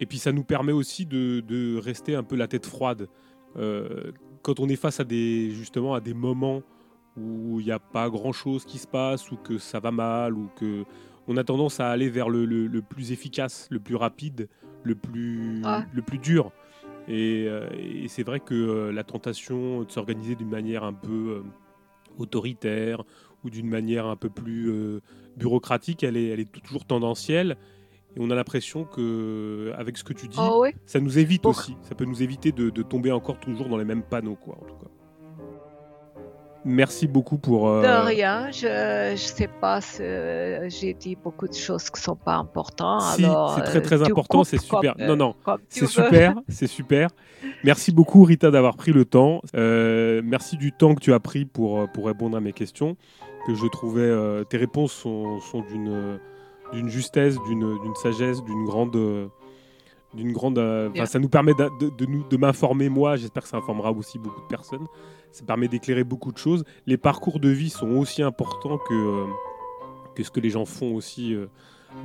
et puis ça nous permet aussi de, de, rester un peu la tête froide. Euh, quand on est face à des, justement, à des moments où il n'y a pas grand-chose qui se passe, ou que ça va mal, ou que on a tendance à aller vers le, plus efficace, le plus rapide, le plus, le plus dur. Et, euh, c'est vrai que euh, la tentation de s'organiser d'une manière un peu euh, autoritaire ou d'une manière un peu plus bureaucratique, elle est, elle est toujours tendancielle. Et on a l'impression que, avec ce que tu dis, oh ça nous évite aussi. Ça peut nous éviter de, de, tomber encore toujours dans les mêmes panneaux, quoi, en tout cas. Merci beaucoup pour. Euh... De rien, je ne sais pas si j'ai dit beaucoup de choses qui ne sont pas importantes. Si, c'est très très important, c'est super. non, non, c'est super, c'est super. Merci beaucoup Rita d'avoir pris le temps. Euh, merci du temps que tu as pris pour, euh, pour répondre à mes questions. Que je trouvais, euh, tes réponses sont, sont d'une, d'une justesse, d'une, d'une sagesse, d'une grande d'une grande. ça nous permet de, de, de, de m'informer moi. J'espère que ça informera aussi beaucoup de personnes ça permet d'éclairer beaucoup de choses. Les parcours de vie sont aussi importants que, euh, que ce que les gens font aussi euh,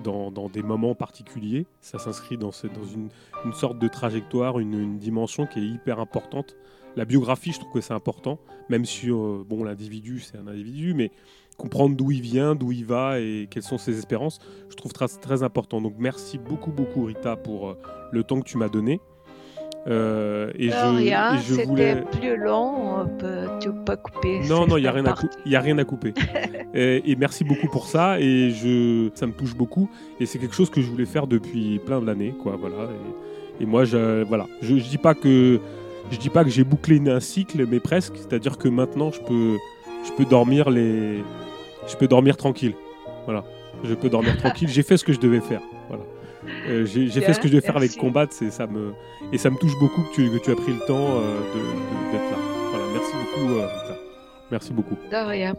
dans, dans, des moments particuliers. Ça s'inscrit dans, dans une, une, sorte de trajectoire, une, dimension qui est hyper importante. La biographie, je trouve que c'est important, même si euh, bon, l'individu, c'est un individu, mais comprendre d'où il vient, d'où il va et quelles sont ses espérances, je trouve très, très important. Donc merci beaucoup, beaucoup Rita pour le temps que tu m'as donné. Euh, et, je, rien, je voulais. plus long, tu peux couper. Non, non, il n'y a, rien à a rien à couper. [laughs] et, merci beaucoup pour ça, et je, ça me touche beaucoup. Et c'est quelque chose que je voulais faire depuis plein d'années, quoi. Voilà. Et, moi, je, voilà, je, je dis pas que je dis pas que j'ai bouclé un cycle, mais presque. C'est-à-dire que maintenant, je peux, je peux dormir les, je peux dormir tranquille. Voilà, je peux dormir tranquille. J'ai fait ce que je devais faire. Euh, j'ai fait ce que je devais faire avec Combat, et ça me et ça me touche beaucoup que tu, que tu as pris le temps d'être là. Voilà, merci beaucoup, Rita. Merci beaucoup. De rien.